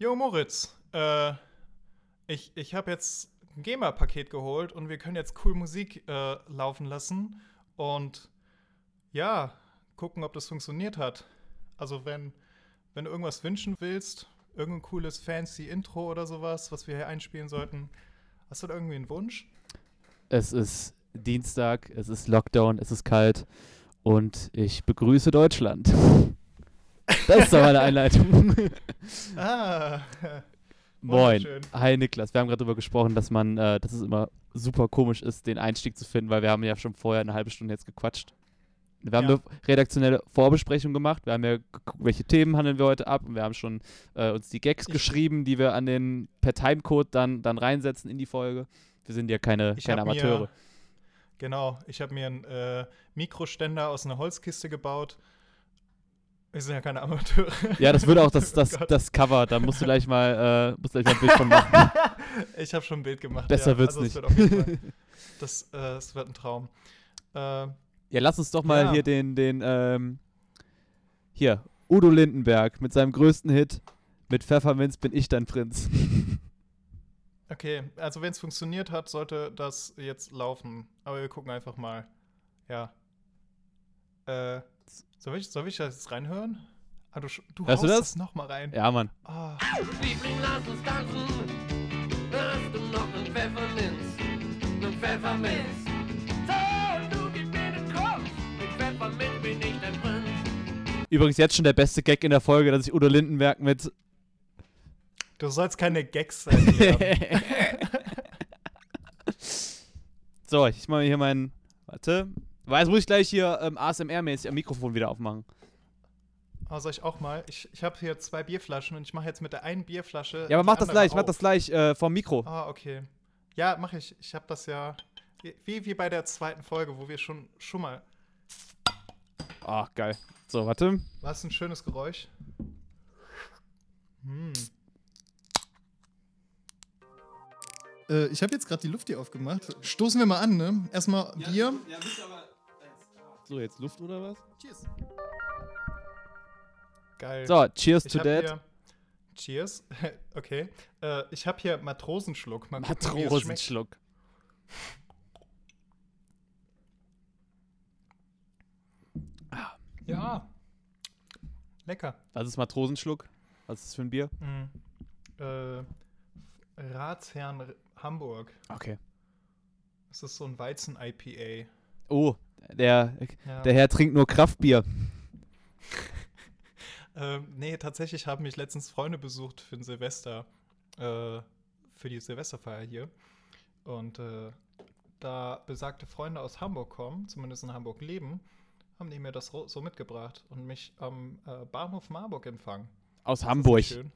Jo, Moritz, äh, ich, ich habe jetzt ein GEMA-Paket geholt und wir können jetzt cool Musik äh, laufen lassen und ja, gucken, ob das funktioniert hat. Also, wenn, wenn du irgendwas wünschen willst, irgendein cooles fancy Intro oder sowas, was wir hier einspielen sollten, hast du da irgendwie einen Wunsch? Es ist Dienstag, es ist Lockdown, es ist kalt und ich begrüße Deutschland. Das ist doch meine Einleitung. Ah, Moin. Hi Niklas. Wir haben gerade darüber gesprochen, dass man, äh, dass es immer super komisch ist, den Einstieg zu finden, weil wir haben ja schon vorher eine halbe Stunde jetzt gequatscht. Wir haben Ja. eine redaktionelle Vorbesprechung gemacht. Wir haben ja geguckt, welche Themen handeln wir heute ab und wir haben schon äh, uns die Gags Ich- geschrieben, die wir an den per Timecode dann, dann reinsetzen in die Folge. Wir sind ja keine, keine hab mir- Amateure. Genau, ich habe mir einen äh, Mikroständer aus einer Holzkiste gebaut. Wir sind ja keine Amateure. Ja, das wird auch das, das, Oh das Cover. Da musst du gleich mal, äh, musst gleich mal ein Bild von machen. ich habe schon ein Bild gemacht. Besser ja. wird's also es nicht. Wird Fall, das, äh, das wird ein Traum. Äh, Ja, lass uns doch mal Ja. hier den, den, ähm, hier, Udo Lindenberg mit seinem größten Hit. Mit Pfefferminz bin ich dein Prinz. okay, also wenn es funktioniert hat, sollte das jetzt laufen. Aber wir gucken einfach mal. Ja. Äh, soll ich, soll ich das jetzt reinhören? Ah, du, du Hörst haust du das? das noch mal rein. Ja, Mann. Ah, Liebling, lass uns tanzen. Hast du noch einen Pfefferminz? Einen Pfefferminz. So, du gib mir den Kuss. Mit Pfefferminz bin ich dein Prinz. Übrigens jetzt schon der beste Gag in der Folge, dass ich Udo Lindenberg mit. du sollst keine Gags sein. So, ich mache hier meinen. Warte. Weil jetzt muss ich gleich hier ähm, ASMR-mäßig am Mikrofon wieder aufmachen. Ah, soll ich auch mal? Ich, ich habe hier zwei Bierflaschen und ich mache jetzt mit der einen Bierflasche. Ja, aber mach das gleich, mach auf. das gleich äh, vom Mikro. Ah, okay. Ja, mache ich. Ich habe das ja. Wie, wie bei der zweiten Folge, wo wir schon, schon mal. Ach, geil. So, warte. War es ein schönes Geräusch? Hm. Äh, ich habe jetzt gerade die Luft hier aufgemacht. Stoßen wir mal an, ne? Erstmal Bier. So, jetzt Luft oder was? Cheers. Geil. So, cheers ich to that. Cheers. okay. Äh, ich habe hier Matrosenschluck. Mal. Matrosenschluck. Ja. Lecker. Was ist Matrosenschluck? Was ist das für ein Bier? Mhm. Äh, Ratsherrn Hamburg. Okay. Das ist so ein Weizen-IPA. Oh, der, Ja. der Herr trinkt nur Kraftbier. Ähm, nee, tatsächlich haben mich letztens Freunde besucht für ein Silvester, äh, für die Silvesterfeier hier. Und äh, da besagte Freunde aus Hamburg kommen, zumindest in Hamburg leben, haben die mir das so mitgebracht und mich am äh, Bahnhof Marburg empfangen. Aus Das Hamburg. schön.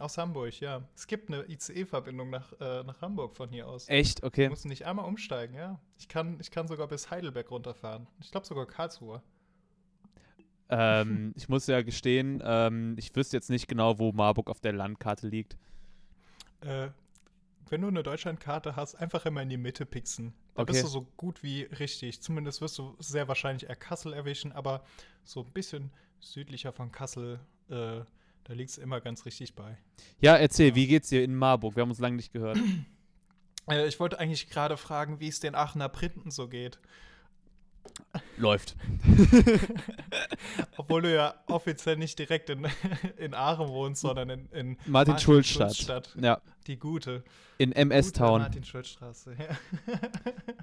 Aus Hamburg, ja. Es gibt eine ICE-Verbindung nach, äh, nach Hamburg von hier aus. Echt? Wir Okay. mussten nicht einmal umsteigen, ja. Ich kann, ich kann sogar bis Heidelberg runterfahren. Ich glaube sogar Karlsruhe. ähm, ich muss ja gestehen, ähm, ich wüsste jetzt nicht genau, wo Marburg auf der Landkarte liegt. Äh, wenn du eine Deutschlandkarte hast, einfach immer in die Mitte pixen. Da Okay. bist du so gut wie richtig. Zumindest wirst du sehr wahrscheinlich eher Kassel erwischen, aber so ein bisschen südlicher von Kassel, äh, da liegt es immer ganz richtig bei. Ja, erzähl, wie geht's dir in Marburg? Wir haben uns lange nicht gehört. Äh, ich wollte eigentlich gerade fragen, wie es den Aachener Printen so geht. Läuft. Obwohl du ja offiziell nicht direkt in, in Aachen wohnst, sondern in, in Martin-Schulz-Stadt. Ja, Die gute. in MS-Town. Martin-Schulz-Straße. Ja.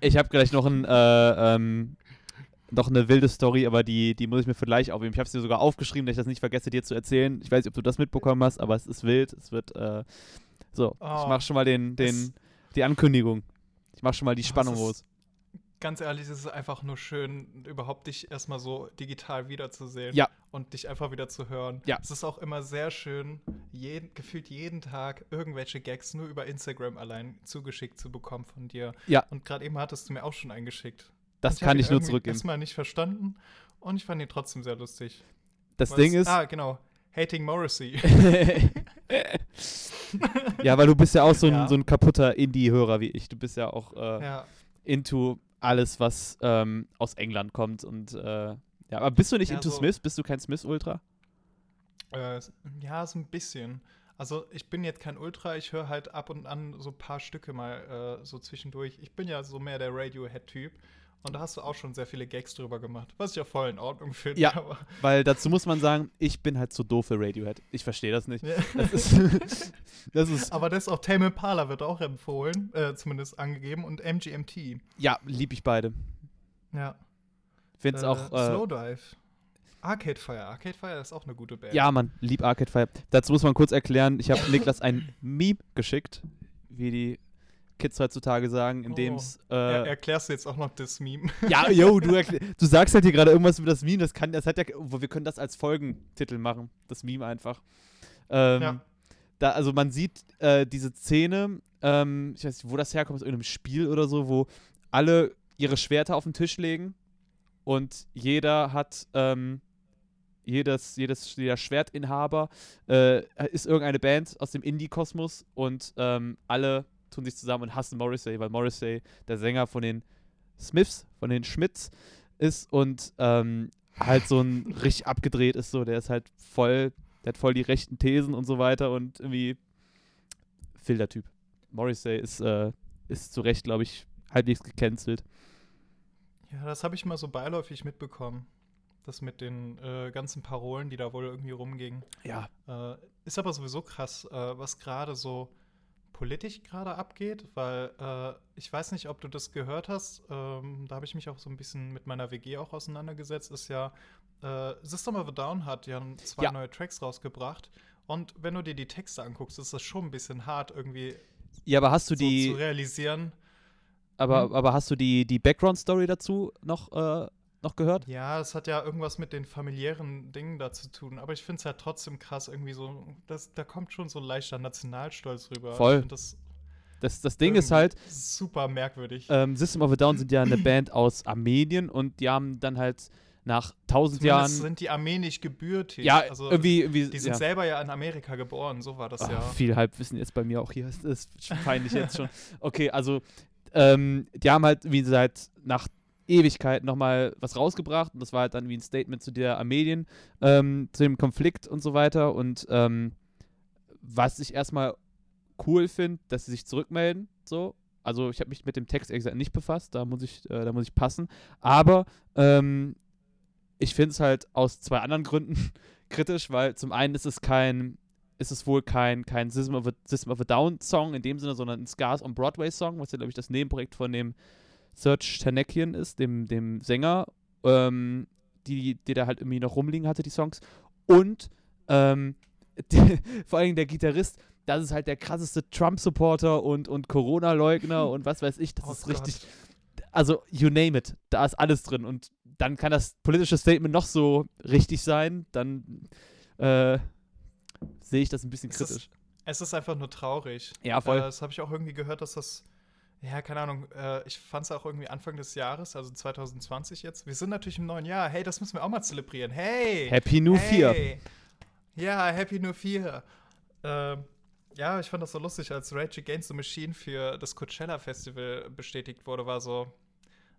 Ich habe gleich noch, ein, äh, ähm, noch eine wilde Story, aber die, die muss ich mir für gleich aufnehmen. Ich habe sie sogar aufgeschrieben, dass ich das nicht vergesse, dir zu erzählen. Ich weiß nicht, ob du das mitbekommen hast, aber es ist wild. Es wird, äh, so, ich Oh, mache schon mal den, den, die Ankündigung. Ich mache schon mal die Oh, Spannung ist- los. Ganz ehrlich, es ist einfach nur schön, überhaupt dich erstmal so digital wiederzusehen. Ja. Und dich einfach wieder zu hören. Ja. Es ist auch immer sehr schön, jeden, gefühlt jeden Tag irgendwelche Gags nur über Instagram allein zugeschickt zu bekommen von dir. Ja. Und gerade eben hattest du mir auch schon eingeschickt. Das hab kann ich nur zurückgeben. erstmal nicht verstanden und ich fand ihn trotzdem sehr lustig. Das Weil Ding ist, Ah, genau. Hating Morrissey. ja, weil du bist ja auch so ein, Ja. so ein kaputter Indie-Hörer wie ich. Du bist ja auch äh, ja. into alles, was ähm, aus England kommt. Und äh, ja, aber bist du nicht Ja, into so- Smith? Bist du kein Smith-Ultra? Äh, ja, so ein bisschen. Also ich bin jetzt kein Ultra, ich höre halt ab und an so ein paar Stücke mal äh, so zwischendurch. Ich bin ja so mehr der Radiohead-Typ. Und da hast du auch schon sehr viele Gags drüber gemacht, was ich ja voll in Ordnung finde. Ja. Weil dazu muss man sagen, ich bin halt zu doof für Radiohead. Ich verstehe das nicht. Ja. Das ist, das ist aber das auch Tame Impala wird auch empfohlen, äh, zumindest angegeben, und MGMT. ja, lieb ich beide. Ja. Find's Äh, auch. Äh, Slowdive. Arcade Fire. Arcade Fire ist auch eine gute Band. ja, Mann, lieb Arcade Fire. Dazu muss man kurz erklären, ich habe Niklas ein Meme geschickt, wie die Kids heutzutage sagen, in dem Oh. es. Er, Äh, erklärst du jetzt auch noch das Meme? ja, yo, du, du sagst halt hier gerade irgendwas über das Meme, das kann, das hat ja, wo wir können das als Folgentitel machen, das Meme einfach. Ähm, Ja. da, also man sieht äh, diese Szene, ähm, ich weiß nicht, wo das herkommt, aus irgendeinem Spiel oder so, wo alle ihre Schwerter auf den Tisch legen und jeder hat, ähm, jedes, jedes, jeder Schwertinhaber äh, ist irgendeine Band aus dem Indie-Kosmos und ähm, alle tun sich zusammen und hassen Morrissey, weil Morrissey der Sänger von den Smiths, von den Schmidts ist und ähm, halt so ein richtig abgedreht ist, so, der ist halt voll, der hat voll die rechten Thesen und so weiter und irgendwie Filtertyp. Morrissey ist, äh, ist zu Recht, glaube ich, halbwegs gecancelt. Ja, das habe ich mal so beiläufig mitbekommen. Das mit den äh, ganzen Parolen, die da wohl irgendwie rumgingen. Ja. Äh, ist aber sowieso krass, äh, was gerade so politisch gerade abgeht, weil äh, ich weiß nicht, ob du das gehört hast. Ähm, da habe ich mich auch so ein bisschen mit meiner WG auch auseinandergesetzt. Ist ja äh, System of a Down hat ja zwei Ja. neue Tracks rausgebracht. Und wenn du dir die Texte anguckst, ist das schon ein bisschen hart, irgendwie Ja, aber hast du so die, zu realisieren. aber, Mhm. aber hast du die, die Background-Story dazu noch, äh, noch gehört? Ja, es hat ja irgendwas mit den familiären Dingen da zu tun. Aber ich finde es halt trotzdem krass, irgendwie so, das, da kommt schon so ein leichter Nationalstolz rüber. Voll. Das Das, das Ding ist halt, super merkwürdig. ähm, System of a Down sind ja eine Band aus Armenien und die haben dann halt nach tausend Jahren. sind die armenisch gebürtig. Ja, also, irgendwie. irgendwie Die sind ja. selber ja in Amerika geboren, so war das Ach, ja. Viel Halbwissen jetzt bei mir auch hier. Das ist peinlich jetzt schon. Okay, also ähm, die haben halt wie seit nach Ewigkeit nochmal was rausgebracht und das war halt dann wie ein Statement zu der Armenien, ähm, zu dem Konflikt und so weiter und ähm, was ich erstmal cool finde, dass sie sich zurückmelden, so. Also ich habe mich mit dem Text ehrlich gesagt nicht befasst, da muss ich, äh, da muss ich passen. Aber ähm, ich finde es halt aus zwei anderen Gründen kritisch, weil zum einen ist es kein, ist es wohl kein, kein System, of a, System of a Down Song in dem Sinne, sondern ein Scars on Broadway Song, was ja, glaube ich, das Nebenprojekt von dem Serge Tanekian ist, dem, dem Sänger, ähm, die, die da halt irgendwie noch rumliegen hatte, die Songs. Und ähm, die, vor allem der Gitarrist, das ist halt der krasseste Trump-Supporter und, und Corona-Leugner und was weiß ich. Das Oh ist Gott. richtig. Also, you name it. Da ist alles drin. Und dann kann das politische Statement noch so richtig sein. Dann äh, sehe ich das ein bisschen Es ist- kritisch. Es ist einfach nur traurig. Ja, Äh, voll. das habe ich auch irgendwie gehört, dass das. Ja, keine Ahnung. Äh, ich fand es auch irgendwie Anfang des Jahres, also 2020 jetzt. Wir sind natürlich im neuen Jahr. Hey, das müssen wir auch mal zelebrieren. Hey! Happy New Year. hey. Ja, Happy New Year. Ähm, ja, ich fand das so lustig, als Rage Against the Machine für das Coachella Festival bestätigt wurde, war so.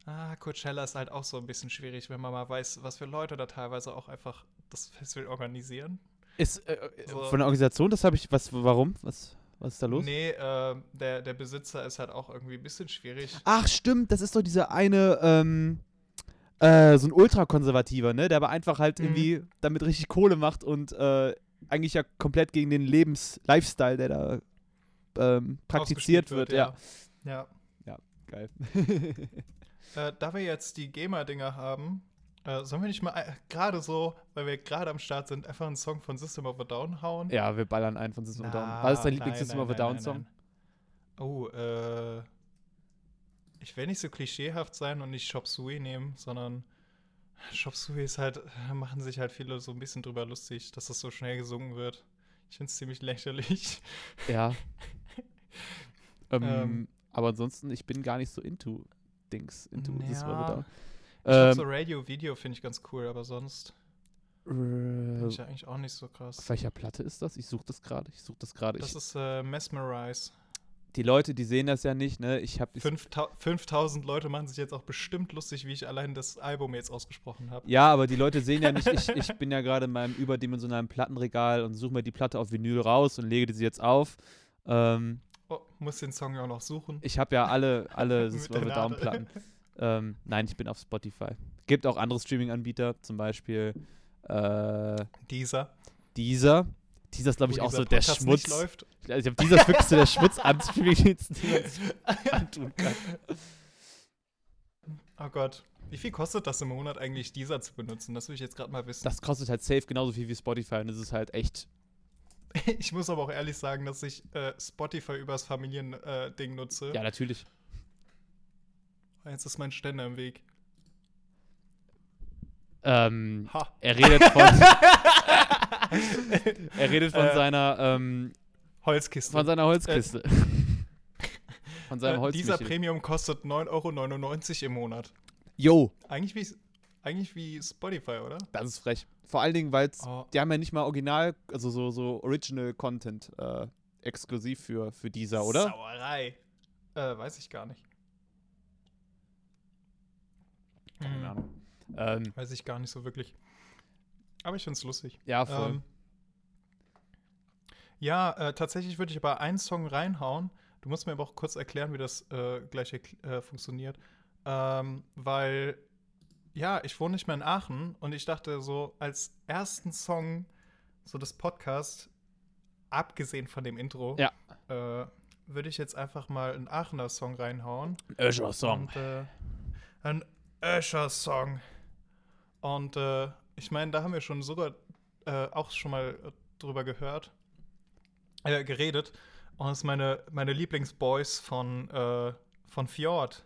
Ah, Coachella ist halt auch so ein bisschen schwierig, wenn man mal weiß, was für Leute da teilweise auch einfach das Festival organisieren. Ist äh, äh, So. von der Organisation, das habe ich. Was, warum? Was, was ist da los? Nee, äh, der, der Besitzer ist halt auch irgendwie ein bisschen schwierig. Ach, stimmt, das ist doch dieser eine, ähm, äh, so ein Ultrakonservativer, ne? Der aber einfach halt Mhm. irgendwie damit richtig Kohle macht und äh, eigentlich ja komplett gegen den Lebens-Lifestyle, der da ähm, praktiziert ausgespielt wird, ja. Ja. Geil. Äh, da wir jetzt die Gamer-Dinger haben, äh, sollen wir nicht mal äh, gerade so, weil wir gerade am Start sind, einfach einen Song von System of a Down hauen? ja, wir ballern einen von System of a Down. Was ist dein Lieblings-System of a nein, Down nein, Song? nein. Oh, äh. Ich will nicht so klischeehaft sein und nicht Shop Sui nehmen, sondern Shop Sui ist halt, machen sich halt viele so ein bisschen drüber lustig, dass das so schnell gesungen wird. Ich finde es ziemlich lächerlich. Ja. ähm, Ähm. aber ansonsten, ich bin gar nicht so into Dings, into System of a Ja. Down. Glaub, so Ähm, Radio-Video finde ich ganz cool, aber sonst äh, finde ich ja eigentlich auch nicht so krass. auf welcher Platte ist das? Ich suche das gerade. Ich suche das gerade. Das Ich- ist äh, Mesmerize. die Leute, die sehen das ja nicht, ne? Ich habe 5000 5000 Leute machen sich jetzt auch bestimmt lustig, wie ich allein das Album jetzt ausgesprochen habe. Ja, aber die Leute sehen ja nicht, ich, ich bin ja gerade in meinem überdimensionalen Plattenregal und suche mir die Platte auf Vinyl raus und lege sie jetzt auf. Ähm, Oh, muss den Song ja auch noch suchen. ich habe ja alle, alle. Down-Platten. Ähm, nein, ich bin auf Spotify. Gibt auch andere Streaming-Anbieter, zum Beispiel äh, Dieser. Dieser. Dieser ist, glaube ich, auch dieser so der Podcast Schmutz. Läuft. Ich glaube, dieser ist wirklich so der Schmutz an Streaming-Diensten, antun kann. Oh Gott. Wie viel kostet das im Monat eigentlich, dieser zu benutzen? Das will ich jetzt gerade mal wissen. Das kostet halt safe genauso viel wie Spotify und es ist halt echt. Ich muss aber auch ehrlich sagen, dass ich äh, Spotify übers Familiending äh, nutze. Ja, natürlich. Jetzt ist mein Ständer im Weg. Ähm, er redet von. er redet von Äh, seiner ähm, Holzkiste. von seiner Holzkiste. von seinem äh, Holz. dieser Premium kostet 9,99 Euro im Monat. Yo, Eigentlich wie, eigentlich wie Spotify, oder? das ist frech. Vor allen Dingen, weil Oh. die haben ja nicht mal Original, also so, so Original Content äh, exklusiv für, für dieser, oder? Sauerei. Äh, weiß ich gar nicht. Keine Hm, Ahnung. Ähm, Weiß ich gar nicht so wirklich. Aber ich find's lustig. ja, voll. Ähm, ja, äh, tatsächlich würde ich aber einen Song reinhauen. Du musst mir aber auch kurz erklären, wie das äh, gleich äh, funktioniert. Ähm, weil, ja, ich wohne nicht mehr in Aachen und ich dachte so, als ersten Song so des Podcasts, abgesehen von dem Intro, Ja. äh, würde ich jetzt einfach mal einen Aachener Song reinhauen. Öscher Song. Und, äh, ein Usher-Song. Und äh, ich meine, da haben wir schon sogar äh, auch schon mal äh, drüber gehört, äh, geredet. Und das ist meine, meine Lieblingsboys von, äh, von Fjord.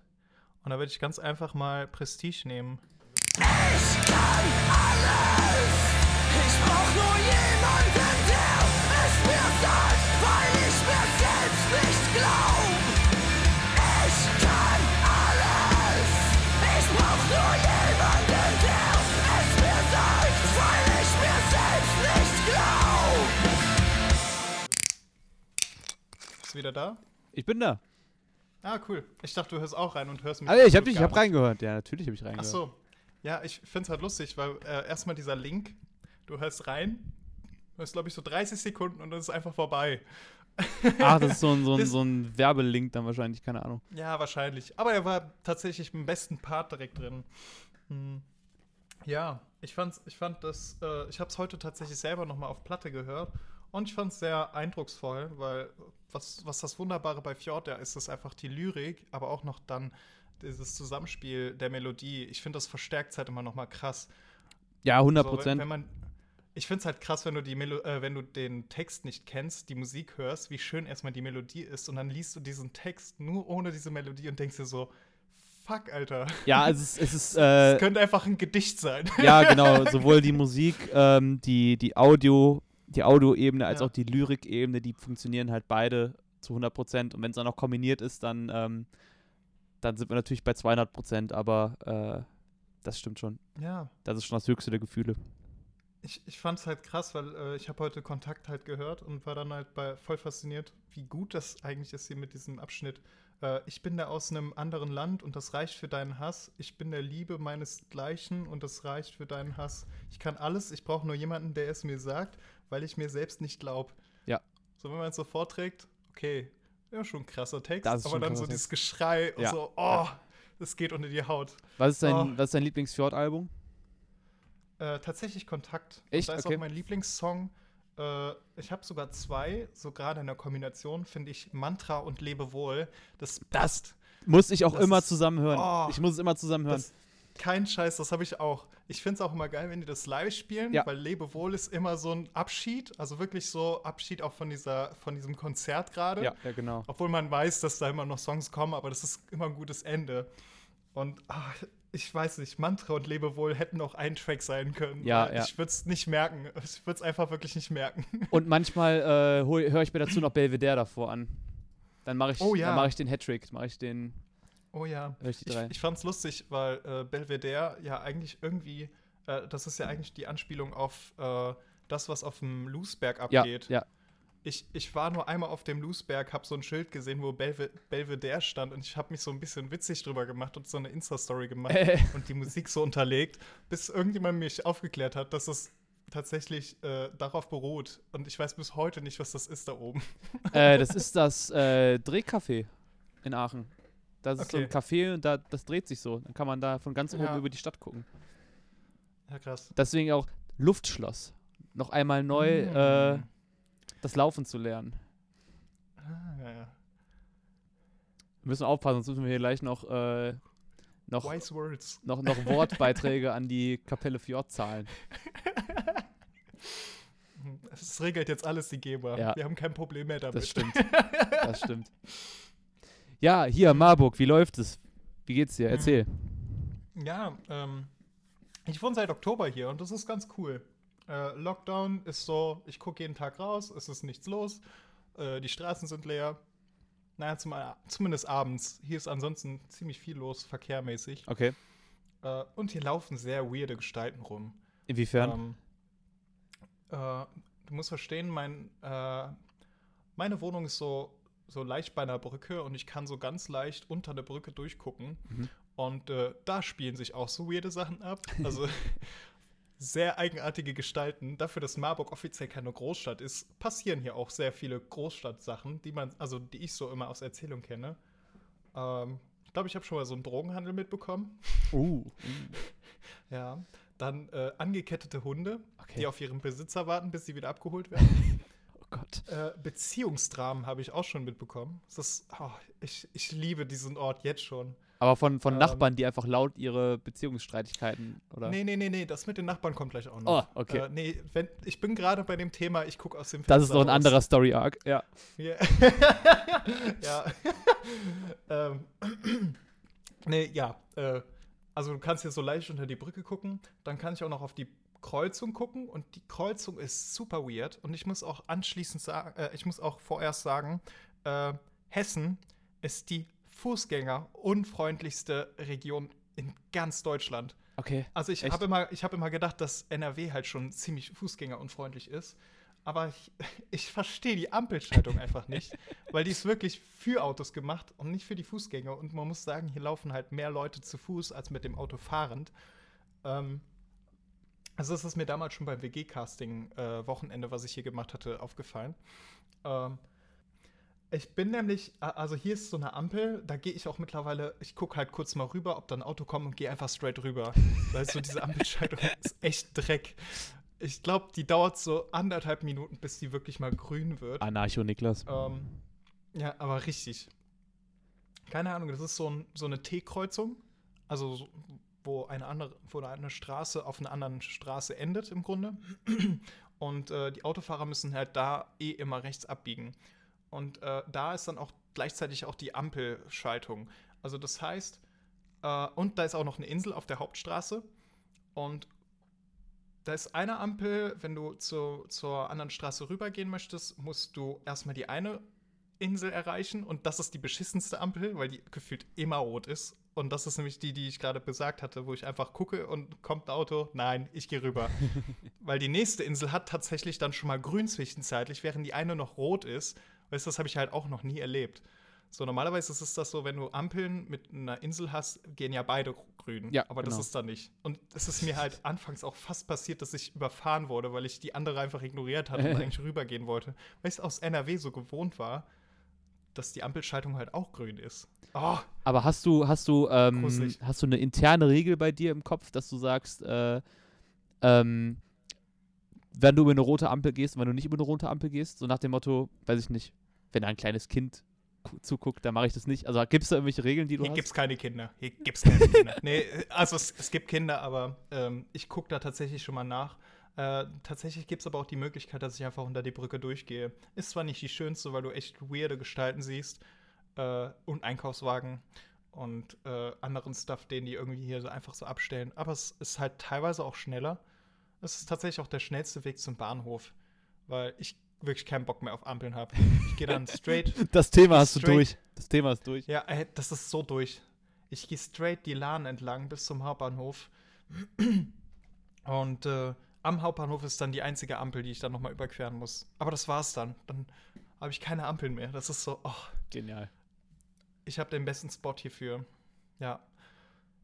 Und da würde ich ganz einfach mal Prestige nehmen. Ich brauch nur jemanden, der es mir sagt, weil ich mir selbst nicht glaub. Wieder da? Ich bin da. Ah, cool. Ich dachte, du hörst auch rein und hörst mich. Also, ich habe ich nicht. reingehört. Ja, natürlich habe ich Ach reingehört. so. Ja, ich finde es halt lustig, weil äh, erstmal dieser Link, du hörst rein, du hörst, glaube ich, so 30 Sekunden und dann ist es einfach vorbei. Ach, das ist so ein, so ein, so ein Werbelink dann wahrscheinlich, keine Ahnung. Ja, wahrscheinlich. Aber er war tatsächlich im besten Part direkt drin. Hm. Ja, ich fand's, ich fand das, äh, ich habe es heute tatsächlich selber nochmal auf Platte gehört und ich fand es sehr eindrucksvoll, weil was, was das Wunderbare bei Fjord ja ist, ist einfach die Lyrik, aber auch noch dann dieses Zusammenspiel der Melodie. Ich finde, das verstärkt halt immer nochmal krass. Ja, 100 So, wenn, Prozent. wenn man, ich finde es halt krass, wenn du, die Melo äh, wenn du den Text nicht kennst, die Musik hörst, wie schön erstmal die Melodie ist und dann liest du diesen Text nur ohne diese Melodie und denkst dir so, fuck, Alter. ja, es ist, es ist äh, könnte einfach ein Gedicht sein. ja, genau, sowohl die Musik, ähm, die, die Audio, die Audioebene als Ja. auch die Lyrikebene, die funktionieren halt beide zu 100 Prozent. Und wenn es dann noch kombiniert ist, dann, ähm, dann sind wir natürlich bei 200 Prozent, aber äh, das stimmt schon. Ja, Das ist schon das höchste der Gefühle. ich, ich fand es halt krass, weil äh, ich habe heute Kontakt halt gehört und war dann halt bei, voll fasziniert, wie gut das eigentlich ist hier mit diesem Abschnitt. Äh, ich bin da aus einem anderen Land und das reicht für deinen Hass. Ich bin der Liebe meinesgleichen und das reicht für deinen Hass. Ich kann alles, ich brauche nur jemanden, der es mir sagt, weil ich mir selbst nicht glaube. Ja. So, wenn man es so vorträgt, okay, ja, schon ein krasser Text, aber dann so dieses Geschrei und Ja. so, oh, Ja. das geht unter die Haut. Was ist dein, Oh. was ist dein Lieblingsfjord-Album? Äh, tatsächlich Kontakt. Echt? Und da ist Okay. auch mein Lieblingssong. Äh, ich habe sogar zwei, so gerade in der Kombination, finde ich Mantra und Lebewohl. Das passt. Muss ich auch Das immer zusammenhören. Oh. ich muss es immer zusammenhören. Das, kein Scheiß, das habe ich auch. Ich finde es auch immer geil, wenn die das live spielen, Ja. weil Lebewohl ist immer so ein Abschied, also wirklich so Abschied auch von, dieser, von diesem Konzert gerade. ja, ja, genau. Obwohl man weiß, dass da immer noch Songs kommen, aber das ist immer ein gutes Ende. Und ah, ich weiß nicht, Mantra und Lebewohl hätten auch ein Track sein können. Ja, weil ja. Ich würde es nicht merken. Ich würde es einfach wirklich nicht merken. Und manchmal äh, höre ich mir dazu noch Belvedere davor an. Dann mache ich, Oh ja. dann mach ich den Hattrick, mache ich den, Oh ja. ich Ich, fand's lustig, weil äh, Belvedere ja eigentlich irgendwie, äh, das ist ja eigentlich die Anspielung auf äh, das, was auf dem Loosberg ja, abgeht. ja, ich, ich war nur einmal auf dem Loosberg, habe so ein Schild gesehen, wo Belve Belvedere stand und ich habe mich so ein bisschen witzig drüber gemacht und so eine Insta-Story gemacht Äh. und die Musik so unterlegt, bis irgendjemand mich aufgeklärt hat, dass es tatsächlich äh, darauf beruht. Und ich weiß bis heute nicht, was das ist da oben. äh, das ist das äh, Drehcafé in Aachen. Das ist so ein Okay. Café und da, das dreht sich so. Dann kann man da von ganz oben Ja. über die Stadt gucken. Ja, krass. Deswegen auch Luftschloss. Noch einmal neu äh, Mm. das Laufen zu lernen. Ah, ja, ja. Wir müssen aufpassen, sonst müssen wir hier gleich noch, äh, noch, noch, noch Wortbeiträge an die Kapelle Fjord zahlen. Es regelt jetzt alles die Geber. Ja. Wir haben kein Problem mehr damit. Das stimmt. Das stimmt. Ja, hier, Marburg, wie läuft es? Wie geht's dir? Erzähl. Ja, ähm, ich wohne seit Oktober hier und das ist ganz cool. Äh, Lockdown ist so, ich gucke jeden Tag raus, es ist nichts los, äh, die Straßen sind leer. Naja, zum, zumindest abends. Hier ist ansonsten ziemlich viel los, verkehrmäßig. Okay. Äh, und hier laufen sehr weirde Gestalten rum. Inwiefern? Ähm, äh, du musst verstehen, mein, äh, meine Wohnung ist so, so leicht bei einer Brücke und ich kann so ganz leicht unter der Brücke durchgucken. Mhm. Und äh, da spielen sich auch so weirde Sachen ab. Also sehr eigenartige Gestalten. Dafür, dass Marburg offiziell keine Großstadt ist, passieren hier auch sehr viele Großstadtsachen, die man, also die ich so immer aus Erzählung kenne. Ähm, ich glaube, ich habe schon mal so einen Drogenhandel mitbekommen. Uh. Ja. Dann äh, angekettete Hunde, Okay. die auf ihren Besitzer warten, bis sie wieder abgeholt werden. Oh Gott. äh, Beziehungsdramen habe ich auch schon mitbekommen. Das oh, ich, ich liebe diesen Ort jetzt schon. Aber von, von Ähm. Nachbarn, die einfach laut ihre Beziehungsstreitigkeiten oder. Nee, nee, nee, nee, das mit den Nachbarn kommt gleich auch Oh, noch. okay. Äh, nee, wenn, ich bin gerade bei dem Thema, ich gucke aus dem das ist noch ein raus. anderer Story-Arc. Ja. Ja. ja. ähm. nee, ja. Äh, also du kannst hier so leicht unter die Brücke gucken. Dann kann ich auch noch auf die Kreuzung gucken. Und die Kreuzung ist super weird. Und ich muss auch anschließend sagen, äh, ich muss auch vorerst sagen, äh, Hessen ist die Fußgänger-unfreundlichste Region in ganz Deutschland. Okay. Also ich habe immer, ich hab immer gedacht, dass NRW halt schon ziemlich fußgängerunfreundlich ist. Aber ich, ich verstehe die Ampelschaltung einfach nicht, weil die ist wirklich für Autos gemacht und nicht für die Fußgänger. Und man muss sagen, hier laufen halt mehr Leute zu Fuß als mit dem Auto fahrend. Ähm, also das ist mir damals schon beim WG-Casting-Wochenende, was ich hier gemacht hatte, aufgefallen. Ähm, ich bin nämlich, also hier ist so eine Ampel, da gehe ich auch mittlerweile, ich gucke halt kurz mal rüber, ob da ein Auto kommt und gehe einfach straight rüber. Weil so diese Ampelschaltung ist echt Dreck. Ich glaube, die dauert so anderthalb Minuten, bis die wirklich mal grün wird. Anarcho-Niklas. Ähm, ja, aber richtig. Keine Ahnung, das ist so, ein, so eine T-Kreuzung. Also, so, wo eine andere, wo eine Straße auf einer anderen Straße endet im Grunde. Und äh, die Autofahrer müssen halt da eh immer rechts abbiegen. Und äh, da ist dann auch gleichzeitig auch die Ampelschaltung. Also das heißt, äh, und da ist auch noch eine Insel auf der Hauptstraße. Und da ist eine Ampel, wenn du zu, zur anderen Straße rübergehen möchtest, musst du erstmal die eine Insel erreichen und das ist die beschissenste Ampel, weil die gefühlt immer rot ist. Und das ist nämlich die, die ich gerade besagt hatte, wo ich einfach gucke und kommt ein Auto, nein, ich gehe rüber. weil die nächste Insel hat tatsächlich dann schon mal grün zwischenzeitlich, während die eine noch rot ist. Weißt du, das habe ich halt auch noch nie erlebt. So, normalerweise ist es das so, wenn du Ampeln mit einer Insel hast, gehen ja beide grün. Ja, aber genau. das ist da nicht. Und es ist mir halt anfangs auch fast passiert, dass ich überfahren wurde, weil ich die andere einfach ignoriert hatte und eigentlich rübergehen wollte. Weil ich es aus NRW so gewohnt war, dass die Ampelschaltung halt auch grün ist. Oh, Aber hast du, hast du, ähm, hast du eine interne Regel bei dir im Kopf, dass du sagst, äh, ähm, wenn du über eine rote Ampel gehst und wenn du nicht über eine rote Ampel gehst, so nach dem Motto, weiß ich nicht, wenn ein kleines Kind gu- zuguckt, dann mache ich das nicht. Also gibt es da irgendwelche Regeln, die du hier hast? gibt's keine Kinder. Hier gibt's keine Kinder. Nee, also es, es gibt Kinder, aber ähm, ich gucke da tatsächlich schon mal nach. Äh, tatsächlich gibt es aber auch die Möglichkeit, dass ich einfach unter die Brücke durchgehe. Ist zwar nicht die schönste, weil du echt weirde Gestalten siehst äh, und Einkaufswagen und äh, anderen Stuff, den die irgendwie hier so einfach so abstellen, aber es ist halt teilweise auch schneller. Es ist tatsächlich auch der schnellste Weg zum Bahnhof, weil ich wirklich keinen Bock mehr auf Ampeln habe. Ich gehe dann straight Das Thema hast du durch. Das Thema ist durch. ja, ey, das ist so durch. Ich gehe straight die Lahn entlang bis zum Hauptbahnhof. Und äh, am Hauptbahnhof ist dann die einzige Ampel, die ich dann nochmal überqueren muss. Aber das war's dann. Dann habe ich keine Ampeln mehr. Das ist so, oh, Genial. Ich habe den besten Spot hierfür. Ja.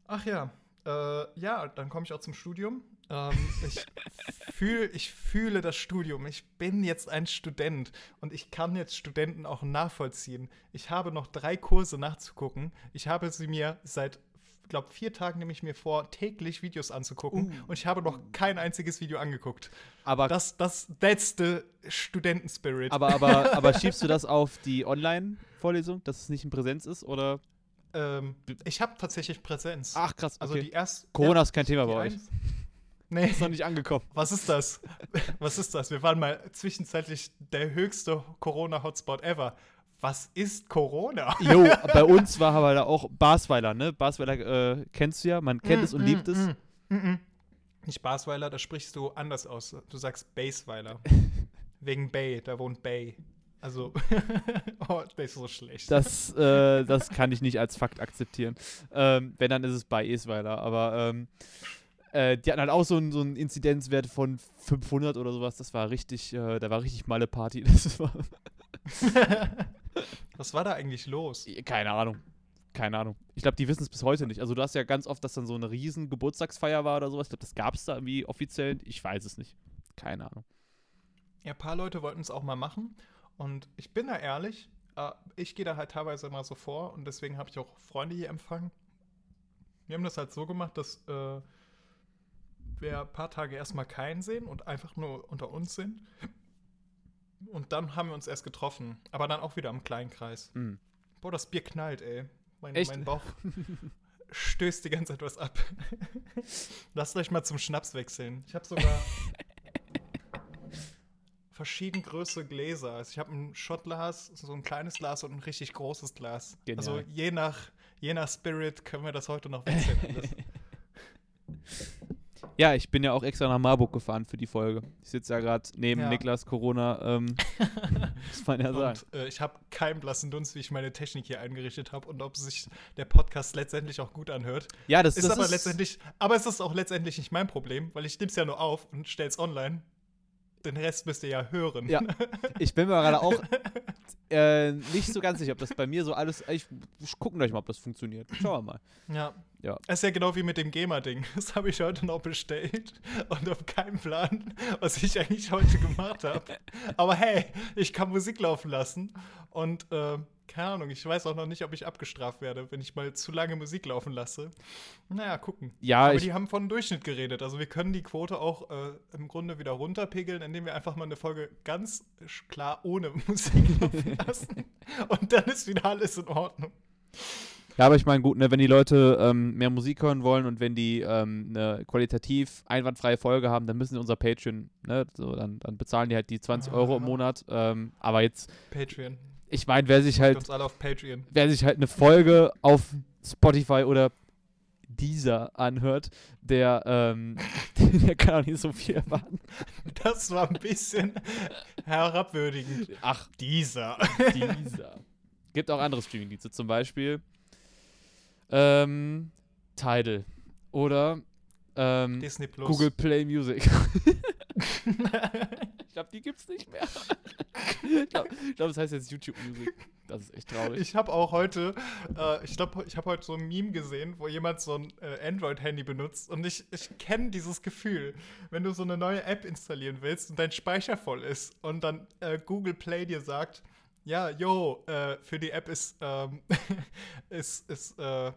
Ach ja. Äh, ja, dann komme ich auch zum Studium. Ähm, ich, fühl, ich fühle das Studium. Ich bin jetzt ein Student und ich kann jetzt Studenten auch nachvollziehen. Ich habe noch drei Kurse nachzugucken. Ich habe sie mir seit, glaube vier Tagen nehme ich mir vor, täglich Videos anzugucken und ich habe noch kein einziges Video angeguckt. Aber, Das, das, that's the Studentenspirit. aber, aber, aber schiebst du das auf die Online-Vorlesung, dass es nicht in Präsenz ist? Oder? ähm, ich habe tatsächlich Präsenz. Ach, krass. also okay. die erste. Corona ist kein Thema bei euch. Nee. Ist noch nicht angekommen. Was ist das? Was ist das? Wir waren mal zwischenzeitlich der höchste Corona-Hotspot ever. Was ist Corona? Jo, bei uns war aber da auch Basweiler, ne? Basweiler äh, kennst du ja, man kennt es und liebt es. Mm, mm, mm. Nicht Basweiler, da sprichst du anders aus. Du sagst Baseweiler. Wegen Bay, da wohnt Bay. Also, oh, das ist so schlecht. Das, äh, das kann ich nicht als Fakt akzeptieren. Ähm, wenn, dann ist es bei Esweiler. Aber ähm, äh, die hatten halt auch so einen so einen Inzidenzwert von 500 oder sowas. Das war richtig, äh, da war richtig Malle Party. Das war, Was war da eigentlich los? keine Ahnung. Keine Ahnung. Ich glaube, die wissen es bis heute nicht. Also du hast ja ganz oft, dass dann so eine riesen Geburtstagsfeier war oder sowas. Ich glaube, das gab es da irgendwie offiziell. Ich weiß es nicht. Keine Ahnung. Ja, ein paar Leute wollten es auch mal machen. Und ich bin da ehrlich, äh, ich gehe da halt teilweise immer so vor und deswegen habe ich auch Freunde hier empfangen. Wir haben das halt so gemacht, dass äh, wir ein paar Tage erstmal keinen sehen und einfach nur unter uns sind. Und dann haben wir uns erst getroffen, aber dann auch wieder im kleinen Kreis. Mhm. Boah, das Bier knallt, ey. Mein, Echt? mein Bauch stößt die ganze Zeit was ab. Lasst euch mal zum Schnaps wechseln. Ich habe sogar verschieden größere Gläser. Also ich habe ein Shotglas, so ein kleines Glas und ein richtig großes Glas. Genial. Also je nach, je nach Spirit können wir das heute noch wechseln. Ja, ich bin ja auch extra nach Marburg gefahren für die Folge. Ich sitze ja gerade neben Ja. Niklas Corona. Ähm, muss man ja sagen. und äh, ich habe keinen blassen Dunst, wie ich meine Technik hier eingerichtet habe und ob sich der Podcast letztendlich auch gut anhört. Ja, das, Ist das aber letztendlich, aber es ist auch letztendlich nicht mein Problem, weil ich nehme es ja nur auf und stelle es online. Den Rest müsst ihr ja hören. Ja. Ich bin mir gerade auch äh, nicht so ganz sicher, ob das bei mir so alles. Ich, ich gucken gleich mal, ob das funktioniert. Schauen wir mal. Ja. Ja. Das ist ja genau wie mit dem GEMA-Ding. Das habe ich heute noch bestellt und habe keinen Plan, was ich eigentlich heute gemacht habe. Aber hey, ich kann Musik laufen lassen und äh, keine Ahnung, ich weiß auch noch nicht, ob ich abgestraft werde, wenn ich mal zu lange Musik laufen lasse. Naja, gucken. Ja, Aber die haben von Durchschnitt geredet. Also wir können die Quote auch äh, im Grunde wieder runterpegeln, indem wir einfach mal eine Folge ganz klar ohne Musik laufen lassen. Und dann ist wieder alles in Ordnung. ja, aber ich meine, gut, ne, wenn die Leute ähm, mehr Musik hören wollen und wenn die ähm, eine qualitativ einwandfreie Folge haben, dann müssen sie unser Patreon, ne, so, dann, dann bezahlen die halt die 20 Euro im Ah. Monat. Ähm, aber jetzt, Patreon. Ich meine, wer sich Halt wer sich halt eine Folge auf Spotify oder dieser anhört, der, ähm, der kann auch nicht so viel erwarten. Das war ein bisschen herabwürdigend. Ach, Dieser. dieser. Gibt auch andere Streaming-Dienste, zum Beispiel ähm, Tidal oder ähm, Disney Plus. Google Play Music. ich glaube, die gibt's nicht mehr. ich glaube, glaub, das heißt jetzt YouTube Music. Das ist echt traurig. Ich habe auch heute, äh, ich glaube, ich habe heute so ein Meme gesehen, wo jemand so ein äh, Android-Handy benutzt. Und ich, ich kenne dieses Gefühl, wenn du so eine neue App installieren willst und dein Speicher voll ist und dann äh, Google Play dir sagt, ja, yo, äh, für die App ist, ähm, ist, ist äh,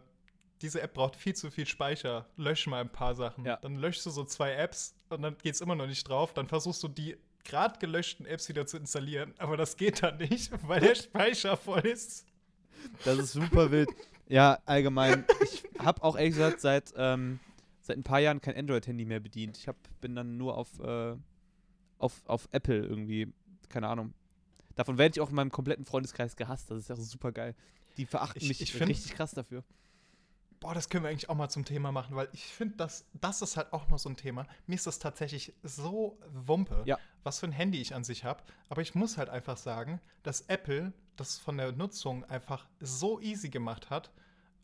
diese App braucht viel zu viel Speicher. Lösch mal ein paar Sachen. Ja. Dann löschst du so zwei Apps und dann geht es immer noch nicht drauf. Dann versuchst du die gerade gelöschten Apps wieder zu installieren, aber das geht dann nicht, weil der Speicher voll ist. Das ist super wild. Ja, allgemein. Ich habe auch ehrlich gesagt seit, ähm, seit ein paar Jahren kein Android-Handy mehr bedient. Ich hab, bin dann nur auf, äh, auf, auf Apple irgendwie. Keine Ahnung. Davon werde ich auch in meinem kompletten Freundeskreis gehasst. Das ist ja super geil. Die verachten Ich- mich ich find- richtig krass dafür. Boah, das können wir eigentlich auch mal zum Thema machen, weil ich finde, das, das ist halt auch noch so ein Thema. Mir ist das tatsächlich so Wumpe, Ja. was für ein Handy ich an sich habe. Aber ich muss halt einfach sagen, dass Apple das von der Nutzung einfach so easy gemacht hat.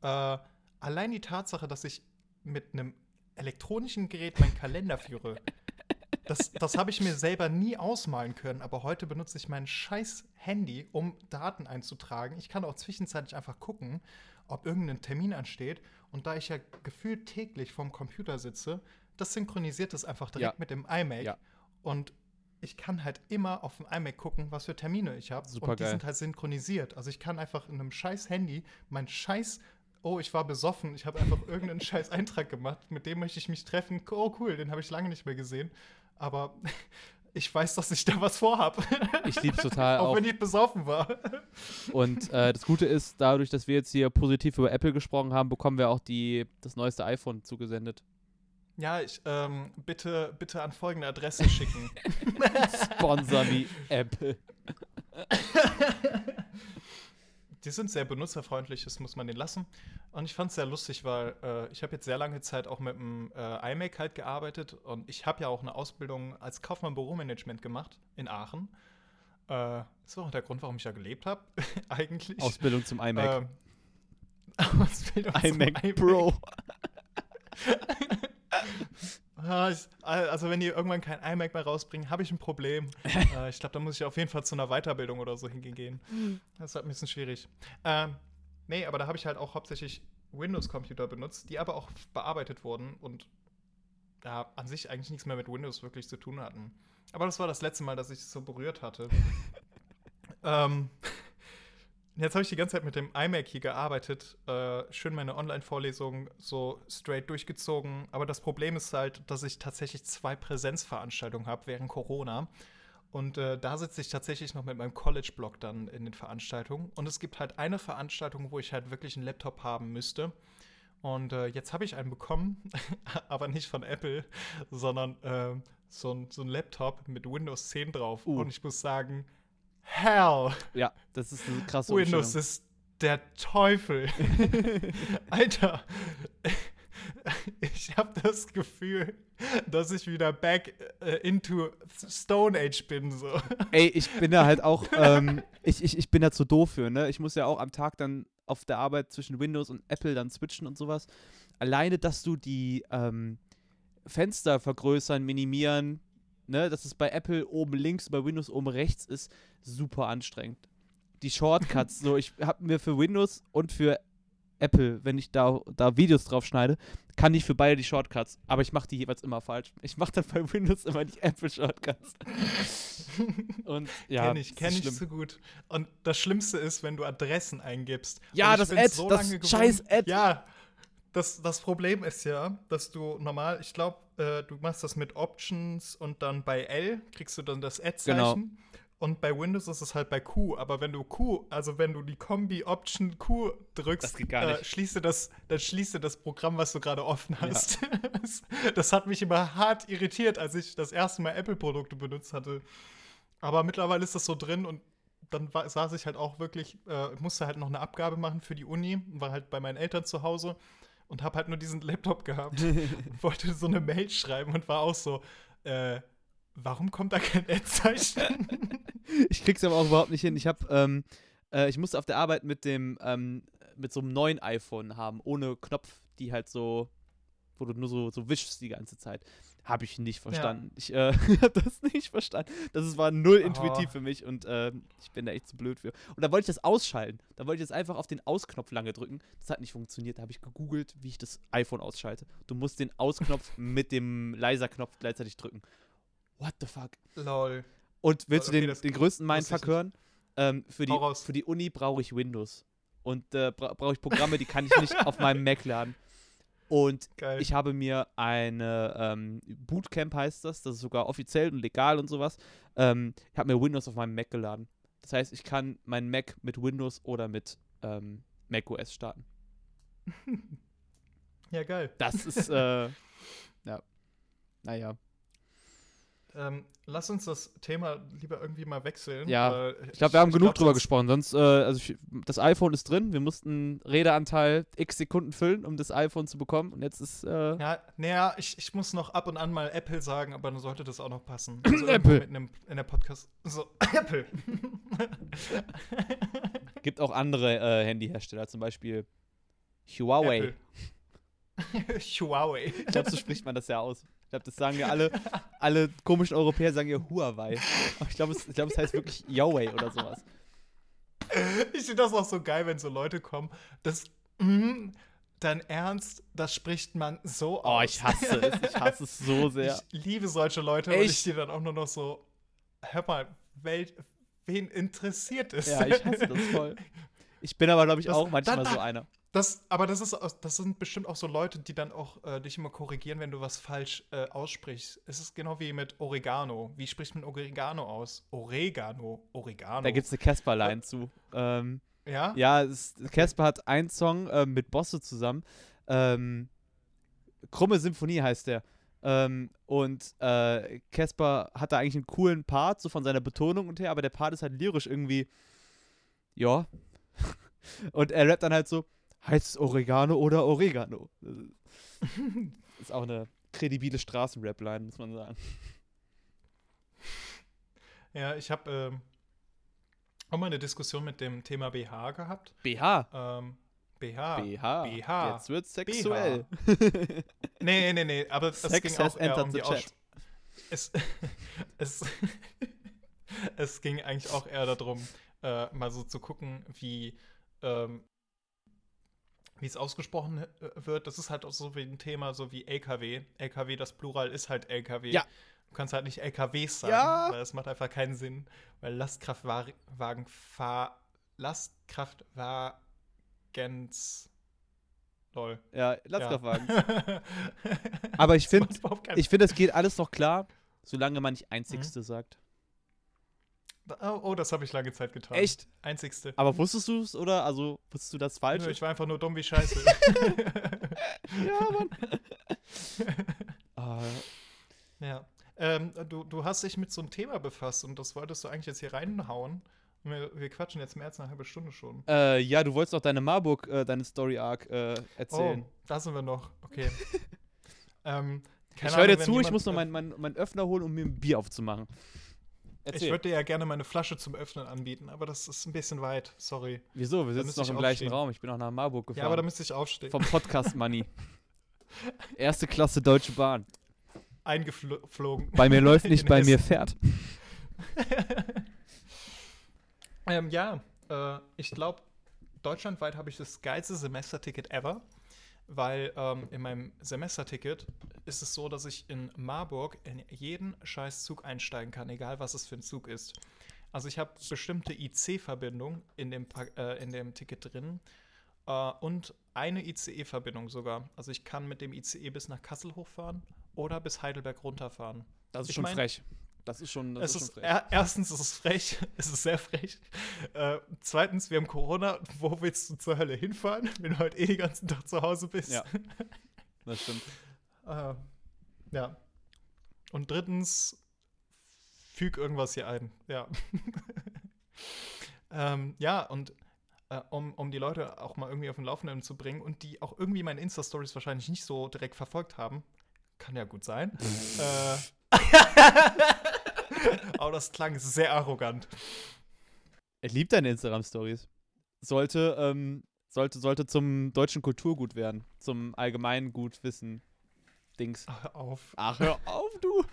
Äh, allein die Tatsache, dass ich mit einem elektronischen Gerät meinen Kalender führe, Das, das habe ich mir selber nie ausmalen können, aber heute benutze ich mein scheiß Handy, um Daten einzutragen. Ich kann auch zwischenzeitlich einfach gucken, ob irgendein Termin ansteht. Und da ich ja gefühlt täglich vorm Computer sitze, das synchronisiert das einfach direkt Ja. mit dem iMac. Ja. Und ich kann halt immer auf dem iMac gucken, was für Termine ich habe. Und die sind halt synchronisiert. Also ich kann einfach in einem scheiß Handy mein scheiß Oh, ich war besoffen. Ich habe einfach irgendeinen scheiß Eintrag gemacht. Mit dem möchte ich mich treffen. Oh, cool, den habe ich lange nicht mehr gesehen. Aber ich weiß, dass ich da was vorhab. Ich lieb's total auch auch. wenn ich besoffen war. Und äh, das Gute ist, dadurch, dass wir jetzt hier positiv über Apple gesprochen haben, bekommen wir auch die, das neueste iPhone zugesendet. Ja, ich, ähm, bitte, bitte an folgende Adresse schicken. Sponsor wie Apple. Die sind sehr benutzerfreundlich, das muss man denen lassen. Und ich fand es sehr lustig, weil äh, ich habe jetzt sehr lange Zeit auch mit dem äh, iMac halt gearbeitet und ich habe ja auch eine Ausbildung als Kaufmann Büromanagement gemacht in Aachen. Äh, das war auch der Grund, warum ich da gelebt habe, eigentlich. Ausbildung zum iMac. Ähm, Ausbildung zum iMac Pro. Also wenn die irgendwann kein iMac mehr rausbringen, habe ich ein Problem. äh, ich glaube, da muss ich auf jeden Fall zu einer Weiterbildung oder so hingehen. Das ist halt ein bisschen schwierig. Ähm, nee, aber da habe ich halt auch hauptsächlich Windows-Computer benutzt, die aber auch bearbeitet wurden und ja, an sich eigentlich nichts mehr mit Windows wirklich zu tun hatten. Aber das war das letzte Mal, dass ich es so berührt hatte. ähm, jetzt habe ich die ganze Zeit mit dem iMac hier gearbeitet, äh, schön meine Online-Vorlesungen so straight durchgezogen. Aber das Problem ist halt, dass ich tatsächlich zwei Präsenzveranstaltungen habe während Corona. Und äh, da sitze ich tatsächlich noch mit meinem College-Blog dann in den Veranstaltungen. Und es gibt halt eine Veranstaltung, wo ich halt wirklich einen Laptop haben müsste. Und äh, jetzt habe ich einen bekommen, aber nicht von Apple, sondern äh, so, ein, so ein Laptop mit Windows 10 drauf. Uh. Und ich muss sagen, hell, Ja, das ist eine krasse Windows ist der Teufel. Alter, ich habe das Gefühl, dass ich wieder back äh, into Stone Age bin. So. Ey, ich bin da halt auch, ähm, ich, ich, ich bin da zu doof für, ne? Ich muss ja auch am Tag dann auf der Arbeit zwischen Windows und Apple dann switchen und sowas. Alleine, dass du die ähm, Fenster vergrößern, minimieren, ne? Dass es bei Apple oben links, bei Windows oben rechts ist, super anstrengend. Die Shortcuts, so, ich habe mir für Windows und für Apple, wenn ich da, da Videos drauf schneide, kann ich für beide die Shortcuts, aber ich mache die jeweils immer falsch. Ich mache dann bei Windows immer die Apple-Shortcuts. Und ja, kenn ich, das kenn ist ich schlimm. so gut. Und das Schlimmste ist, wenn du Adressen eingibst. Ja, das Ad, so das lange scheiß Ad. Ja, das, das Problem ist ja, dass du normal, ich glaube, äh, du machst das mit Options und dann bei L kriegst du dann das Ad-Zeichen. Genau. Und bei Windows ist es halt bei Q. Aber wenn du Q, also wenn du die Kombi Option Q drückst, Äh, du das, dann schließt du das Programm, was du gerade offen hast. das, das hat mich immer hart irritiert, als ich das erste Mal Apple-Produkte benutzt hatte. Aber mittlerweile ist das so drin und dann war, saß ich halt auch wirklich, äh, musste halt noch eine Abgabe machen für die Uni, war halt bei meinen Eltern zu Hause und habe halt nur diesen Laptop gehabt und wollte so eine Mail schreiben und war auch so, äh, warum kommt da kein Ad-Zeichen? Ich krieg's aber auch überhaupt nicht hin. Ich habe, ähm, äh, ich musste auf der Arbeit mit dem, ähm, mit so einem neuen iPhone haben, ohne Knopf, die halt so, wo du nur so, so wischst die ganze Zeit. Habe ich nicht verstanden. Ich äh, habe das nicht verstanden. Das war null Oh. intuitiv für mich und ähm, ich bin da echt zu blöd für. Und da wollte ich das ausschalten. Da wollte ich jetzt einfach auf den Ausknopf lange drücken. Das hat nicht funktioniert. Da habe ich gegoogelt, wie ich das iPhone ausschalte. Du musst den Ausknopf mit dem Leiser-Knopf gleichzeitig drücken. What the fuck? Lol. Und willst Okay, du den, den größten Mindfuck hören? Ähm, für, die, für die Uni brauche ich Windows. Und äh, bra brauche ich Programme, die kann ich nicht auf meinem Mac laden. Und Geil. ich habe mir eine ähm, Bootcamp heißt das, das ist sogar offiziell und legal und sowas. Ähm, ich habe mir Windows auf meinem Mac geladen. Das heißt, ich kann meinen Mac mit Windows oder mit ähm, macOS starten. ja, geil. Das ist, äh, ja, naja. Ähm, lass uns das Thema lieber irgendwie mal wechseln. Ja, weil Ich glaube, wir haben genug glaub, drüber gesprochen. Sonst, äh, also ich, das iPhone ist drin. Wir mussten Redeanteil x Sekunden füllen, um das iPhone zu bekommen. Und jetzt ist, äh, Ja, naja, ich, ich muss noch ab und an mal Apple sagen, aber dann sollte das auch noch passen. Also Apple. Mitten im, in der Podcast. So, Apple. gibt auch andere äh, Handyhersteller, zum Beispiel Huawei. Apple. Huawei. Ich glaube, so spricht man das ja aus. Ich glaube, das sagen ja alle, alle komischen Europäer sagen ja Huawei. Aber ich glaube, es, ich glaub, es heißt wirklich Yahweh oder sowas. Ich finde das auch so geil, wenn so Leute kommen. Das, mm, dein Ernst, das spricht man so Oh, aus. ich hasse es. Ich hasse es so sehr. Ich liebe solche Leute und ich Echt? dir dann auch nur noch so, hör mal, Welt, wen interessiert es? Ja, ich hasse das voll. Ich bin aber, glaube ich, Das- auch manchmal dann- so einer. Das, aber das, ist, das sind bestimmt auch so Leute, die dann auch äh, dich immer korrigieren, wenn du was falsch äh, aussprichst. Es ist genau wie mit Oregano. Wie spricht man Oregano aus? Oregano. Oregano. Da gibt es eine Casper-Line zu. Ähm, ja? ja, Casper hat einen Song ähm, mit Bosse zusammen. Ähm, Krumme Symphonie heißt der. Ähm, und äh, Casper hat da eigentlich einen coolen Part, so von seiner Betonung und her, aber der Part ist halt lyrisch irgendwie, ja. Und er rappt dann halt so, heißt es Oregano oder Oregano? Ist auch eine kredibile Straßenrap-Line, muss man sagen. Ja, ich habe ähm, auch mal eine Diskussion mit dem Thema BH gehabt. BH. Ähm, BH. BH. BH. Jetzt wird sexuell. Nee, nee, nee, aber es Sex ging auch eher entered um the die chat. Aussprache. Es, es, es ging eigentlich auch eher darum, äh, mal so zu gucken, wie ähm, wie es ausgesprochen äh, wird. Das ist halt auch so wie ein Thema, so wie LKW. LKW, das Plural ist halt LKW. Ja. Du kannst halt nicht LKWs sagen, Ja. weil das macht einfach keinen Sinn, weil Lastkraftwagen fahr Lastkraftwagens Lol. Ja, Lastkraftwagen. Ja. Aber ich finde, ich finde, es geht alles noch klar, solange man nicht Einzigste sagt. Oh, oh, das habe ich lange Zeit getan. Echt? Einzigste. Aber wusstest du es oder? Also, wusstest du das falsch? Nö, ich war einfach nur dumm wie Scheiße. ja, Mann. Ah, ja. Ähm, du, du hast dich mit so einem Thema befasst und das wolltest du eigentlich jetzt hier reinhauen. Wir, wir quatschen jetzt mehr als eine halbe Stunde schon. äh, ja, du wolltest doch deine Marburg, äh, deine Story Arc äh, erzählen. Oh, da sind wir noch. Okay. ähm, ich höre dir zu, ich muss noch meinen mein, mein Öffner holen, um mir ein Bier aufzumachen. Ich würde dir ja gerne meine Flasche zum Öffnen anbieten, aber das ist ein bisschen weit. Sorry. Wieso? Wir sitzen noch im gleichen aufstehen. Raum. Ich bin auch nach Marburg gefahren. Ja, aber da müsste ich aufstehen. Vom Podcast Money. Erste Klasse Deutsche Bahn. Eingeflogen. Bei mir läuft nicht, bei mir fährt. Ähm, ja, äh, ich glaube, deutschlandweit habe ich das geilste Semesterticket ever, weil ähm, in meinem Semesterticket ist es so, dass ich in Marburg in jeden scheiß Zug einsteigen kann, egal was es für ein Zug ist. Also ich habe bestimmte IC-Verbindungen in, dem äh, in dem Ticket drin äh, und eine ICE-Verbindung sogar. Also ich kann mit dem ICE bis nach Kassel hochfahren oder bis Heidelberg runterfahren. Das ist Ich schon mein- frech. Das ist schon, das Es ist schon frech. er, erstens ist es frech, es ist sehr frech. Äh, zweitens, wir haben Corona. Wo willst du zur Hölle hinfahren, wenn du halt eh den ganzen Tag zu Hause bist? Ja. Das stimmt. Äh, ja. Und drittens, füg irgendwas hier ein. Ja. ähm, ja, und äh, um, um die Leute auch mal irgendwie auf den Laufenden zu bringen und die auch irgendwie meine Insta-Stories wahrscheinlich nicht so direkt verfolgt haben, kann ja gut sein. äh, aber das klang sehr arrogant. Er liebt deine Instagram-Stories. Sollte, ähm, sollte, sollte zum deutschen Kulturgut werden. Zum allgemeinen Gutwissen. Dings. Hör auf. Ach, hör auf, du.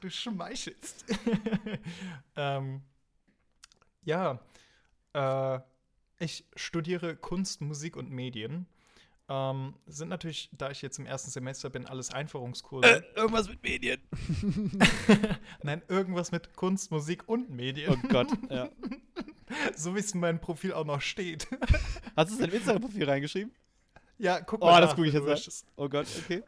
Du schmeichelst. ähm, ja, äh, ich studiere Kunst, Musik und Medien. Ähm, sind natürlich, da ich jetzt im ersten Semester bin, alles Einführungskurse. irgendwas mit Medien. Nein, irgendwas mit Kunst, Musik und Medien. Oh Gott, ja. so wie es in meinem Profil auch noch steht. Hast du es in dein Instagram-Profil reingeschrieben? ja, guck Oh, mal. das nach, guck ich jetzt an. Oh Gott, okay.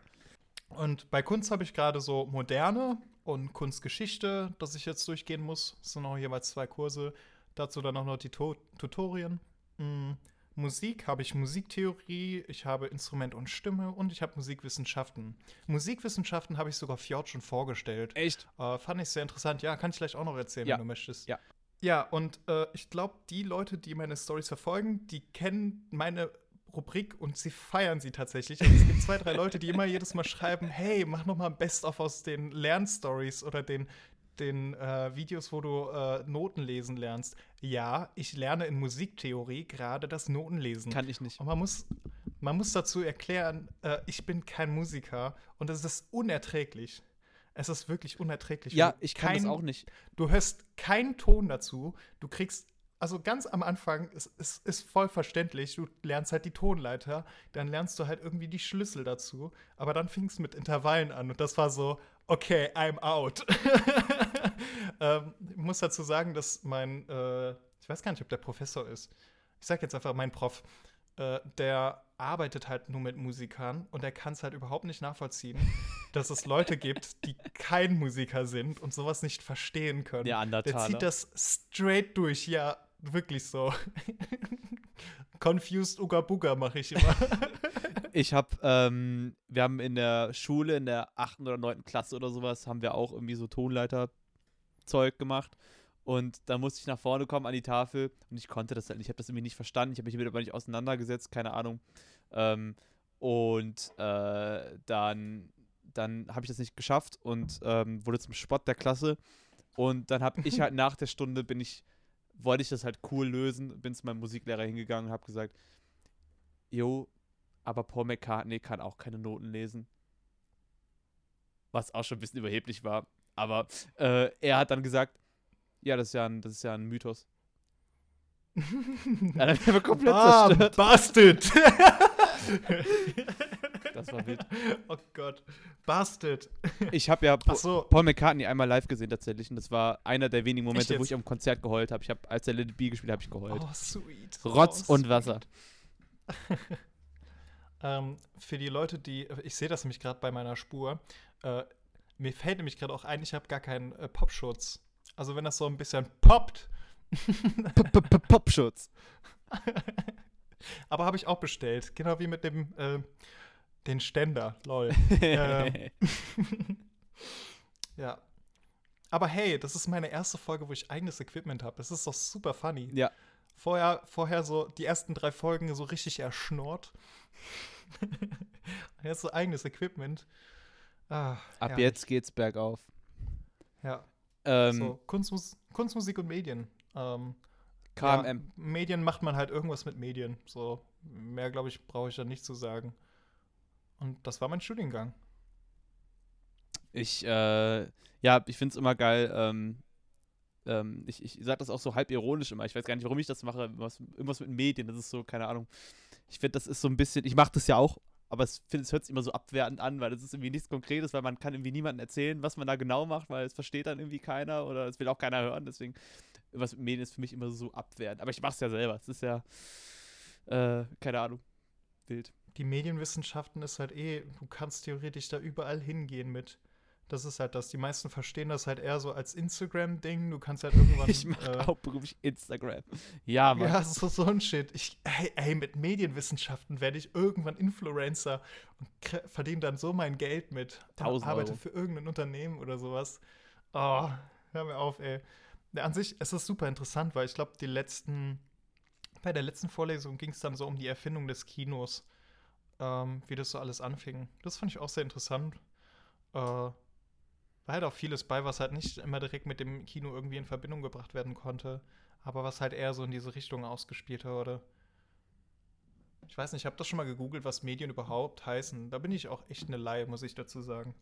Und bei Kunst habe ich gerade so moderne und Kunstgeschichte, das ich jetzt durchgehen muss. Das sind noch jeweils zwei Kurse. Dazu dann auch noch die to Tutorien. Mm, Musik habe ich Musiktheorie, ich habe Instrument und Stimme und ich habe Musikwissenschaften. Musikwissenschaften habe ich sogar Fjord schon vorgestellt. Echt? Äh, fand ich sehr interessant. Ja, kann ich gleich auch noch erzählen, Ja. wenn du möchtest. Ja. Ja, und äh, ich glaube, die Leute, die meine Stories verfolgen, die kennen meine Rubrik und sie feiern sie tatsächlich. Also es gibt zwei, drei Leute, die immer jedes Mal schreiben: Hey, mach noch mal ein Best-of aus den Lernstories oder den, den äh, Videos, wo du äh, Noten lesen lernst. Ja, ich lerne in Musiktheorie gerade das Notenlesen. Kann ich nicht. Und man muss, man muss dazu erklären, äh, ich bin kein Musiker und es ist unerträglich. Es ist wirklich unerträglich. Ja, ich kann das kein- auch nicht. Du hörst keinen Ton dazu. Du kriegst, also ganz am Anfang, es, es ist voll verständlich. Du lernst halt die Tonleiter, dann lernst du halt irgendwie die Schlüssel dazu. Aber dann fing es mit Intervallen an und das war so, okay, I'm out. ähm, ich muss dazu sagen, dass mein, äh, ich weiß gar nicht, ob der Professor ist. Ich sag jetzt einfach mein Prof. Äh, der arbeitet halt nur mit Musikern und er kann es halt überhaupt nicht nachvollziehen, dass es Leute gibt, die kein Musiker sind und sowas nicht verstehen können. Der Der Andertaler. zieht das straight durch, ja, wirklich so. Confused Uga Buga mache ich immer. Ich habe, ähm, wir haben in der Schule, in der 8. oder 9. Klasse oder sowas, haben wir auch irgendwie so Tonleiter-Zeug gemacht. Und da musste ich nach vorne kommen an die Tafel und ich konnte das halt nicht. Ich habe das irgendwie nicht verstanden. Ich habe mich damit aber nicht auseinandergesetzt, keine Ahnung. Ähm, und äh, dann, dann habe ich das nicht geschafft und ähm, wurde zum Spott der Klasse. Und dann habe ich halt nach der Stunde bin ich, wollte ich das halt cool lösen, bin zu meinem Musiklehrer hingegangen und habe gesagt, jo, aber Paul McCartney kann auch keine Noten lesen. Was auch schon ein bisschen überheblich war. Aber äh, er hat dann gesagt, ja, das ist ja ein, das ist ja ein Mythos. Er hat mich aber komplett ah, zerstört. Bastard! Das war wild. Oh Gott. Bastard. Ich habe ja so. Paul McCartney einmal live gesehen tatsächlich und das war einer der wenigen Momente, wo ich am Konzert geheult habe. Ich habe, als er Let It Be gespielt habe, ich geheult. Oh, sweet. Rotz oh, und sweet. Wasser. Ähm, für die Leute, die, ich sehe das nämlich gerade bei meiner Spur, äh, mir fällt nämlich gerade auch ein, ich habe gar keinen äh, Popschutz. Also wenn das so ein bisschen poppt, Popschutz. aber habe ich auch bestellt, genau wie mit dem äh, den Ständer, lol. Ähm. ja. Aber hey, das ist meine erste Folge, wo ich eigenes Equipment habe. Das ist doch super funny. ja, Vorher, vorher so die ersten drei Folgen so richtig erschnurrt. Jetzt so eigenes Equipment. Ah, ab herrlich. jetzt geht's bergauf. Ja. Ähm, so, Kunstmus Kunstmusik und Medien. Ähm, KMM. Ja, Medien macht man halt irgendwas mit Medien. So, mehr, glaube ich, brauche ich da nicht zu sagen. Und das war mein Studiengang. Ich, äh, ja, ich finde es immer geil. Ähm, ähm, ich ich sage das auch so halb ironisch immer. Ich weiß gar nicht, warum ich das mache. Irgendwas, irgendwas mit Medien, das ist so, keine Ahnung. Ich finde, das ist so ein bisschen, ich mache das ja auch, aber es, es hört sich immer so abwertend an, weil das ist irgendwie nichts Konkretes, weil man kann irgendwie niemandem erzählen, was man da genau macht, weil es versteht dann irgendwie keiner oder es will auch keiner hören. Deswegen, irgendwas mit Medien ist für mich immer so abwertend. Aber ich mache es ja selber. Es ist ja, äh, keine Ahnung, wild. Die Medienwissenschaften ist halt eh, du kannst theoretisch da überall hingehen mit. Das ist halt das. Die meisten verstehen das halt eher so als Instagram-Ding. Du kannst halt irgendwann. Ich mache äh, hauptberuflich Instagram. Ja, Mann. Ja, so, so ein Shit. Ich, ey, ey, mit Medienwissenschaften werde ich irgendwann Influencer und verdiene dann so mein Geld mit. 1000 arbeite Euro. für irgendein Unternehmen oder sowas. Oh, hör mir auf, ey. Ja, an sich ist es super interessant, weil ich glaube, die letzten, bei der letzten Vorlesung ging es dann so um die Erfindung des Kinos, ähm, wie das so alles anfing. Das fand ich auch sehr interessant. Äh, war halt auch vieles bei, was halt nicht immer direkt mit dem Kino irgendwie in Verbindung gebracht werden konnte, aber was halt eher so in diese Richtung ausgespielt wurde. Ich weiß nicht, ich habe das schon mal gegoogelt, was Medien überhaupt heißen. Da bin ich auch echt eine Laie, muss ich dazu sagen.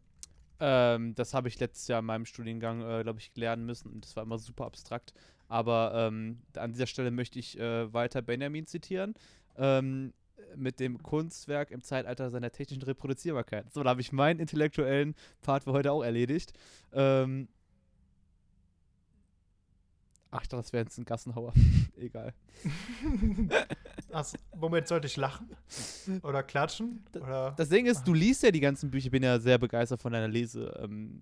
Ähm, das habe ich letztes Jahr in meinem Studiengang, äh, glaube ich, lernen müssen und das war immer super abstrakt. Aber ähm, an dieser Stelle möchte ich äh, weiter Benjamin zitieren. Ähm, mit dem Kunstwerk im Zeitalter seiner technischen Reproduzierbarkeit. So, da habe ich meinen intellektuellen Part für heute auch erledigt. Ähm, ach, ich dachte, das wäre jetzt ein Gassenhauer. Egal. Also, Moment, sollte ich lachen? Oder klatschen? Oder? Das Ding ist, du liest ja die ganzen Bücher. Ich bin ja sehr begeistert von deiner Lese, ähm,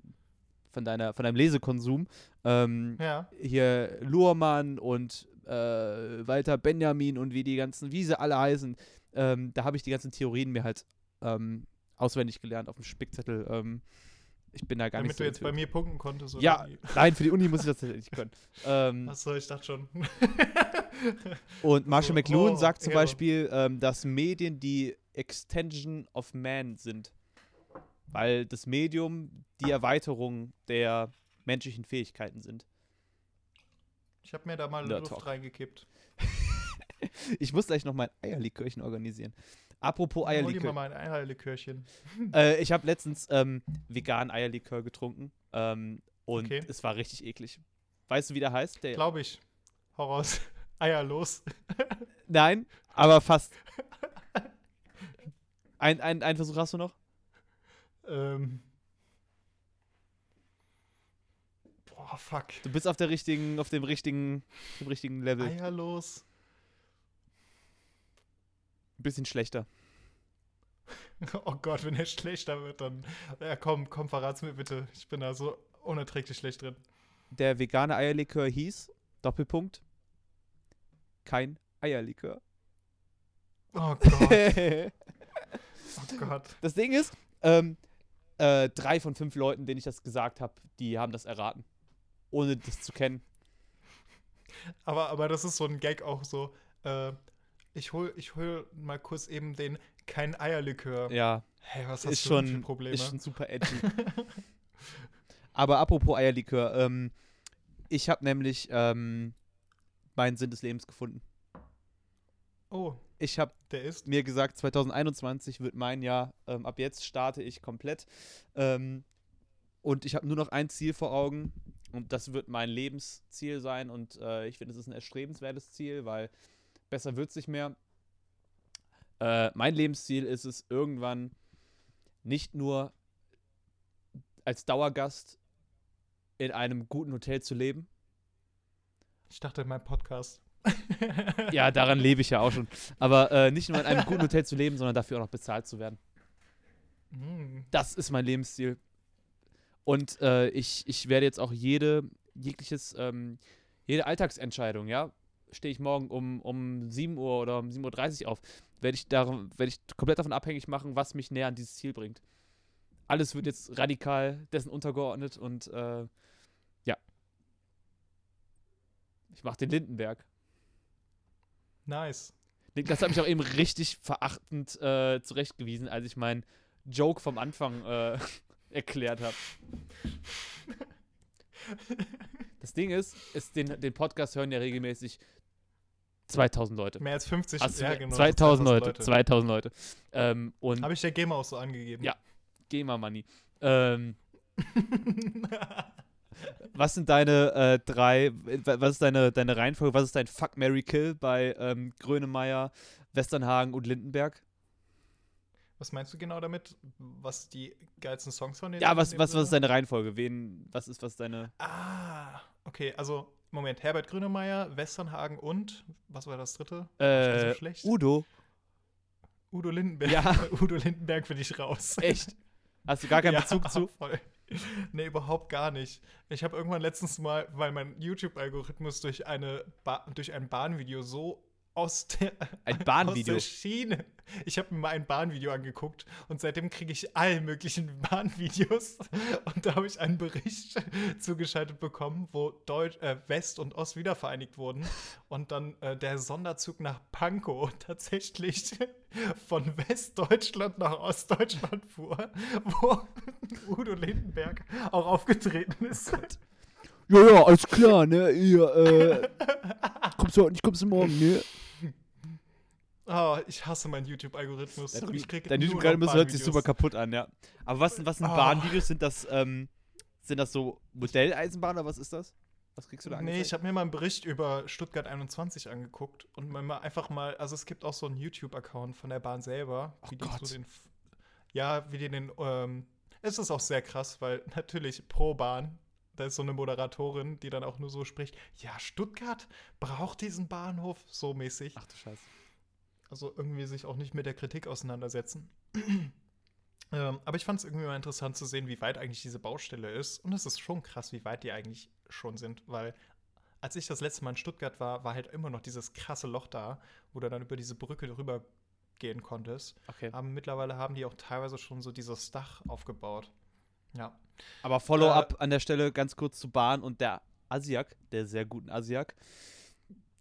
von deiner, von deinem Lesekonsum. Ähm, ja. hier Luhrmann und äh, Walter Benjamin und wie die ganzen, wie sie alle heißen, ähm, da habe ich die ganzen Theorien mir halt ähm, auswendig gelernt auf dem Spickzettel. Ähm, ich bin da gar Damit nicht so du jetzt bei mir punkten konntest. Oder Ja, nein, für die Uni muss ich das tatsächlich können. Ähm, Achso, ich dachte schon. und Marshall McLuhan oh, sagt zum Ehre. Beispiel, ähm, dass Medien die Extension of Man sind. Weil das Medium die Erweiterung der menschlichen Fähigkeiten sind. Ich habe mir da mal Nerd Luft Talk. reingekippt. Ich muss gleich noch mein Eierlikörchen organisieren. Apropos Hol dir mal Eierlikör. mal ein Eierlikörchen. Äh, ich habe letztens ähm, veganen Eierlikör getrunken ähm, und Okay. es war richtig eklig. Weißt du, wie der heißt? Glaube ich. Hau raus. Eier los. Nein, aber fast. Ein, ein, ein Versuch hast du noch? Ähm. Boah, fuck. Du bist auf der richtigen, auf dem richtigen, dem richtigen Level. Eier los. Ein bisschen schlechter. Oh Gott, wenn er schlechter wird, dann. Ja, komm, komm, verrat's mir bitte. Ich bin da so unerträglich schlecht drin. Der vegane Eierlikör hieß, Doppelpunkt, kein Eierlikör. Oh Gott, oh Gott. das Ding ist, ähm, äh, drei von fünf Leuten, denen ich das gesagt habe, die haben das erraten. Ohne das zu kennen. Aber, aber das ist so ein Gag auch so. Äh, ich hol, ich hol mal kurz eben den kein Eierlikör. Ja, Hey, was hast ist du schon, für Probleme? ist schon super edgy. Aber apropos Eierlikör, ähm, ich habe nämlich ähm, meinen Sinn des Lebens gefunden. oh, Ich habe mir gesagt, 2021 wird mein Jahr. Ähm, ab jetzt starte ich komplett. Ähm, und ich habe nur noch ein Ziel vor Augen. Und das wird mein Lebensziel sein. Und äh, ich finde, es ist ein erstrebenswertes Ziel, weil besser wird es nicht mehr. Äh, mein Lebensziel ist es, irgendwann nicht nur als Dauergast in einem guten Hotel zu leben. Ich dachte, mein Podcast. Ja, daran lebe ich ja auch schon. Aber äh, nicht nur in einem guten Hotel zu leben, sondern dafür auch noch bezahlt zu werden. Hm. Das ist mein Lebensziel. Und äh, ich, ich werde jetzt auch jede, jegliches, ähm, jede Alltagsentscheidung, ja, stehe ich morgen um, um 7 Uhr oder um 7.30 Uhr auf, werde ich, darum, werde ich komplett davon abhängig machen, was mich näher an dieses Ziel bringt. Alles wird jetzt radikal dessen untergeordnet und äh, ja. Ich mache den Lindenberg. Nice. Das hat mich auch eben richtig verachtend äh, zurechtgewiesen, als ich meinen Joke vom Anfang äh, erklärt habe. Das Ding ist, ist den, den Podcast hören ja regelmäßig 2000 Leute. Mehr als 50. Hast du ja, genau. 2000 Leute, 2000 Leute. Ähm, und Habe ich der Gamer auch so angegeben. Ja. Gamer Money. Ähm, was sind deine äh, drei, was ist deine, deine Reihenfolge, was ist dein Fuck, Mary Kill bei ähm, Grönemeyer, Westernhagen und Lindenberg? Was meinst du genau damit? Was die geilsten Songs von denen Ja, sind was, was, was ist deine Reihenfolge? Wen, was ist, was deine. Ah, okay, also, Moment. Herbert Grönemeyer, Westernhagen und, was war das dritte? Äh, schlecht? Udo? Udo Lindenberg. Ja. Udo Lindenberg bin ich raus. Echt? Hast du gar keinen Ja, Bezug zu? Voll. Nee, überhaupt gar nicht. Ich habe irgendwann letztens mal, weil mein YouTube-Algorithmus durch, eine ba durch ein Bahnvideo so aus der, Ein aus Bahnvideo. der Schiene. Ich habe mir mal ein Bahnvideo angeguckt und seitdem kriege ich alle möglichen Bahnvideos. Und da habe ich einen Bericht zugeschaltet bekommen, wo Deutsch, äh, West und Ost wiedervereinigt wurden. Und dann äh, der Sonderzug nach Pankow tatsächlich von Westdeutschland nach Ostdeutschland fuhr, wo Udo Lindenberg auch aufgetreten ist. Ja, ja, alles klar, ne? Ihr, äh, kommst du heute nicht, kommst du morgen, ne? Oh, ich hasse meinen YouTube-Algorithmus. Dein noch hört sich super kaputt an, ja. Aber was, was sind Ah. Bahnvideos? Sind das, ähm, sind das so Modelleisenbahn oder was ist das? Was kriegst du da Nee, angezeigt? ich habe mir mal einen Bericht über Stuttgart 21 angeguckt und mal einfach mal, also es gibt auch so einen YouTube-Account von der Bahn selber, Oh wie die Gott. so den, ja, wie die den, ähm, es ist auch sehr krass, weil natürlich pro Bahn, da ist so eine Moderatorin, die dann auch nur so spricht, ja, Stuttgart braucht diesen Bahnhof, so mäßig. Ach du Scheiße. Also irgendwie sich auch nicht mit der Kritik auseinandersetzen. ähm, aber ich fand es irgendwie mal interessant zu sehen, wie weit eigentlich diese Baustelle ist. Und es ist schon krass, wie weit die eigentlich schon sind, weil als ich das letzte Mal in Stuttgart war, war halt immer noch dieses krasse Loch da, wo du dann über diese Brücke drüber gehen konntest. Okay. Aber mittlerweile haben die auch teilweise schon so dieses Dach aufgebaut. Ja. Aber Follow-up an der Stelle ganz kurz zu Bahn und der Asiak, der sehr guten Asiak.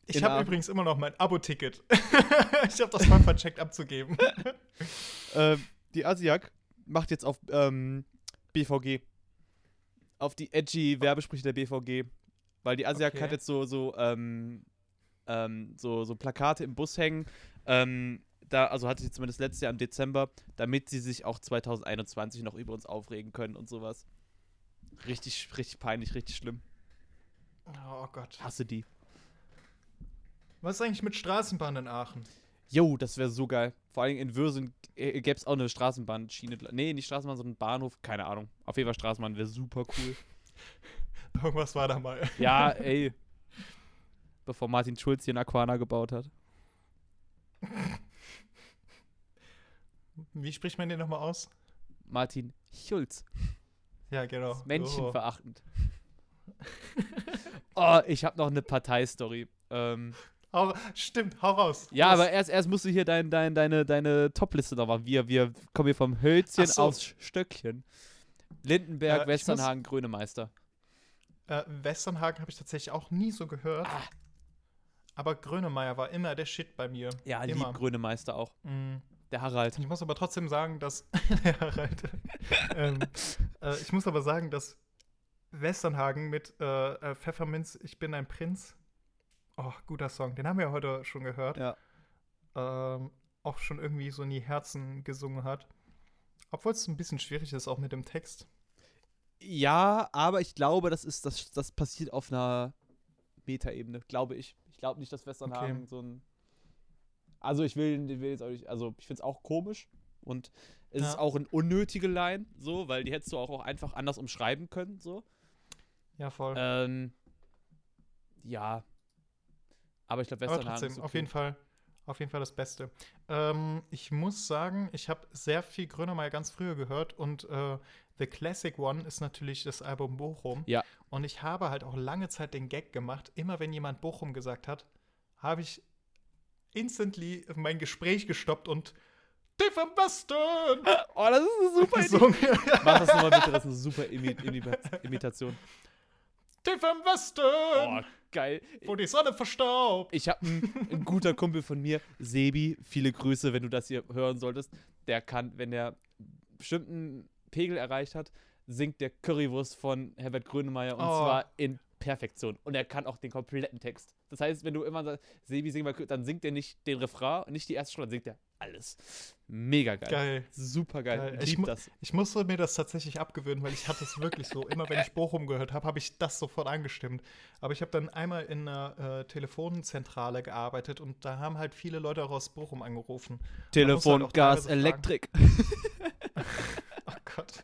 Ich habe übrigens immer noch mein Abo-Ticket. ich habe das mal vercheckt abzugeben. Ähm, die Asiak macht jetzt auf ähm, BVG. Auf die edgy Werbesprüche der BVG. Weil die Asiak Okay. hat jetzt so, so ähm, ähm, so, so Plakate im Bus hängen. Ähm, da, also hatte sie zumindest letztes Jahr im Dezember, damit sie sich auch 2021 noch über uns aufregen können und sowas. Richtig, richtig peinlich, richtig schlimm. Oh Gott. Hasse die. Was ist eigentlich mit Straßenbahn in Aachen? Jo, das wäre so geil. Vor allem in Würsen äh, gäbe es auch eine Straßenbahnschiene. Nee, nicht Straßenbahn, sondern Bahnhof. Keine Ahnung. Auf jeden Fall Straßenbahn wäre super cool. Irgendwas war da mal. ja, ey. Bevor Martin Schulz hier in Aquana gebaut hat. Wie spricht man den nochmal aus? Martin Schulz. Ja, genau. ist menschenverachtend. oh, ich habe noch eine Parteistory. Ähm. Hau, stimmt, hau raus. ja, aber erst, erst musst du hier dein, dein, deine, deine Top-Liste noch machen. Wir, wir kommen hier vom Hölzchen so. aufs Stöckchen. Lindenberg, ich Westernhagen, Grönemeister. Äh, Westernhagen habe ich tatsächlich auch nie so gehört. Ah. Aber Grönemeyer war immer der Shit bei mir. Ja, immer. lieb Grönemeister auch. Mm. Der Harald. Ich muss aber trotzdem sagen, dass. ja, Harald. ähm, äh, ich muss aber sagen, dass Westernhagen mit äh, äh, Pfefferminz, Ich bin ein Prinz. Oh, guter Song. Den haben wir ja heute schon gehört. Ja. Ähm, auch schon irgendwie so in die Herzen gesungen hat. Obwohl es ein bisschen schwierig ist, auch mit dem Text. Ja, aber ich glaube, das ist, das, das passiert auf einer Metaebene, glaube ich. Ich glaube nicht, dass Westernhagen Okay. so ein. Also ich will, will jetzt auch nicht, also ich finde es auch komisch und es ist Ja. auch eine unnötige Line, so, weil die hättest du auch, auch einfach anders umschreiben können, so. Ja, voll. Ähm, ja. Aber ich glaube, Westernhagen trotzdem, ist auf okay. jeden Fall, auf jeden Fall das Beste. Ähm, ich muss sagen, ich habe sehr viel Grönemeyer ganz früher gehört und äh, The Classic One ist natürlich das Album Bochum. Ja. Und ich habe halt auch lange Zeit den Gag gemacht, immer wenn jemand Bochum gesagt hat, habe ich instantly mein Gespräch gestoppt und Tief im Westen Oh, das ist eine super gesungen. Mach das nochmal bitte, das ist eine super Imi Imi Imitation. Tief im Westen, Oh, geil. wo die Sonne verstaubt. Ich habe einen ein guter Kumpel von mir, Sebi, viele Grüße, wenn du das hier hören solltest. Der kann, wenn der bestimmten Pegel erreicht hat, singt der Currywurst von Herbert Grönemeyer und Oh. zwar in Perfektion. Und er kann auch den kompletten Text. Das heißt, wenn du immer sagst, Sebi, sing mal, dann singt er nicht den Refrain, nicht die erste Strophe, dann singt er alles. Mega geil. Geil. Super geil. Geil. Ich Ich das. Ich musste mir das tatsächlich abgewöhnen, weil ich hatte es wirklich so. Immer wenn ich Bochum gehört habe, habe ich das sofort angestimmt. Aber ich habe dann einmal in einer äh, Telefonzentrale gearbeitet und da haben halt viele Leute auch aus Bochum angerufen. Telefon, auch Gas. Elektrik. Oh Gott.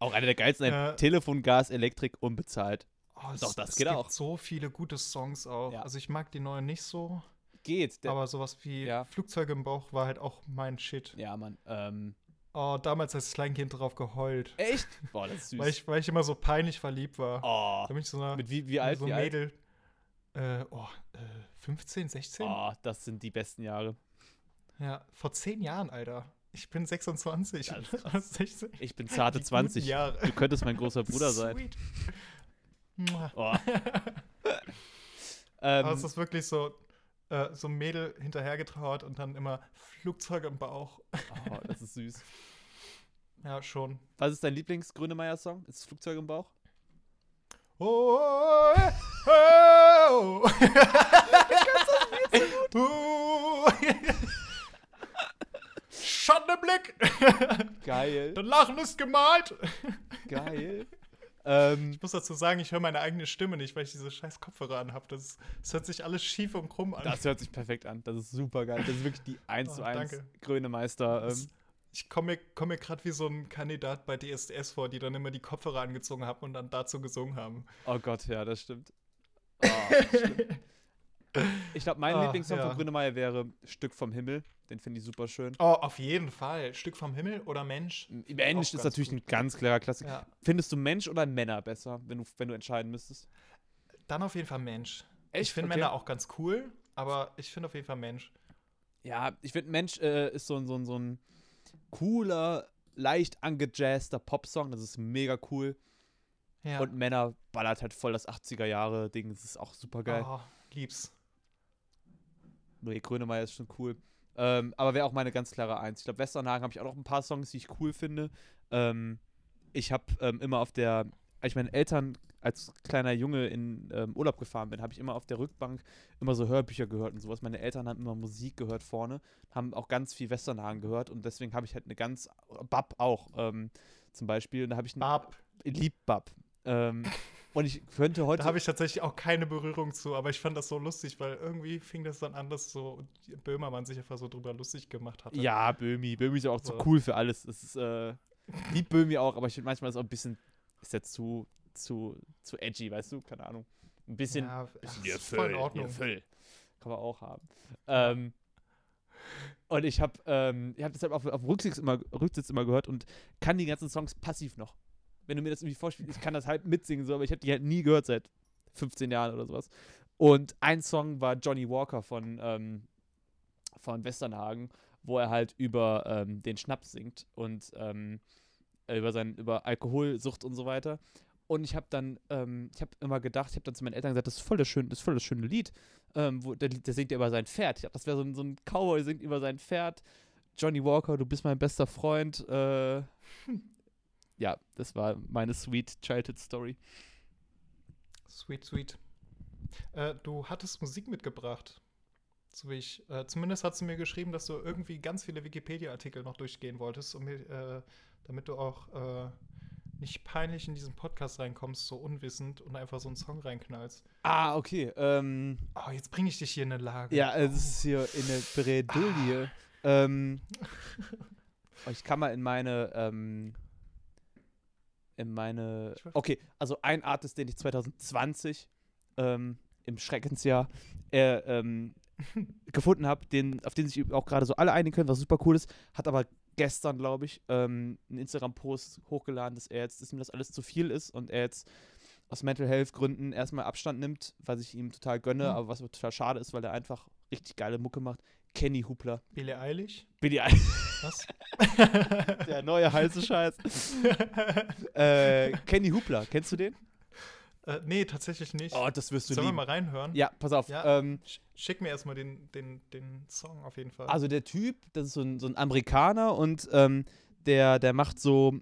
Auch einer der geilsten. ein Ja. Telefon, Gas, Elektrik, unbezahlt. Oh, Doch, es- das es geht gibt auch. so viele gute Songs auch. Ja. Also ich mag die neuen nicht so, Geht. Aber sowas wie Ja. Flugzeuge im Bauch war halt auch mein Shit. ja, Mann. Ähm, Oh, damals als Kleinkind drauf geheult. echt? Boah, das ist süß. Weil ich, weil ich immer so peinlich verliebt war. oh. Da bin ich so einer, Mit wie, wie alt? so wie ein alt? Mädel. Äh, oh, äh, 15, 16? Oh, das sind die besten Jahre. Ja, vor zehn Jahren, Alter. Ich bin 26. Das ist und 16. Ich bin zarte Die guten 20. Jahre. Du könntest mein großer Bruder sein. Sweet. Mua. Oh. Aber ähm, es ist wirklich so, äh, so ein Mädel hinterhergetrauert und dann immer Flugzeuge im Bauch. oh, das ist süß. Ja, schon. Was ist dein Lieblings-Grönemeyer-Song? Ist es Flugzeug im Bauch? Oh, äh, oh. Uh. Schatten im Blick. Geil. Das Lachen ist gemalt. Geil. ähm, Ich muss dazu sagen, ich höre meine eigene Stimme nicht, weil ich diese scheiß Kopfhörer anhabe. Das, das hört sich alles schief und krumm an. das hört sich perfekt an. Das ist super geil. Das ist wirklich die 1 Oh, zu 1 danke. Grönemeister. Das- Ähm, Ich komme mir, komm mir gerade wie so ein Kandidat bei DSDS vor, die dann immer die Kopfhörer angezogen haben und dann dazu gesungen haben. oh Gott, ja, das stimmt. Oh, das stimmt. Ich glaube, mein Ah, Lieblingssong ja. von Grönemeyer wäre Stück vom Himmel. Den finde ich super schön. Oh, auf jeden Fall. Stück vom Himmel oder Mensch? Mensch ist natürlich gut. ein ganz klarer Klassiker. Ja. Findest du Mensch oder Männer besser, wenn du, wenn du entscheiden müsstest? Dann auf jeden Fall Mensch. Echt? Ich finde Okay. Männer auch ganz cool, aber ich finde auf jeden Fall Mensch. Ja, ich finde, Mensch äh, ist so ein, so, ein, so ein cooler, leicht angejazzter Popsong. Das ist mega cool. Ja. Und Männer ballert halt voll das 80er-Jahre-Ding. Das ist auch super geil. Oh, lieb's. Nee, Grönemeyer ist schon cool. Ähm, aber wäre auch meine ganz klare Eins. Ich glaube, Westernhagen habe ich auch noch ein paar Songs, die ich cool finde. Ähm, ich habe ähm, immer auf der, als ich meine Eltern als kleiner Junge in ähm, Urlaub gefahren bin, habe ich immer auf der Rückbank immer so Hörbücher gehört und sowas. Meine Eltern haben immer Musik gehört vorne, haben auch ganz viel Westernhagen gehört und deswegen habe ich halt eine ganz, Bab auch ähm, zum Beispiel, und da habe ich einen Bab. lieb Bab. Und ich könnte heute. Da habe ich tatsächlich auch keine Berührung zu, aber ich fand das so lustig, weil irgendwie fing das dann an, dass so Böhmermann sich einfach so drüber lustig gemacht hatte. ja, Böhmi. Böhmi ist ja auch zu So. cool für alles. Das ist, äh, lieb Böhmi auch, aber ich finde manchmal ist auch ein bisschen, ist jetzt zu, zu, zu edgy, weißt du? Keine Ahnung. Ein bisschen, ja, bisschen ja, ist voll in Ordnung. Gefühl. Kann man auch haben. Ähm, und ich habe ähm, ich hab das halt auf, auf Rücksitz, immer, Rücksitz immer gehört und kann die ganzen Songs passiv noch. Wenn du mir das irgendwie vorspielst, ich kann das halt mitsingen, so, aber ich habe die halt nie gehört seit 15 Jahren oder sowas. Und ein Song war Johnny Walker von, ähm, von Westernhagen, wo er halt über ähm, den Schnaps singt und ähm, über, sein, über Alkoholsucht und so weiter. Und ich habe dann, ähm, ich habe immer gedacht, ich habe dann zu meinen Eltern gesagt, das ist voll das schöne, das ist voll das schöne Lied. Ähm, wo, der, der singt ja über sein Pferd. Ich dachte, das wäre so ein, so ein Cowboy, singt über sein Pferd. Johnny Walker, du bist mein bester Freund. Äh, ja, das war meine sweet Childhood Story. Sweet, sweet. Äh, du hattest Musik mitgebracht. So wie ich. Äh, zumindest hast du mir geschrieben, dass du irgendwie ganz viele Wikipedia-Artikel noch durchgehen wolltest, um, äh, damit du auch äh, nicht peinlich in diesen Podcast reinkommst, so unwissend und einfach so einen Song reinknallst. Ah, okay. Ähm, Oh, jetzt bringe ich dich hier in eine Lage. ja, es ist hier in der Bredouille. Ähm, ich kann mal in meine, ähm, in meine, okay, also ein Artist, den ich 2020 ähm, im Schreckensjahr äh, ähm, gefunden habe, den, auf den sich auch gerade so alle einigen können, was super cool ist, hat aber gestern, glaube ich, ähm, einen Instagram-Post hochgeladen, dass er jetzt, dass ihm das alles zu viel ist und er jetzt aus Mental Health Gründen erstmal Abstand nimmt, was ich ihm total gönne, Mhm. aber was total schade ist, weil er einfach richtig geile Mucke macht. Kenny Hupler. Billie Eilish? Billy Eilish, Was? der neue heiße Scheiß. äh, Kenny Hupler, kennst du den? äh, nee, tatsächlich nicht. Oh, das wirst du Sollen wir lieben. mal reinhören? Ja, pass auf. Ja. Ähm, Sch- Schick mir erstmal den, den, den Song auf jeden Fall. Also der Typ, das ist so ein, so ein Amerikaner und ähm, der, der macht so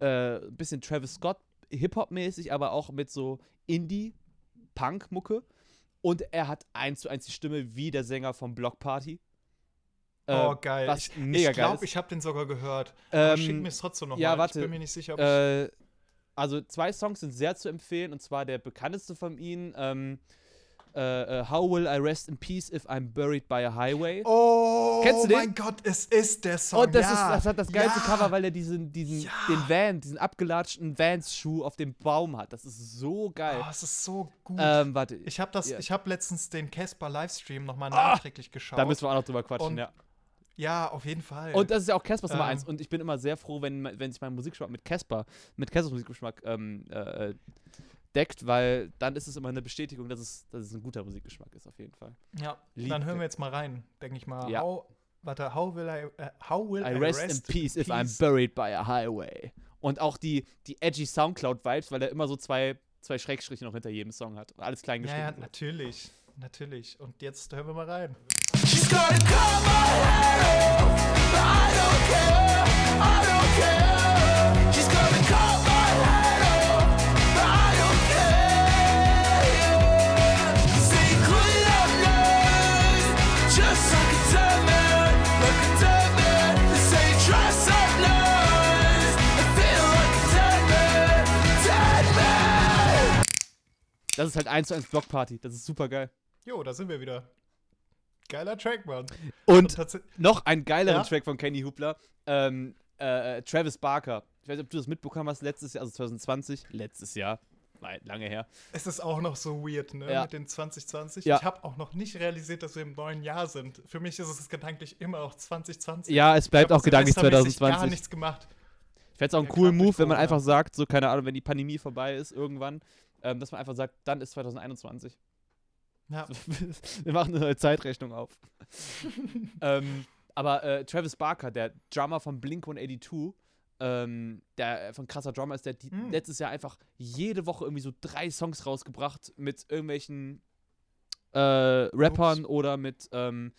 äh, ein bisschen Travis Scott Hip-Hop-mäßig, aber auch mit so Indie-Punk-Mucke. Und er hat eins zu eins die Stimme wie der Sänger von Block Party. Oh, Äh, geil. was ich mega ich glaube, ich habe den sogar gehört. Aber schick Ähm, mir es trotzdem noch ja, mal. warte. Ich bin mir nicht sicher, ob ich äh, also zwei Songs sind sehr zu empfehlen und zwar der bekannteste von ihnen, ähm, äh, äh, How Will I Rest in Peace If I'm Buried by a Highway. Oh, Kennst du den? mein Gott, es ist der Song. Und das, ja. ist, das hat das geilste ja. Cover, weil er diesen, diesen Ja. den Van, diesen abgelatschten Vans-Schuh auf dem Baum hat. Das ist so geil. Oh, es ist so gut. ähm, warte, ich habe das, ich habe letztens den Casper Livestream noch mal Ah, nachträglich geschaut. da müssen wir auch noch drüber quatschen, Und- ja. Ja, auf jeden Fall. Und das ist ja auch Caspers Nummer Ähm. eins. Und ich bin immer sehr froh, wenn, wenn sich mein Musikgeschmack mit Casper, mit Caspers Musikgeschmack ähm, äh, deckt, weil dann ist es immer eine Bestätigung, dass es, dass es ein guter Musikgeschmack ist, auf jeden Fall. ja, Lieb- dann hören wir jetzt mal rein, denke ich mal. Ja. How, warte, how will I, äh, how will I rest, in peace if I'm buried by a highway. Und auch die, die edgy Soundcloud-Vibes, weil er immer so zwei, zwei Schrägstriche noch hinter jedem Song hat. Alles klein Ja, geschrieben. ja, natürlich, natürlich. Und jetzt hören wir mal rein. She's gonna cut my head off, but I don't care, I don't care. She's gonna cut my head off, but I don't care. Secret of love, just like a dead man, like a dead man. They say dress up nice, I feel like a dead man, dead man. Das ist halt 1 zu 1 Blockparty. Das ist super geil. Jo, da sind wir wieder. Geiler Track, Mann. Und tatsächlich. noch ein geilerer Ja? Track von Kenny Hupler. Ähm, äh, Travis Barker. Ich weiß nicht, ob du das mitbekommen hast, letztes Jahr, also 2020. Letztes Jahr. Lange her. Es ist auch noch so weird, ne? Ja. Mit den 2020. Ja. Ich habe auch noch nicht realisiert, dass wir im neuen Jahr sind. Für mich ist es gedanklich immer auch 2020. Ja, es bleibt auch gedanklich silvestermäßig Gar 2020. nichts gemacht. Ich fände es auch einen Ja, coolen Move, wenn man einfach sagt, so, keine Ahnung, wenn die Pandemie vorbei ist irgendwann, ähm, dass man einfach sagt, dann ist 2021. Ja. Wir machen eine neue Zeitrechnung auf. ähm, aber äh, Travis Barker, der Drummer von Blink 182, ähm, der äh, von krasser Drummer ist, der die Mm. letztes Jahr einfach jede Woche irgendwie so drei Songs rausgebracht mit irgendwelchen äh, Rappern oder mit ähm,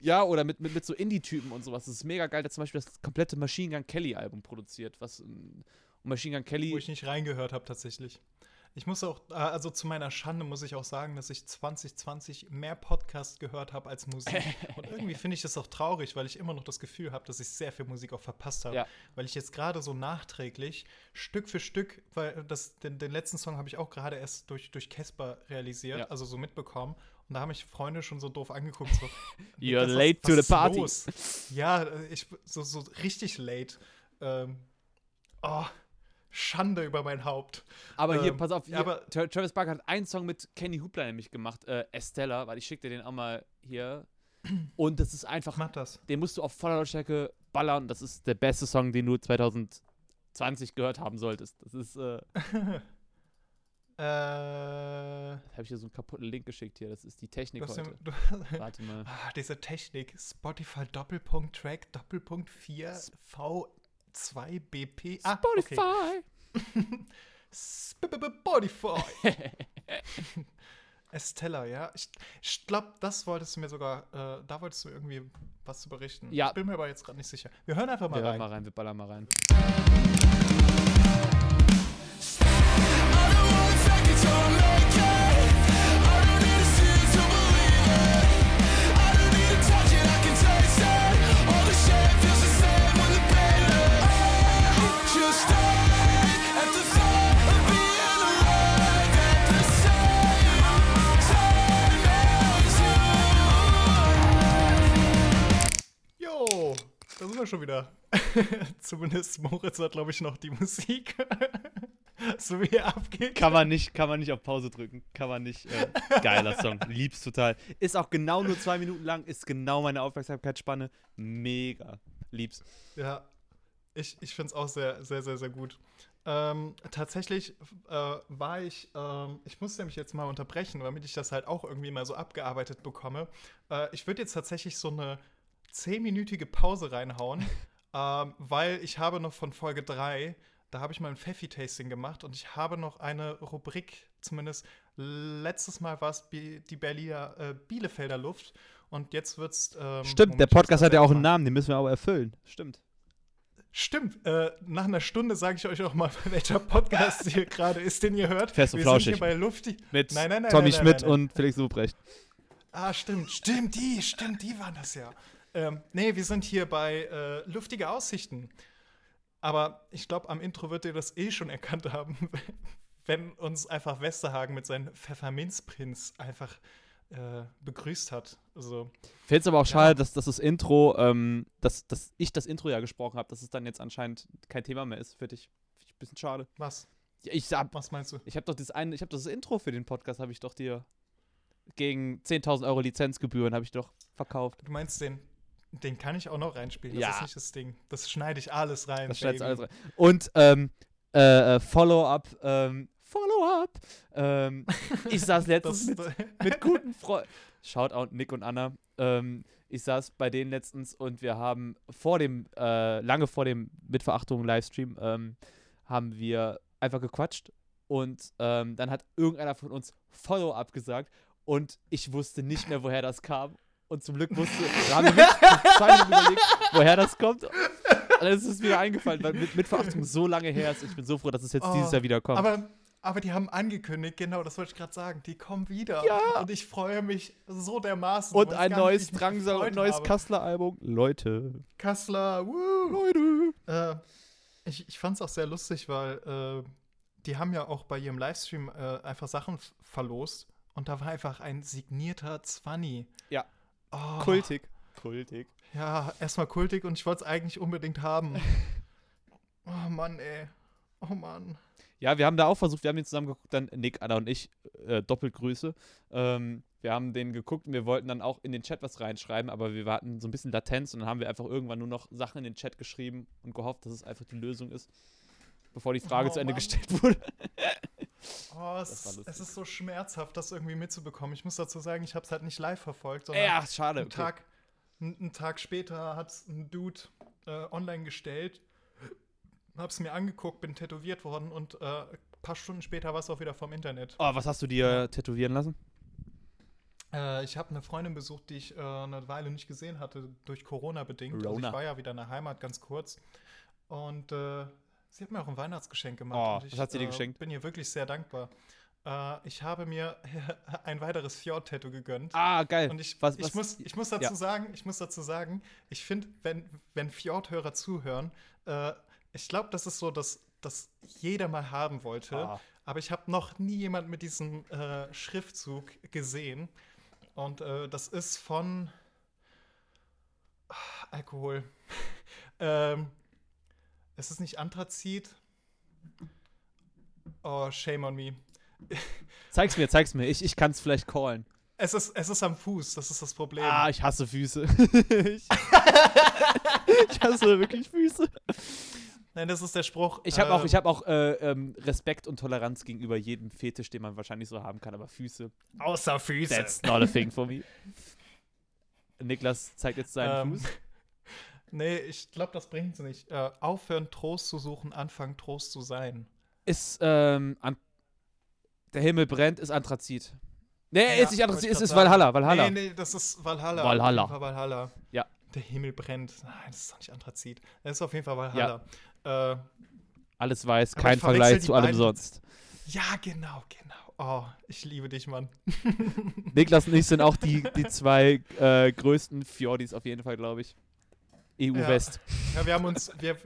ja, oder mit, mit, mit so Indie-Typen und sowas. Das ist mega geil. Der zum Beispiel das komplette Machine Gun Kelly-Album produziert, was ähm, Machine Gun Kelly. Wo ich nicht reingehört habe, tatsächlich. Ich muss auch, äh, also zu meiner Schande muss ich auch sagen, dass ich 2020 mehr Podcast gehört habe als Musik. Und irgendwie finde ich das auch traurig, weil ich immer noch das Gefühl habe, dass ich sehr viel Musik auch verpasst habe. Ja. Weil ich jetzt gerade so nachträglich, Stück für Stück, weil das, den, den letzten Song habe ich auch gerade erst durch, durch Casper realisiert, Ja. also so mitbekommen. Und da haben mich Freunde schon so doof angeguckt. So, You're late to the party. los? Ja, ich so, so richtig late. Ähm, oh, Schande über mein Haupt. Aber hier, Ähm, pass auf, hier, aber- Tra Travis Barker hat einen Song mit Kenny Hoopla nämlich gemacht, äh, Estella, weil ich schick dir den auch mal hier. Und das ist einfach, Mach das. den musst du auf voller Lautstärke ballern. Das ist der beste Song, den du 2020 gehört haben solltest. Das ist, äh, Äh, habe ich dir so einen kaputten Link geschickt hier. Das ist die Technik heute. den, du, Warte mal. ah, diese Technik. Spotify Doppelpunkt Track Doppelpunkt 4 V2 BP. Ah, okay. Spotify. Estella, ja. Ich, ich glaube, das wolltest du mir sogar, äh, da wolltest du irgendwie was zu berichten. Ja. Ich bin mir aber jetzt gerade nicht sicher. Wir hören einfach mal Wir hören rein. mal rein, wir ballern mal rein. Jo, da sind wir schon wieder. Zumindest Moritz hat, glaube ich, noch die Musik. so wie er abgeht. Kann man nicht, kann man nicht auf Pause drücken. Kann man nicht. Äh, geiler Song. Lieb's total. Ist auch genau nur zwei Minuten lang. Ist genau meine Aufmerksamkeitsspanne. Mega. Lieb's. Ja, ich, ich finde es auch sehr, sehr, sehr, sehr gut. Ähm, tatsächlich äh, war ich, ähm, ich musste mich jetzt mal unterbrechen, damit ich das halt auch irgendwie mal so abgearbeitet bekomme. Äh, ich würde jetzt tatsächlich so eine zehnminütige Pause reinhauen, ähm, weil ich habe noch von Folge 3, da habe ich mal ein Pfeffi-Tasting gemacht und ich habe noch eine Rubrik, zumindest letztes Mal war es die Berliner äh, Bielefelder Luft und jetzt wird's. Ähm, Stimmt, Moment, der Podcast hat ja auch einen Namen, den müssen wir aber erfüllen. Stimmt. Stimmt, äh, nach einer Stunde sage ich euch auch mal, welcher Podcast hier gerade ist, den ihr hört. Fest und Wir flauschig. sind hier bei Lufti. Mit Nein, nein, nein, Tommy Schmidt und Felix Lobrecht. Ah, stimmt, stimmt, die, stimmt, die waren das ja. Ähm, nee, wir sind hier bei äh, Luftige Aussichten. Aber ich glaube, am Intro wird ihr das eh schon erkannt haben, wenn uns einfach Westerhagen mit seinem Pfefferminzprinz einfach äh, begrüßt hat. Also, Fällt es aber auch Ja. schade, dass, dass das Intro, ähm, dass, dass ich das Intro ja gesprochen habe, dass es dann jetzt anscheinend kein Thema mehr ist für dich. Ich ein bisschen schade. was? Ja, ich hab, Was meinst du? ich habe doch das eine, ich habe das Intro für den Podcast, habe ich doch dir gegen 10.000 Euro Lizenzgebühren habe ich doch verkauft. Du meinst den, den kann ich auch noch reinspielen. Das Ja. ist nicht das Ding. Das schneide ich alles rein. Das schneidest du Baby. alles rein. Und ähm, äh, äh, Follow-up, ähm, Follow-up. Ähm, ich saß letztens mit, mit guten Freunden. Shoutout Nick und Anna. Ähm, ich saß bei denen letztens und wir haben vor dem, äh, lange vor dem Mitverachtung Livestream, ähm, haben wir einfach gequatscht und ähm, dann hat irgendeiner von uns Follow-up gesagt und ich wusste nicht mehr, woher das kam. Und zum Glück wusste, wir haben wir mit, Minuten überlegt, woher das kommt. Und dann ist es wieder eingefallen, weil mit, Mitverachtung so lange her ist. Ich bin so froh, dass es jetzt Oh, dieses Jahr wieder kommt. aber, aber die haben angekündigt, genau, das wollte ich gerade sagen. Die kommen wieder. Ja. Und ich freue mich so dermaßen. und ein neues Drangsal und gefreut neues. Kassler-Album. Leute. Kassler, woo. Leute. Äh, ich ich fand es auch sehr lustig, weil äh, die haben ja auch bei ihrem Livestream äh, einfach Sachen verlost. Und da war einfach ein signierter Zwanni. Ja. Oh, Kultig. Kultig. Ja, erstmal kultig und ich wollte es eigentlich unbedingt haben. oh Mann, ey. Oh Mann. Ja, wir haben da auch versucht, wir haben den zusammen geguckt, dann Nick, Anna und ich, äh, doppelt Grüße. Ähm, wir haben den geguckt und wir wollten dann auch in den Chat was reinschreiben, aber wir hatten so ein bisschen Latenz und dann haben wir einfach irgendwann nur noch Sachen in den Chat geschrieben und gehofft, dass es einfach die Lösung ist, bevor die Frage Oh, zu Ende Mann. gestellt wurde. Oh, es, es ist so schmerzhaft, das irgendwie mitzubekommen. Ich muss dazu sagen, ich habe es halt nicht live verfolgt, sondern Ja, schade. einen, Okay. Tag, einen, Tag später hat es ein Dude äh, online gestellt, habe es mir angeguckt, bin tätowiert worden und äh, ein paar Stunden später war es auch wieder vom Internet. Oh, was hast du dir tätowieren lassen? Äh, ich habe eine Freundin besucht, die ich äh, eine Weile nicht gesehen hatte, durch Corona bedingt. Also Rona. ich war ja wieder in der Heimat ganz kurz. Und äh, sie hat mir auch ein Weihnachtsgeschenk gemacht. Oh, ich was hat sie dir äh, geschenkt? bin ihr wirklich sehr dankbar. Äh, ich habe mir ein weiteres Fjord-Tattoo gegönnt. Ah, geil. Und ich, was, ich, was, muss, ich muss dazu ja. sagen, ich muss dazu sagen, ich finde, wenn, wenn Fjord-Hörer zuhören, äh, ich glaube, das ist so, dass das jeder mal haben wollte. Ah. Aber ich habe noch nie jemand mit diesem äh, Schriftzug gesehen. Und äh, das ist von ah, Alkohol. ähm, es ist nicht Anthrazit. Oh, shame on me. Zeig's mir, zeig's mir. Ich, ich kann's vielleicht callen. Es ist, es ist am Fuß, das ist das Problem. Ah, ich hasse Füße. ich, ich hasse wirklich Füße. Nein, das ist der Spruch. Ich habe auch, äh, ich hab auch äh, ähm, Respekt und Toleranz gegenüber jedem Fetisch, den man wahrscheinlich so haben kann, aber Füße, außer Füße. that's not a thing for me. Niklas zeigt jetzt seinen Ähm, Fuß. Nee, ich glaube, das bringt nicht. Äh, aufhören, Trost zu suchen, anfangen, Trost zu sein. Ist, ähm, an der Himmel brennt, ist Anthrazit. Nee, Ja, ist nicht Anthrazit, ist, ist. Valhalla, Valhalla. Nee, nee, das ist Valhalla. Valhalla. Auf jeden Fall Valhalla. Ja. Der Himmel brennt. Nein, das ist doch nicht Anthrazit. Das ist auf jeden Fall Valhalla. Ja, äh, Alles weiß, kein Vergleich zu allem beiden. sonst. ja genau, genau. Oh, ich liebe dich, Mann. Niklas und ich sind auch die, die zwei äh, größten Fjordis auf jeden Fall, glaube ich. EU Ja. Ja, wir haben uns, wir,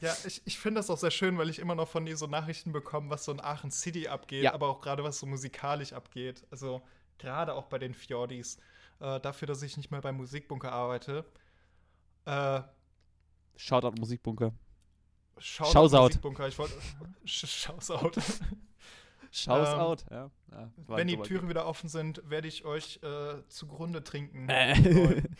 ja, ich, ich finde das auch sehr schön, weil ich immer noch von dir so Nachrichten bekomme, was so in Aachen City abgeht, Ja. aber auch gerade was so musikalisch abgeht. Also gerade auch bei den Fjordis. Äh, dafür, dass ich nicht mehr beim Musikbunker arbeite. Äh, Shoutout Musikbunker. Shoutout Shoutout. Musikbunker. Ich wollte. Sh- Shoutout. Shouts Ähm, out, ja. ja Wenn die Türen wieder offen sind, werde ich euch äh, zugrunde trinken. Äh.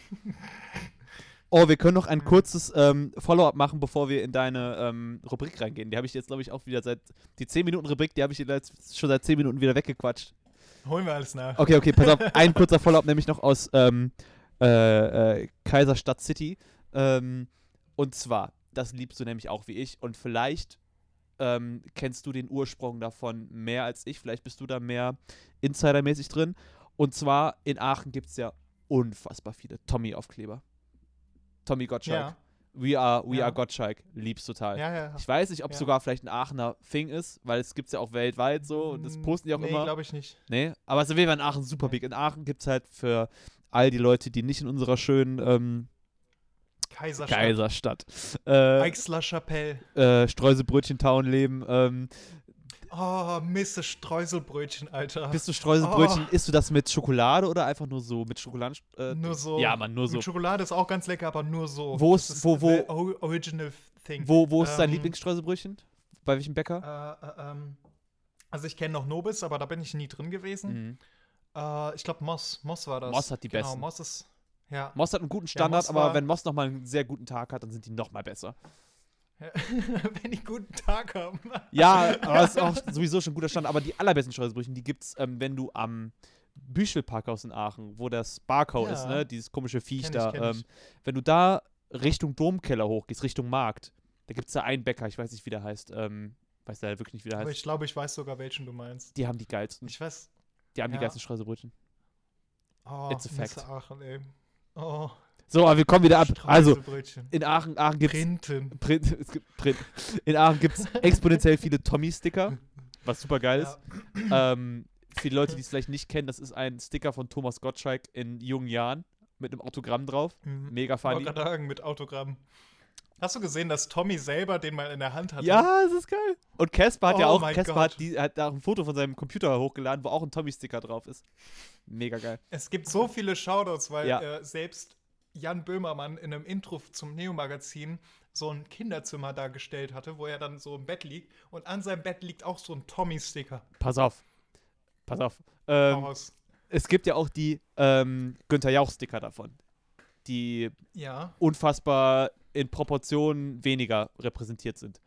Oh, wir können noch ein kurzes ähm, Follow-up machen, bevor wir in deine ähm, Rubrik reingehen. Die habe ich jetzt, glaube ich, auch wieder seit. Die 10-Minuten-Rubrik, die habe ich jetzt schon seit 10 Minuten wieder weggequatscht. Holen wir alles nach. Okay, okay, pass auf. Ein kurzer Follow-up, nämlich noch aus ähm, äh, äh, Kaiserstadt City. Ähm, und zwar, das liebst du nämlich auch wie ich. Und vielleicht ähm, kennst du den Ursprung davon mehr als ich. Vielleicht bist du da mehr insidermäßig drin. Und zwar in Aachen gibt es ja unfassbar viele Tommy-Aufkleber. Tommy Gottschalk. Ja, We are, we Ja. are Gottschalk. Lieb's total. ja, ja. Ich weiß nicht, ob es sogar vielleicht ein Aachener Thing ist, weil es gibt es ja auch weltweit so und das posten die auch nee, immer. glaube ich nicht. Nee, aber es ist auf jeden Fall in Aachen super big. In Aachen gibt es halt für all die Leute, die nicht in unserer schönen ähm, Kaiserstadt. Kaiserstadt äh,Eixler Chapelle. äh, Streuselbrötchen-Town leben. Ähm, Oh, Misse Streuselbrötchen, Alter. bist du Streuselbrötchen, Oh. isst du das mit Schokolade oder einfach nur so mit Schokoladen? Äh, nur so. Ja, Mann, nur so. Mit Schokolade ist auch ganz lecker, aber nur so. Wo Das ist- wo- wo- Original Thing. Wo, wo ist dein Ähm, Lieblingsstreuselbrötchen? Bei welchem Bäcker? Äh, äh, ähm, also ich kenne noch Nobis, aber da bin ich nie drin gewesen. Mhm. Äh, ich glaube Moss. Moss war das. Moss hat die genau, besten. Moss ist. Ja. Moss hat einen guten Standard, Moss aber wenn Moss nochmal einen sehr guten Tag hat, dann sind die nochmal besser. Wenn die guten Tag haben. Ja, aber es ist auch sowieso schon ein guter Stand. Aber die allerbesten Streuselbrötchen, die gibt's, ähm, wenn du am Büchelparkhaus in Aachen, wo das Barkau Ja. ist, ne? Dieses komische Viech ich, da. Ähm, wenn du da Richtung Domkeller hochgehst, Richtung Markt, da gibt's da einen Bäcker, ich weiß nicht, wie der heißt. Ähm, weiß leider wirklich nicht, wie der Aber heißt. ich glaube, ich weiß sogar, welchen du meinst. Die haben die geilsten. Ich weiß. Die haben die ja. geilsten Streuselbrötchen. Oh, It's a fact. Aachen, ey. Oh, So, aber wir kommen wieder ab. Also, in Aachen, Aachen es gibt Print. In Aachen gibt es exponentiell viele Tommy-Sticker, was super geil ist. Ja. Ähm, für die Leute, die es vielleicht nicht kennen, das ist ein Sticker von Thomas Gottschalk in jungen Jahren mit einem Autogramm drauf. Mhm. Mega Ich funny. gerade sagen, mit Autogramm. Hast du gesehen, dass Tommy selber den mal in der Hand hatte? Ja, es ist geil. Und Casper hat ja Oh auch, mein Casper hat, die, hat da auch ein Foto von seinem Computer hochgeladen, wo auch ein Tommy-Sticker drauf ist. Mega geil. Es gibt so viele Shoutouts, weil Ja. äh, selbst Jan Böhmermann in einem Intro zum Neo-Magazin so ein Kinderzimmer dargestellt hatte, wo er dann so im Bett liegt und an seinem Bett liegt auch so ein Tommy-Sticker. Pass auf. Pass auf. Ähm, es gibt ja auch die ähm, Günther Jauch-Sticker davon. Die Ja. unfassbar in Proportionen weniger repräsentiert sind.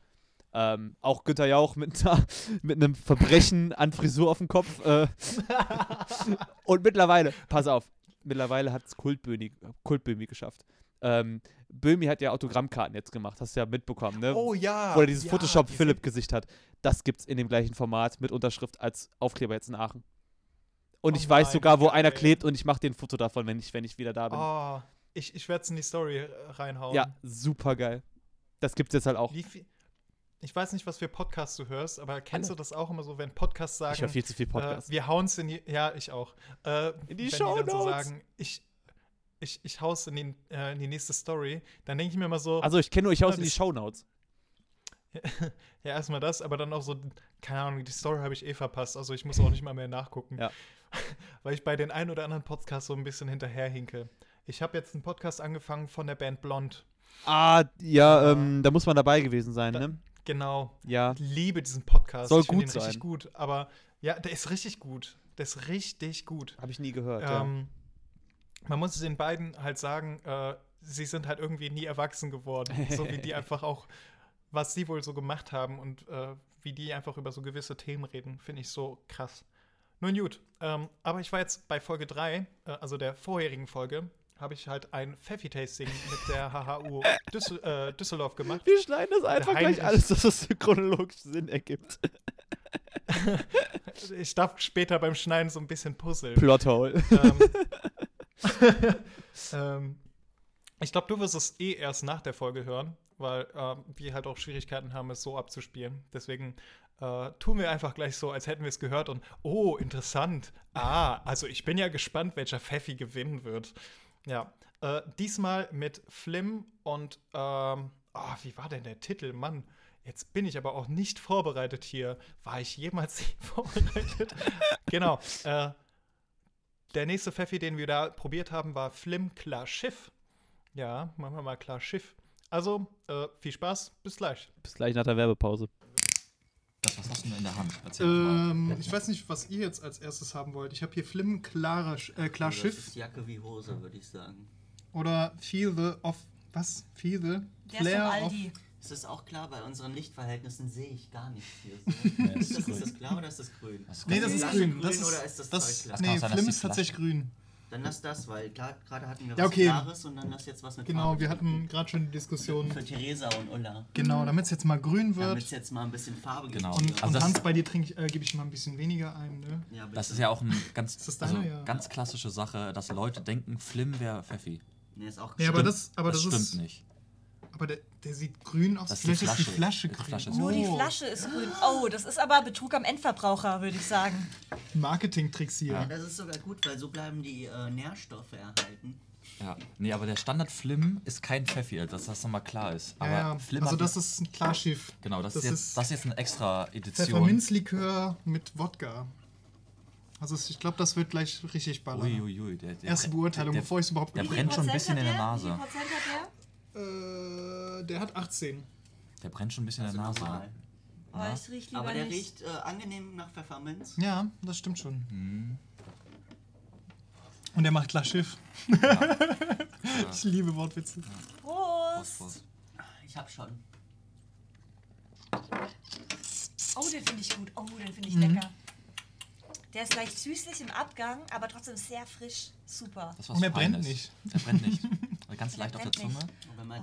Ähm, auch Günther Jauch mit, einer, mit einem Verbrechen an Frisur auf dem Kopf. Äh, und mittlerweile, pass auf, mittlerweile hat es Kultbömi, Kultbömi geschafft. Ähm, Böhmi hat ja Autogrammkarten jetzt gemacht, hast du ja mitbekommen, ne? Oh ja. Wo er dieses ja, Photoshop die Philipp sind- Gesicht hat. Das gibt's in dem gleichen Format mit Unterschrift als Aufkleber jetzt in Aachen. Und Oh ich weiß nein, sogar, wo einer klebt und ich mache den Foto davon, wenn ich, wenn ich wieder da bin. Oh, ich ich werde es in die Story reinhauen. Ja, super geil. Das gibt's jetzt halt auch. Wie viel, ich weiß nicht, was für Podcasts du hörst, aber kennst Alle. du das auch immer so, wenn Podcasts sagen, Ich höre viel zu viel Podcast. Äh, wir hauen's in die, ja, ich auch. Äh, In die wenn dann so sagen, ich, ich, ich hau's in, den, äh, in die nächste Story, dann denke ich mir immer so, also ich kenne nur, ich hau's in die das- Shownotes. ja, erstmal das, aber dann auch so, keine Ahnung, die Story habe ich eh verpasst, also ich muss auch nicht mal mehr nachgucken. Ja. Weil ich bei den ein oder anderen Podcasts so ein bisschen hinterherhinke. Ich habe jetzt einen Podcast angefangen von der Band Blond. Ah, ja, ähm, da muss man dabei gewesen sein, Da- ne? Genau. Ja. Ich liebe diesen Podcast. Soll ich gut ihn richtig sein. gut, aber ja, der ist richtig gut. Der ist richtig gut. Habe ich nie gehört. Ähm, man muss den beiden halt sagen, äh, sie sind halt irgendwie nie erwachsen geworden. so wie die einfach auch, was sie wohl so gemacht haben und äh, wie die einfach über so gewisse Themen reden, finde ich so krass. Nun gut, ähm, aber ich war jetzt bei Folge 3, äh, also der vorherigen Folge, habe ich halt ein Pfeffi-Tasting mit der HHU Düssel äh, Düsseldorf gemacht. Wir schneiden das einfach gleich alles, dass es chronologisch Sinn ergibt. Ich darf später beim Schneiden so ein bisschen puzzeln. Plothole. ähm, ähm, ich glaube, du wirst es eh erst nach der Folge hören, weil ähm, wir halt auch Schwierigkeiten haben, es so abzuspielen. Deswegen äh, tun wir einfach gleich so, als hätten wir es gehört und oh, interessant. Ah, also ich bin ja gespannt, welcher Pfeffi gewinnen wird. Ja, äh, diesmal mit Flim und ähm, ah, wie war denn der Titel? Mann, jetzt bin ich aber auch nicht vorbereitet hier. War ich jemals vorbereitet? genau. Äh, der nächste Pfeffi, den wir da probiert haben, war Flim Klar Schiff. Ja, machen wir mal Klar Schiff. Also, äh, viel Spaß, bis gleich. Bis gleich nach der Werbepause. Das, was hast du denn in der Hand? Erzähl mal. Ähm, ich weiß nicht, was ihr jetzt als erstes haben wollt. Ich habe hier Flim Klar, äh, Klar Das Schiff ist Jacke wie Hose, würde ich sagen. oder Feel the of. Was? Feel the Der ist vom Aldi. Ist das auch klar? Bei unseren Lichtverhältnissen sehe ich gar nichts hier. So. ist, das, ist das klar oder ist das grün? Das Nee, das ist grün. Das grün ist, oder ist das das, Zeug klar? nee, Flim ist tatsächlich Flasche- Dann lass das, weil gerade hatten wir Ja, was okay. Klares und dann lass jetzt was mit Genau, Farbe. wir hatten gerade schon die Diskussion. Für Theresa und Ulla. Genau, damit es jetzt mal grün Damit wird. es jetzt mal ein bisschen Farbe gibt. Genau. Und, Also und das- Hans, bei dir äh, gebe ich mal ein bisschen weniger ein. Ne? Ja. Das ist ja auch eine ganz, das also, Ja. ganz klassische Sache, dass Leute denken, Flim wäre Pfeffi. Nee, ist auch Ja, aber das, aber das, stimmt ist. nicht. Aber der, der sieht grün aus. Das Vielleicht ist die Flasche. Flasche Die grün. Flasche ist Nur die Oh, Flasche ist grün. Oh, das ist aber Betrug am Endverbraucher, würde ich sagen. Marketing-Tricks hier. Ja, das ist sogar gut, weil so bleiben die äh, Nährstoffe erhalten. Ja. Nee, aber der Standard Flim ist kein Pfeffi, dass das nochmal klar ist. Aber Ja. Flim Also das ist ein Klarschiff. Genau, das, das ist, jetzt, ist das ist jetzt eine extra Edition. Pfefferminzlikör mit Wodka. Also ich glaube, das wird gleich richtig ballern. Uiuiui, der, der Erste Beurteilung, der, bevor ich es überhaupt der brennt schon ein bisschen in der Wie Nase. viel Prozent hat Äh, der hat 18. Der brennt schon ein bisschen in Also der Nase. normal. der? Oh, ich riech lieber Aber der nicht. riecht äh, angenehm nach Pfefferminz. Ja, das stimmt schon. Mhm. Und er macht klar Schiff. ich liebe Wortwitze. Prost. Prost. Ich hab schon. Oh, den finde ich gut. Oh, den finde ich Mhm. lecker. Der ist leicht süßlich im Abgang, aber trotzdem sehr frisch. Super. Das ist was Und er brennt Feines. nicht. Der brennt nicht. Ganz leicht auf der Zunge.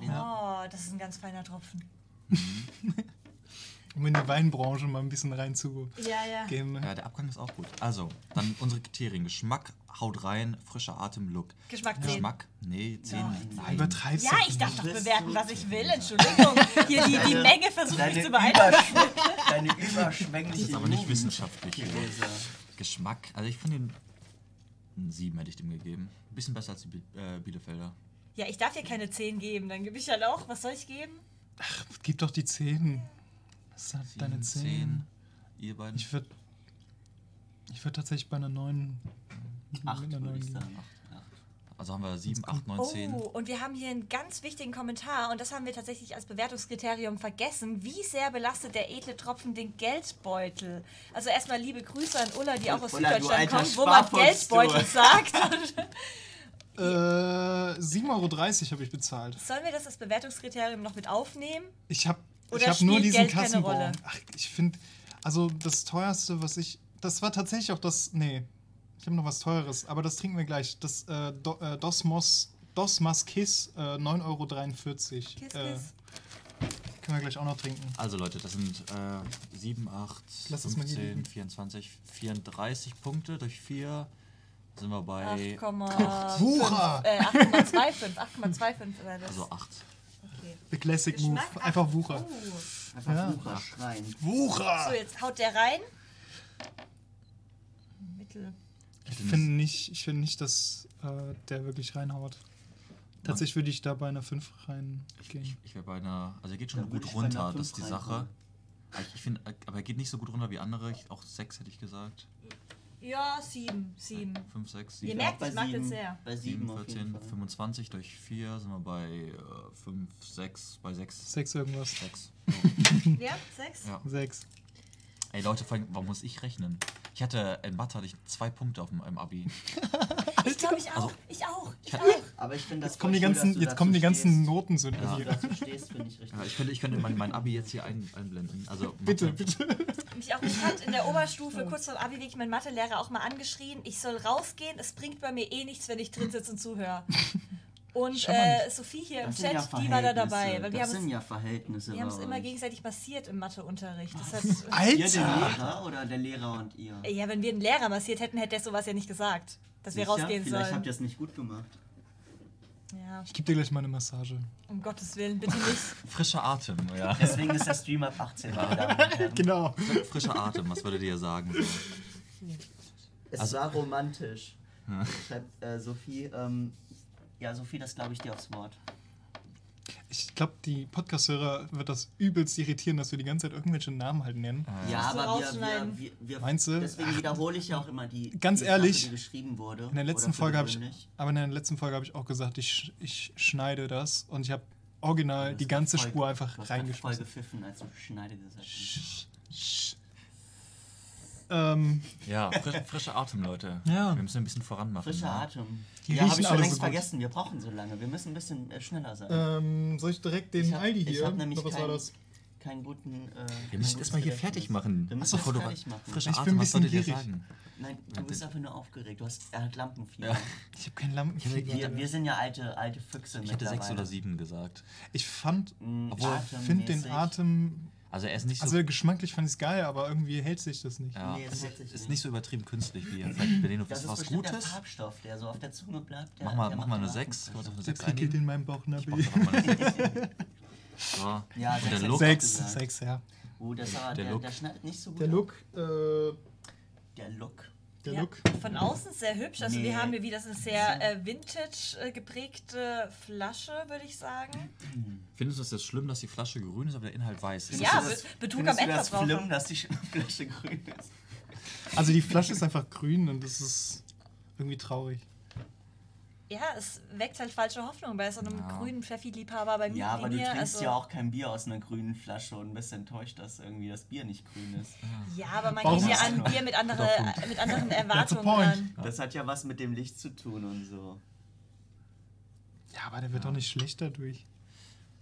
Oh, das ist ein ganz feiner Tropfen. Um in die Weinbranche mal ein bisschen reinzugehen. Ja, ja. Ne? Ja, der Abgang ist auch gut. Also, dann unsere Kriterien. Geschmack, haut rein, frischer Atem, Look. Geschmack 10. Geschmack, nee, 10. Nein. Übertreibst Ja, du ich darf doch bewerten, was ich will. Entschuldigung. Hier die, die Menge versucht mich zu beeinflussen. deine Das überschwängliche ist aber nicht wissenschaftlich. Geschmack, also ich finde den. Ein 7 hätte ich dem gegeben. Ein bisschen besser als die äh, Bielefelder. Ja, ich darf hier keine 10 geben. Dann gebe ich halt auch. Was soll ich geben? Gib doch die 10. Das ist halt deine 7, 10. Ihr beiden. Ich würde ich würd tatsächlich bei einer 9. Acht, mit einer würde 9 ich gehen. sagen. Also haben wir 7, 8, 9, 10. Oh, und wir haben hier einen ganz wichtigen Kommentar und das haben wir tatsächlich als Bewertungskriterium vergessen. Wie sehr belastet der edle Tropfen den Geldbeutel? Also erstmal liebe Grüße an Ulla, die auch aus Süddeutschland kommt, wo man. Geldbeutel sagt. Äh, 7,30 Euro habe ich bezahlt. Sollen wir das als Bewertungskriterium noch mit aufnehmen? Ich habe ich hab nur diesen Geld keine Kassenbon. Rolle? Ach, ich finde, also das teuerste, was ich. Das war tatsächlich auch das. Nee, ich habe noch was teures, aber das trinken wir gleich. Das äh, Do, äh, Dosmos. Dosmas Kiss, äh, 9,43 Euro. Kiss, Äh, kiss. können wir gleich auch noch trinken. Also Leute, das sind äh, 7, 8, Lass das mal hier 15, liegen. 24, 34 Punkte durch 4. Sind wir bei. 8,5. Wucher! Äh, 8,25. 8,25 wäre das. Also 8. Okay. The Classic Move. Einfach Wucher. Uh. Einfach Ja. Wucher schreien. So, Wucher! jetzt haut der rein. Mittel. Ich finde nicht, ich finde nicht, dass äh, der wirklich reinhaut. Tatsächlich würde ich da bei einer 5 reingehen. Ich, ich wäre bei einer. Also er geht schon Da gut ich runter, das ist die Sache. Ich, ich finde, aber er geht nicht so gut runter wie andere. Ich, auch 6 hätte ich gesagt. Ja, sieben. Sieben. 5, 6, Ihr 7, merkt, Bei ich mag sieben- sehr. Bei 7, 7 auf jeden 14, Fall. 25 durch 4 sind wir bei äh, 5, 6, bei 6. 6 irgendwas. 6. Ja, sechs? Ja. 6. Ey Leute, vor allem, warum muss ich rechnen? Ich hatte, in Mathe hatte ich zwei Punkte auf dem im Abi. Ich glaube, ich auch. Also- ich auch. Ich auch. Aber ich finde das Jetzt kommen die cool, ganzen, du jetzt kommen die ganzen stehst. Noten sind Dass du hier. dazu stehst, finde ich richtig. Ja, ich könnte, ich könnte mein, mein Abi jetzt hier ein, einblenden. Also Bitte, bitte. Mich auch. Ich hat in der Oberstufe kurz vor dem Abi wirklich mein Mathelehrer auch mal angeschrien, ich soll rausgehen, es bringt bei mir eh nichts, wenn ich drin sitze und zuhöre. Und äh, Sophie hier im Das Chat, ja die war da dabei. Weil wir das haben sind uns, ja Verhältnisse. wir haben es immer gegenseitig massiert im Matheunterricht. Das hat, Ihr den Alter! Lehrer oder der Lehrer und ihr? ja, wenn wir einen Lehrer massiert hätten, hätte der sowas ja nicht gesagt. Dass wir Sicher? rausgehen Vielleicht sollen. habt ihr es nicht gut gemacht. Ja, Ich gebe dir gleich mal eine Massage. um Gottes Willen, bitte nicht. Frischer Atem, ja. Deswegen ist der Stream ab 18, meine Damen und Herren. Genau. Frischer Atem, was würdet ihr sagen? So? Es Also- war romantisch. Schreibt äh, Sophie. Ähm, ja, Sophie, das glaube ich dir aufs Wort. Ich glaube, die Podcast-Hörer wird das übelst irritieren, dass wir die ganze Zeit irgendwelche Namen halt nennen. Ja, Musst du aber wir, wir, wir, wir Meinst du? Deswegen wiederhole ich ja auch immer die, Ganz die ehrlich, Sache, die geschrieben wurde. In der letzten Folge habe ich, aber in der letzten Folge habe ich auch gesagt, ich, ich schneide das und ich habe original die ganze Spur einfach voll reingeschmissen. gepfiffen, als du Schneide gesagt hast. Ähm, Ja, frisch, frischer Atem, Leute. Ja. Wir müssen ein bisschen voran machen. Frischer ne? Atem. Die ja, habe ich schon längst so vergessen. Wir brauchen so lange. Wir müssen ein bisschen äh, schneller sein. ähm, soll ich direkt den Ich hab- Aldi ich hier? hab nämlich Oder was war keinen- das? Keinen guten. Äh, Wir müssen kein erstmal hier fertig machen. Wir müssen Achso, fertig machen. Frischer Ich bin Atem, ein was bisschen gierig. sagen? Nein, du bist einfach nur aufgeregt. Du hast, er hat Lampenfieber. Ja. Ich habe keinen Lampenfieber. Wir, wir sind ja alte, alte Füchse Ich hätte sechs oder sieben gesagt. Ich fand, Mm, Obwohl, ich finde den. Atem, Also er ist nicht so, also geschmacklich fand ich es geil, aber irgendwie hält sich das nicht. ja, Nee, das hält sich ist nicht. nicht so übertrieben künstlich wie er. Vielleicht Beneno, Das ist ist was bestimmt der Gutes? Farbstoff, der so auf der Zunge bleibt. Der, Mach mal, der mach mal eine den 6. Atem Kannst du auf eine Der 6 prickelt einigen? in meinem Ich mach Bauchnabel. doch mal eine 6. So. Ja, Und sechs der hätte Look, ich Sechs, gesagt. sechs, ja. Oh, das war, Der der, Look. der schneidet nicht so gut. Der. Look, äh, Der Look. Der Ja, Look. Von außen sehr hübsch. Also Nee. wir haben hier wieder so eine sehr äh, vintage äh, geprägte Flasche, würde ich sagen. Findest du es jetzt schlimm, dass die Flasche grün ist, aber der Inhalt weiß ist? Ja, Findest du das- Betrug findest am du das Endverbraucher. schlimm, dass die Flasche grün ist? Also die Flasche ist einfach grün und das ist irgendwie traurig. Ja, es weckt halt falsche Hoffnung bei so einem Ja. grünen Pfeffi-Liebhaber bei mir. Ja, aber du trinkst also, ja auch kein Bier aus einer grünen Flasche und bist enttäuscht, dass irgendwie das Bier nicht grün ist. Ja, aber man Warum geht ja an Bier mit, andere, mit anderen Erwartungen. Das hat ja was mit dem Licht zu tun und so. Ja, aber der wird doch nicht schlecht dadurch.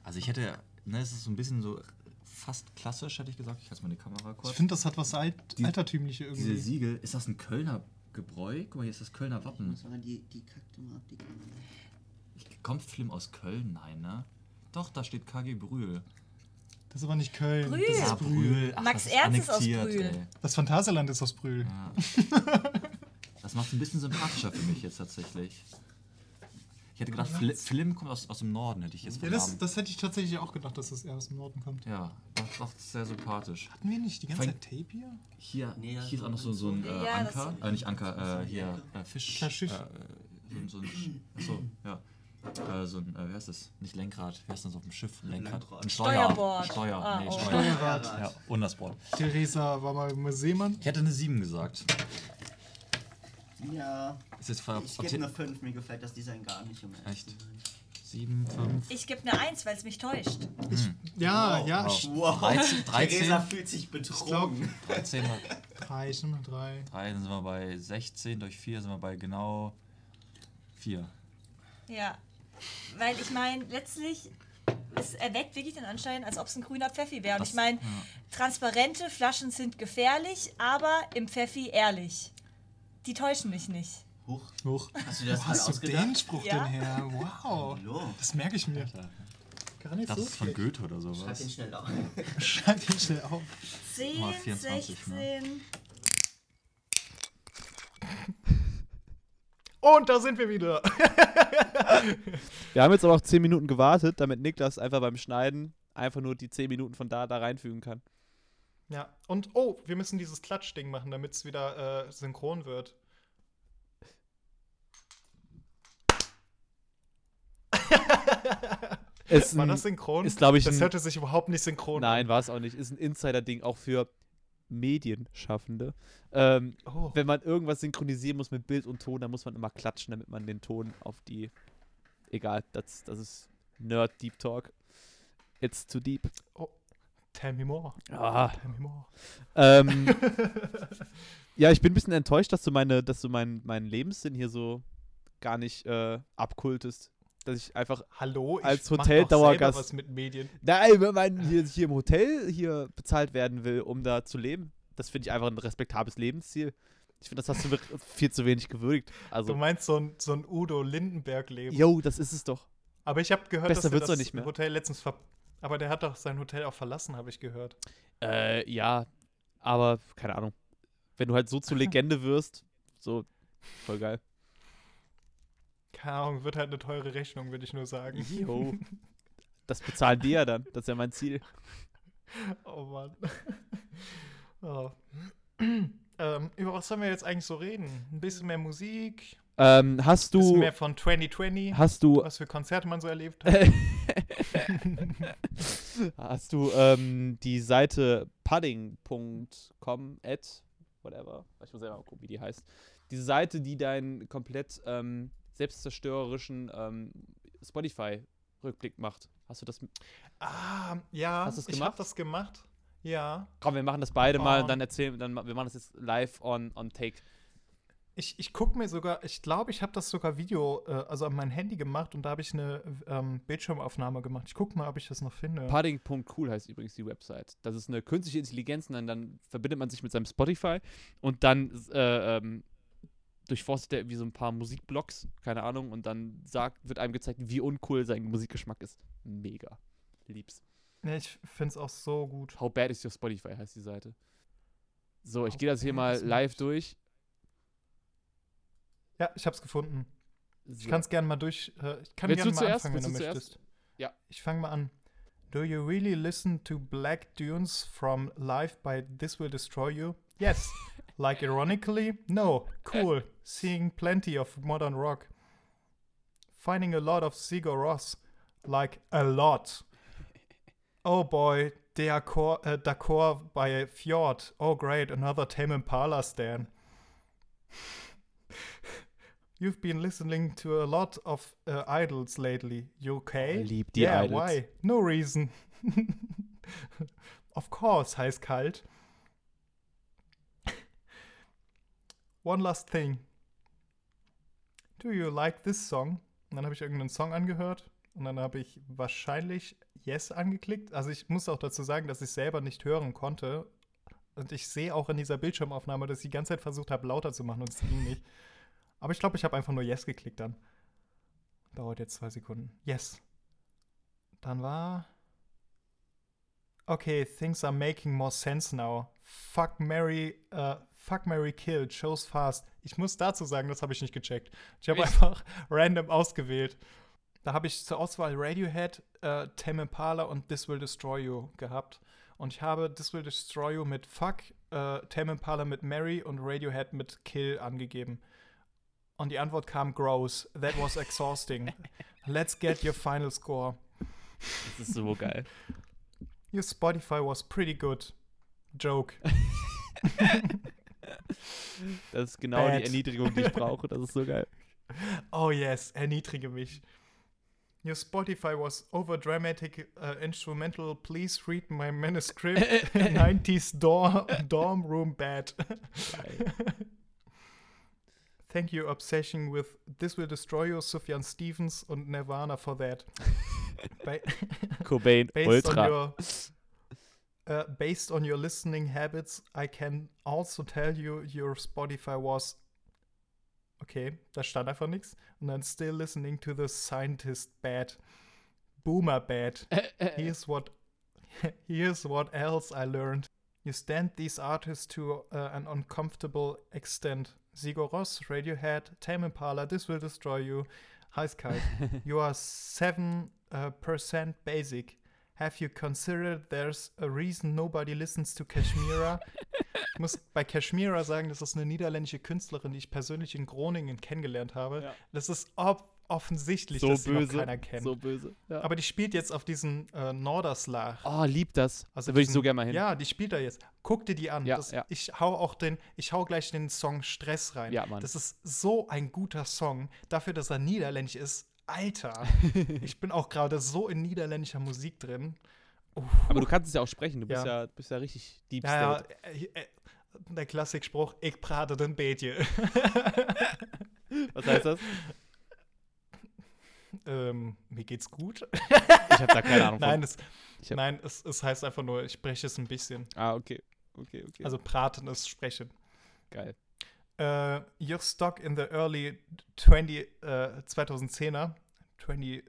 Also ich hätte, ne, es ist so ein bisschen so fast klassisch, hätte ich gesagt. Ich halte mal die Kamera kurz. Ich finde, das hat was Alt Die- Altertümliche Diese irgendwie. Siegel, ist das ein Kölner Gebräu? Guck mal, hier ist das Kölner Ich Wappen. muss aber die, die kackt immer ab, die Kamera. Ich, kommt Film aus Köln? Nein, ne? Doch, da steht KG Brühl. Das ist aber nicht Köln. Brühl. Das Ja, ist Brühl. Brühl. Ach, Max das Ernst ist aus Brühl. ey. Das Phantasialand ist aus Brühl. Ja. Das macht es ein bisschen sympathischer für mich jetzt tatsächlich. Ich hätte gedacht, Fli Film kommt aus, aus dem Norden, hätte ich jetzt Ja, das, das hätte ich tatsächlich auch gedacht, dass das eher aus dem Norden kommt. Ja, doch, doch, das ist sehr sympathisch. Hatten wir nicht die ganze Zeit Tape hier? Hier, Nee, hier das ist auch noch so, so ein äh, Ja, das- Anker, äh, nicht Anker, äh, hier, äh, Fisch. Klar, Schiff. Äh, so, so ein, achso, ja. Äh, so ein, äh, wie heißt das? Nicht Lenkrad, wie heißt das auf dem Schiff? Ein Lenkrad. Lenkrad. Ein Steuer. Steuerbord. Steuer, Ah, nee, oh. Steuer. Steuerrad. Ja, und das Board. Theresa war mal Museemann. Ich hätte eine 7 gesagt. Ja, Ist jetzt ver- ich gebe eine 5, mir gefällt das Design gar nicht. Um ehrlich Echt? zu sein. 7, 5. Ich gebe eine Eins, weil es mich täuscht. Ja, Wow. ja, Wow. ich- Wow, 13, 13, Theresa fühlt sich betrogen. 13 mal drei, ich nehme mal drei. 3, dann sind wir bei 16, durch 4 sind wir bei genau 4. Ja. Weil ich meine, letztlich, es erweckt wirklich den Anschein, als ob es ein grüner Pfeffi wäre. Und Das- ich meine, transparente Flaschen sind gefährlich, aber im Pfeffi ehrlich. Die täuschen mich nicht. Huch, Hoch. hast du das Wo hast du ausgedacht? den Spruch Ja. denn her? Wow. Hallo. Das merke ich mir. Gar nicht Das so ist von schlecht. Goethe oder Schreib sowas. den schnell auf. Schreib den schnell auf. 10, Mal 24, 16. Und da sind wir wieder. Wir haben jetzt aber auch 10 Minuten gewartet, damit Niklas einfach beim Schneiden einfach nur die 10 Minuten von da da reinfügen kann. Ja, und oh, wir müssen dieses Klatschding machen, damit es wieder äh, synchron wird. Es War ein- das synchron? ist, ich, das hörte sich überhaupt nicht synchron an. Nein, war es auch nicht. Ist ein Insider-Ding auch für Medienschaffende. Ähm, Oh. wenn man irgendwas synchronisieren muss mit Bild und Ton, dann muss man immer klatschen, damit man den Ton auf die. Egal, das, das ist Nerd Deep Talk. It's too deep. Tell me more. Ah. Tell me more. Ähm, ja, ich bin ein bisschen enttäuscht, dass du meine, dass du meinen meinen Lebenssinn hier so gar nicht äh, abkultest. Dass ich einfach. Hallo, ich Als Hoteldauergast. was mit Medien. Nein, wenn man hier, hier im Hotel hier bezahlt werden will, um da zu leben, das finde ich einfach ein respektables Lebensziel. Ich finde, das hast du mir viel zu wenig gewürdigt. Du Also, meinst so ein, so ein Udo Lindenberg-Leben. yo, das ist es doch. Aber ich habe gehört, Besser dass das doch nicht mehr. Hotel letztens ver Aber der hat doch sein Hotel auch verlassen, habe ich gehört. Äh, ja, aber keine Ahnung. Wenn du halt so zur Legende wirst, so voll geil. Keine Ahnung, wird halt eine teure Rechnung, würde ich nur sagen. Yo. Das bezahlen die ja dann. Das ist ja mein Ziel. Oh Mann. oh. ähm, über was sollen wir jetzt eigentlich so reden? Ein bisschen mehr Musik, Ähm, hast du. mehr von 2020, Hast du. was für Konzerte man so erlebt hat. Hast du ähm, die Seite pudding.com at whatever, ich muss selber mal gucken, wie die heißt. Diese Seite, die deinen komplett ähm, selbstzerstörerischen ähm, Spotify-Rückblick macht. Hast du das? ah, ja, Hast du's ich habe gemacht? das gemacht. Ja. Komm, wir machen das beide mal, Ähm. dann erzählen, dann wir machen das jetzt live on, on take. Ich, ich gucke mir sogar, ich glaube, ich habe das sogar Video, äh, also an mein Handy gemacht und da habe ich eine ähm, Bildschirmaufnahme gemacht. Ich gucke mal, ob ich das noch finde. Pudding.cool heißt übrigens die Website. Das ist eine künstliche Intelligenz und dann, dann verbindet man sich mit seinem Spotify und dann äh, ähm, durchforstet er irgendwie so ein paar Musikblogs, keine Ahnung, und dann sagt, wird einem gezeigt, wie uncool sein Musikgeschmack ist. Mega. Lieb's. Ich finde es auch so gut. How bad is your Spotify heißt die Seite. So, ich gehe das hier mal live durch. Ja, ich habe es gefunden. So. Ich kann es gerne mal durch. Äh, ich kann gerne du mal zuerst? anfangen, wenn du Willst du zuerst? möchtest. Ja. Ich fange mal an. Do you really listen to Black Dunes from Live by This Will Destroy You? Yes. like ironically? No. Cool. Seeing plenty of modern rock. Finding a lot of Sigur Ross. Like a lot. Oh boy, D'accord uh, D'accord by Fjord. Oh great, another Tame Impala stan. You've been listening to a lot of uh, idols lately. You okay? Lieb die yeah, Idols. why? No reason. of course, heiß kalt. One last thing. Do you like this song? Und dann habe ich irgendeinen Song angehört und dann habe ich wahrscheinlich Yes angeklickt. Also ich muss auch dazu sagen, dass ich selber nicht hören konnte. Und ich sehe auch in dieser Bildschirmaufnahme, dass ich die ganze Zeit versucht habe, lauter zu machen und es ging nicht. Aber ich glaube, ich habe einfach nur Yes geklickt dann. Dauert jetzt zwei Sekunden. Yes. Dann war. Okay, things are making more sense now. Fuck Mary, uh, fuck Mary Kill, chose fast. Ich muss dazu sagen, das habe ich nicht gecheckt. Ich habe einfach random ausgewählt. Da habe ich zur Auswahl Radiohead, äh, Tame Impala und This Will Destroy You gehabt. Und ich habe This Will Destroy You mit Fuck, äh, Tame Impala mit Mary und Radiohead mit Kill angegeben. Und die Antwort kam gross. That was exhausting. Let's get your final score. Das ist so geil. Your Spotify was pretty good. Joke. Das ist genau Bad. die Erniedrigung, die ich brauche. Das ist so geil. Oh yes, erniedrige mich. Your Spotify was overdramatic uh, instrumental. Please read my manuscript. 90s dorm, dorm room bad. Thank you, Obsession with This Will Destroy You, Sufjan Stevens und Nirvana for that. Ba Cobain Ultra. on your uh, based on your listening habits, I can also tell you your Spotify was okay, da stand einfach nichts und dann still listening to the scientist bad, boomer bad. Here's what here's what else I learned. You stand these artists to uh, an uncomfortable extent. Sigur Rós, Radiohead, Tame Impala, This Will Destroy You, Heißkalt. you are 7% uh, percent basic. Have you considered there's a reason nobody listens to Kashmira? ich muss bei Kashmira sagen, das ist eine niederländische Künstlerin, die ich persönlich in Groningen kennengelernt habe. Ja. Das ist ob offensichtlich, so dass sie noch böse. keiner kennt. So böse. Ja. Aber die spielt jetzt auf diesem äh, Norderslag. oh, lieb das. Also da würde ich so gerne mal hin. Ja, die spielt da jetzt. Guck dir die an. Ja, das, ja. Ich hau auch den, ich hau gleich den Song Stress rein. Ja, Mann. Das ist so ein guter Song. Dafür, dass er niederländisch ist. Alter. ich bin auch gerade so in niederländischer Musik drin. Aber du kannst es ja auch sprechen. Du bist Ja. bist ja richtig deep Ja, äh, äh, der Klassikspruch, ich prate den beetje. Was heißt das? ähm, mir geht's gut. Ich habe da keine Ahnung von. Nein, es, nein es, es heißt einfach nur, ich spreche es ein bisschen. Ah, okay. Okay, okay. Also praten ist sprechen. geil. Uh, you're stuck in the early 20, uh, 2010er, 2010s,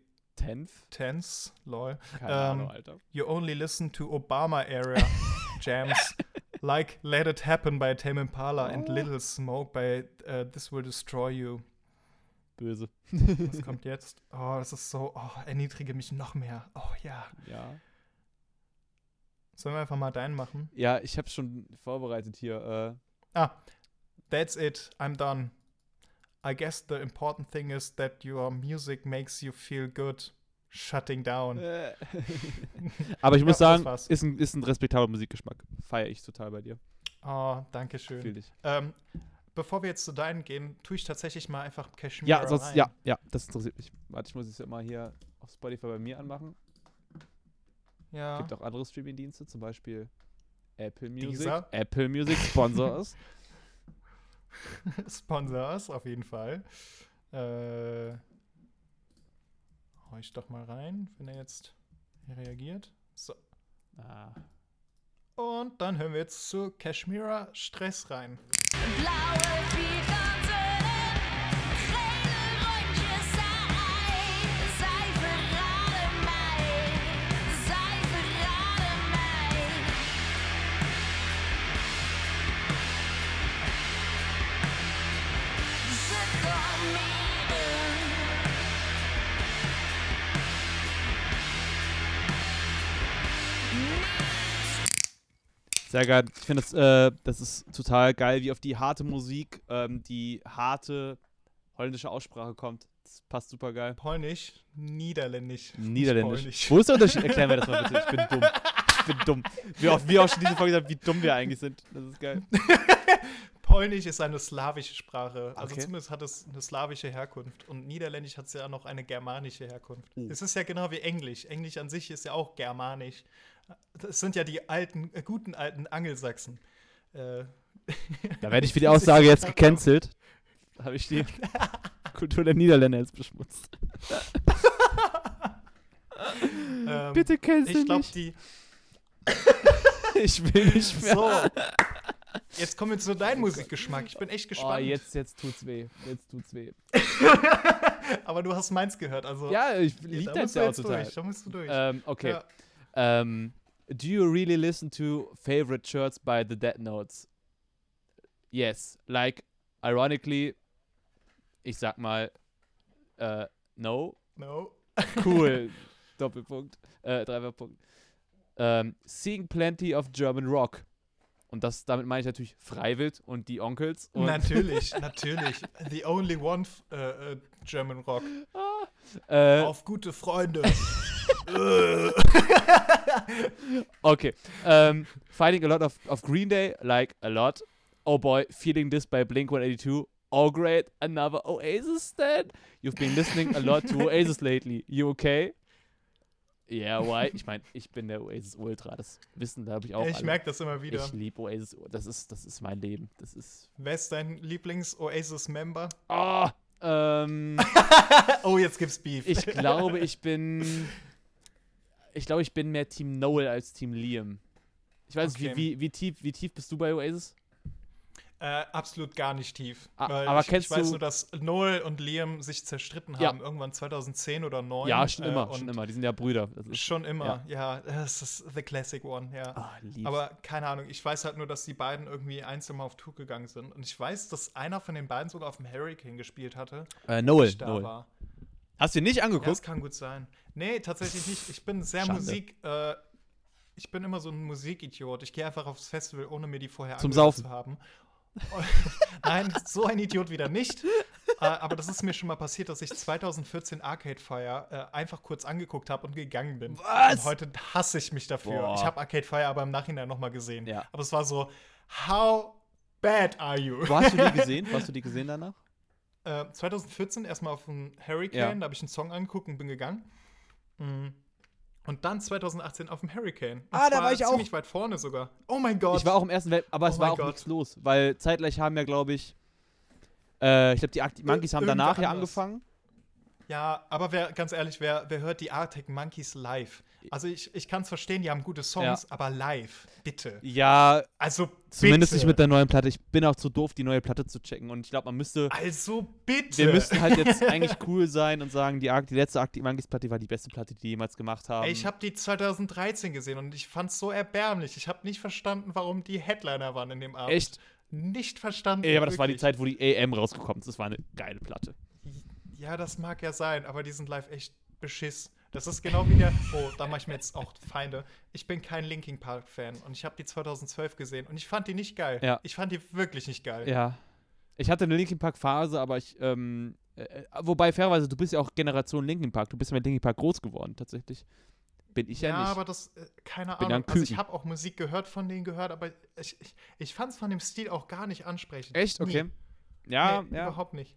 Tenth? lol. Keine Ähm, Ahnung, Alter. You only listen to Obama era jams like Let It Happen by Tame Impala and Oh. Little Smoke by uh, This Will Destroy You. Böse. Was kommt jetzt? Oh, das ist so, oh, erniedrige mich noch mehr. Oh ja. Ja. Sollen wir einfach mal deinen machen? Ja, ich habe schon vorbereitet hier. Ah, that's it. I'm done. I guess the important thing is that your music makes you feel good. Shutting down. Äh. Aber ich muss Ja, sagen, ist ein, ist ein respektabler Musikgeschmack. Feiere ich total bei dir. Oh, danke schön. Fühl dich. Ähm, bevor wir jetzt zu deinen gehen, tue ich tatsächlich mal einfach Kashmir Ja, sonst, rein. ja, ja, das interessiert mich. Warte, ich muss es ja mal hier auf Spotify bei mir anmachen. Ja. Gibt auch andere Streaming-Dienste, zum Beispiel Apple Music. Dieser? Apple Music Sponsors. Sponsors, auf jeden Fall. Äh, hau ich doch mal rein, wenn er jetzt reagiert. So. ah. Und dann hören wir jetzt zu Kashmira Stress rein. Blauwe vierkanten, Sehr geil. Ich finde, das, äh, das ist total geil, wie auf die harte Musik ähm, die harte holländische Aussprache kommt. Das passt super geil. Polnisch, Niederländisch. Niederländisch. Wo ist der Unterschied? Erklären wir das mal bitte. Ich bin dumm. Ich bin dumm. Wie auch, wie auch schon diese Folge gesagt, wie dumm wir eigentlich sind. Das ist geil. Polnisch ist eine slawische Sprache. Also Okay. zumindest hat es eine slawische Herkunft. Und Niederländisch hat es ja noch eine germanische Herkunft. Oh. Es ist ja genau wie Englisch. Englisch an sich ist ja auch germanisch. Das sind ja die alten, äh, guten alten Angelsachsen. Äh, Da werde ich für die Aussage jetzt gecancelt. Da habe ich die Kultur der Niederländer jetzt beschmutzt. ähm, Bitte cancel Ich glaube, die. Ich will nicht mehr. So. Jetzt kommen wir zu deinem Musikgeschmack. Ich bin echt Oh, gespannt. jetzt, jetzt tut's weh. Jetzt tut's weh. Aber du hast meins gehört. Also, Ja, ich liebe das ja auch total. durch. Da musst du durch. Ähm, okay. Ja. Ähm, do you really listen to favorite shirts by the Dead Notes? Yes. Like, ironically, ich sag mal, äh, no. No. Cool. Doppelpunkt. Äh, Dreifachpunkt. Ähm, seeing plenty of German Rock. Und das, damit meine ich natürlich Freiwild und die Onkels. Und, natürlich, natürlich. The only one äh, German Rock. äh, Auf gute Freunde. Okay. Um, finding a lot of, of Green Day, like a lot. Oh boy, feeling this by Blink 182. Oh great, another Oasis stand. You've been listening a lot to Oasis lately. You okay? Yeah, why? Ich meine, ich bin der Oasis Ultra. Das wissen, da habe ich auch. ich merke das immer wieder. Ich liebe Oasis. Das ist, das ist mein Leben. Das ist. Wer ist dein Lieblings-Oasis-Member? Oh, ähm, Oh, jetzt gibt's Beef. ich glaube, ich bin. Ich glaube, ich bin mehr Team Noel als Team Liam. Ich weiß nicht, Okay. wie, wie, wie, tief, wie tief bist du bei Oasis? Äh, absolut gar nicht tief. A- Weil aber ich, kennst ich weiß du- nur, dass Noel und Liam sich zerstritten Ja. haben, irgendwann 2010 oder 2009. Ja, schon äh, immer, und schon immer. Die sind ja Brüder. Das ist, Schon immer, ja. Das ist the classic one, ja. ah, lieb's. Aber keine Ahnung, ich weiß halt nur, dass die beiden irgendwie einzeln mal auf Tour gegangen sind. Und ich weiß, dass einer von den beiden sogar auf dem Hurricane gespielt hatte. äh, Noel, als ich da Noel. war. Hast du ihn nicht Ja, das angeguckt? kann gut sein. Nee, tatsächlich nicht. Ich bin sehr Schande. Musik. Äh, ich bin immer so ein Musikidiot. Ich gehe einfach aufs Festival, ohne mir die vorher Zum Saufen. zu haben. Nein, so ein Idiot wieder nicht. äh, aber das ist mir schon mal passiert, dass ich 2014 Arcade Fire äh, einfach kurz angeguckt habe und gegangen bin. Was? Und heute hasse ich mich dafür. Boah. Ich habe Arcade Fire aber im Nachhinein noch mal gesehen. Ja. Aber es war so, how bad are you? Wo hast du die gesehen? Wo hast du die gesehen danach? Äh, 2014 erstmal auf dem Hurricane, Ja. da habe ich einen Song angeguckt und bin gegangen. Mm. Und dann 2018 auf dem Hurricane. Und Ah, da war ich auch. ziemlich weit vorne sogar. Oh mein Gott. Ich war auch im ersten Welt, aber Oh es war auch Gott. nichts los, weil zeitgleich haben ja, glaube ich, äh, ich glaube, die Arctic Monkeys haben irgendwer danach ja angefangen. Ja, aber wer, ganz ehrlich, wer, wer hört die Arctic Monkeys live? Also ich, ich kann es verstehen, die haben gute Songs, aber live, bitte. Ja, Also zumindest bitte. nicht mit der neuen Platte. Ich bin auch zu doof, die neue Platte zu checken. Und ich glaube, man müsste. Also bitte. Wir müssten halt jetzt eigentlich cool sein und sagen, die, die letzte Arctic Monkeys Platte war die beste Platte, die die jemals gemacht haben. Ich habe die 2013 gesehen und ich fand's so erbärmlich. Ich habe nicht verstanden, warum die Headliner waren in dem Abend. Echt? Nicht verstanden. Ey, aber das war die. Zeit, wo die AM rausgekommen ist. Das war eine geile Platte. Ja, das mag ja sein, aber die sind live echt beschiss. Das ist genau wie der. Oh, da mache ich mir jetzt auch Feinde. Ich bin kein Linkin Park Fan und ich habe die 2012 gesehen und ich fand die nicht geil. Ja. Ich fand die wirklich nicht geil. Ja. Ich hatte eine Linkin Park Phase, aber ich, ähm, äh, wobei fairerweise, du bist ja auch Generation Linkin Park. Du bist ja mit Linkin Park groß geworden, tatsächlich. Bin ich ja, Ja, nicht. aber das, äh, keine Bin ja Ahnung. Also ich habe auch Musik gehört von denen gehört, aber ich, ich, ich fand es von dem Stil auch gar nicht ansprechend. Echt? Nie. Okay. Ja, nee, ja. überhaupt nicht.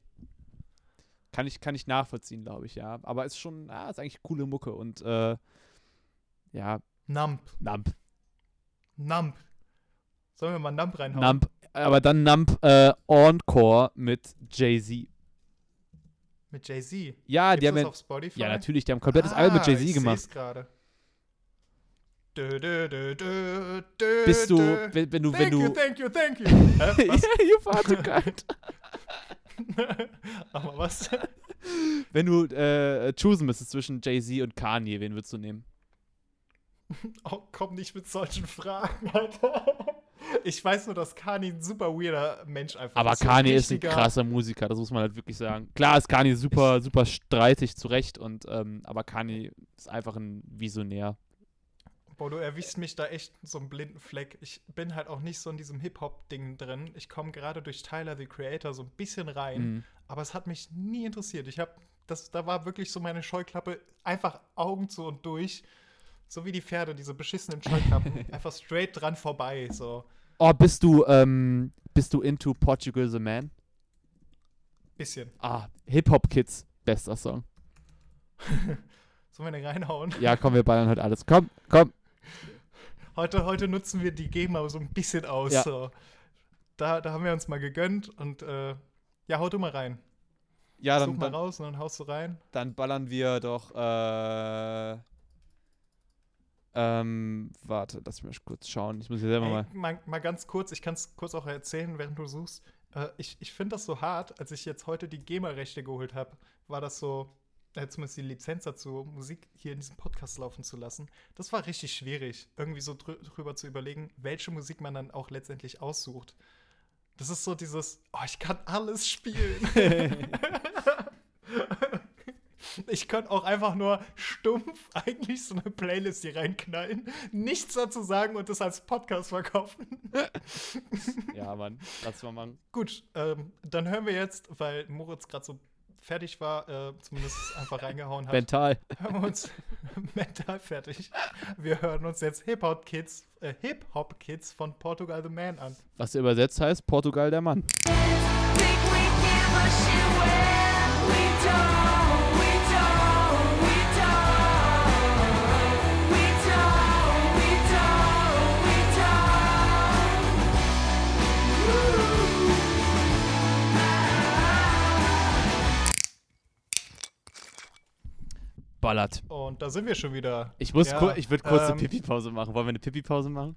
Kann ich, kann ich nachvollziehen, glaube ich, ja. Aber ist schon, ah, ist eigentlich coole Mucke und, äh, ja, Nump. Nump. Nump. Sollen wir mal Nump reinhauen? Nump. Aber dann Nump äh, Encore mit Jay-Z. Mit Jay-Z. Ja, Gibt's die haben auf Spotify? ja, natürlich, die haben ein komplettes Album mit Ah, Jay-Z ich gemacht. seh's gerade. Dö, dö, dö, Bist du, wenn, wenn du, wenn Thank you, du. thank you, thank you. Hä, was? yeah, you far too kind. Aber was? Wenn du äh, choosen müsstest zwischen Jay-Z und Kanye, wen würdest du nehmen? Oh, komm nicht mit solchen Fragen, Alter. Ich weiß nur, dass Kani ein super weirder Mensch einfach Aber ist. So Kanye ist ein krasser Musiker, das muss man halt wirklich sagen. Klar ist Kanye super, super streitig zurecht, und, ähm, aber Kanye ist einfach ein Visionär. Boah, du erwischst mich da echt so einen blinden Fleck. Ich bin halt auch nicht so in diesem Hip-Hop-Ding drin. Ich komme gerade durch Tyler, the Creator, so ein bisschen rein. Mhm. Aber es hat mich nie interessiert. Ich habe, das, da war wirklich so meine Scheuklappe einfach Augen zu und durch. So wie die Pferde, diese beschissenen Scheuklappen. einfach straight dran vorbei. So Oh, bist du, ähm, bist du into Portugal the Man? bisschen. Ah, Hip-Hop Kids, bester Song. Sollen wir den reinhauen? Ja, komm, wir ballern heute alles. Komm, komm. Heute, heute nutzen wir die GEMA so ein bisschen aus. Ja. So. Da, da haben wir uns mal gegönnt und äh, ja, hau du mal rein. Ja, Such dann, mal dann, raus und dann haust du rein. dann ballern wir doch, äh, ähm, warte, lass mich mal kurz schauen. Ich muss hier selber Ey, mal. mal, mal ganz kurz, ich kann es kurz auch erzählen, während du suchst. Äh, ich ich finde das so hart, als ich jetzt heute die GEMA-Rechte geholt habe, war das so, äh, zumindest die Lizenz dazu, Musik hier in diesem Podcast laufen zu lassen. Das war richtig schwierig, irgendwie so drü drüber zu überlegen, welche Musik man dann auch letztendlich aussucht. Das ist so dieses, oh, ich kann alles spielen. Ich könnte auch einfach nur stumpf eigentlich so eine Playlist hier reinknallen, nichts dazu sagen und das als Podcast verkaufen. Ja, Mann, lass mal machen. Gut, ähm, dann hören wir jetzt, weil Moritz gerade so fertig war, äh, zumindest einfach reingehauen hat. Mental. hören wir uns mental fertig. Wir hören uns jetzt Hip Hop Kids, äh, Hip Hop Kids von Portugal the Man an. Was übersetzt heißt Portugal der Mann. Think Ballert. Und da sind wir schon wieder. Ich muss Ja, ich würde kurz ähm, eine Pipi-Pause machen. Wollen wir eine Pipi-Pause machen?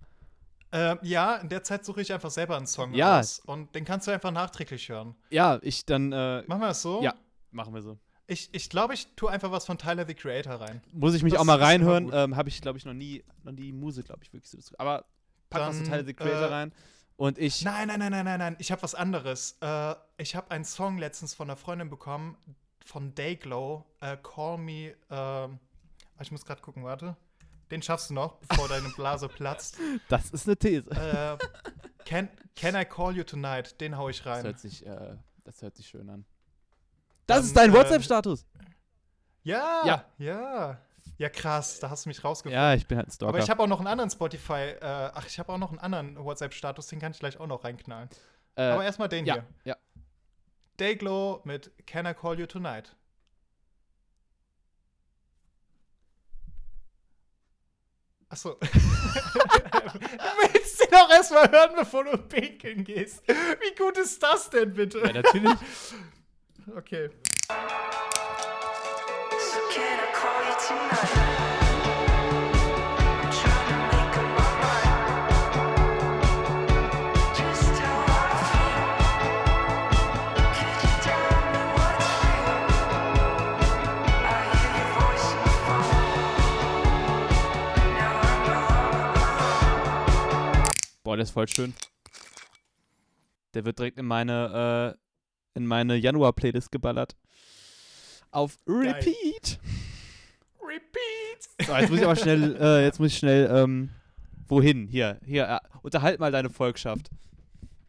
Äh, ja, in der Zeit suche ich einfach selber einen Song Ja. raus. Und den kannst du einfach nachträglich hören. Ja, ich dann, äh, Machen wir das so? ja, machen wir so. Ich, ich glaube, ich tue einfach was von Tyler, the Creator rein. Muss ich mich Das auch mal reinhören. Ähm, Habe ich, glaube ich, noch nie, noch nie Muse, glaube ich, wirklich so. Aber pack was Dann, von Tyler the Creator äh, rein. Und ich. Nein, nein, nein, nein, nein, nein. Ich habe was anderes. Äh, ich habe einen Song letztens von einer Freundin bekommen, von Dayglow. Äh, Call Me. ähm, ich muss gerade gucken, warte. Den schaffst du noch, bevor deine Blase platzt. Das ist eine These. Äh, can, can I Call You Tonight? Den hau ich Das rein. hört sich, äh, das hört sich schön an. Das Dann, ist dein äh, WhatsApp-Status. Ja, Ja. ja. Ja, krass, da hast du mich rausgefunden. Ja, ich bin halt ein Stalker. Aber ich habe auch noch einen anderen Spotify, äh, ach, ich habe auch noch einen anderen WhatsApp-Status, den kann ich gleich auch noch reinknallen. äh, Aber erstmal den ja, hier. ja. Dayglow mit Can I Call You Tonight? Achso. du willst den auch erstmal hören, bevor du pinkeln gehst. Wie gut ist das denn bitte? ja, natürlich. Okay. Boah, der ist voll schön. Der wird direkt in meine, äh, in meine Januar-Playlist geballert. Auf Repeat. Repeat! So, jetzt muss ich aber schnell, äh, jetzt muss ich schnell, ähm, wohin? Hier, hier, äh, unterhalt mal deine Volkschaft.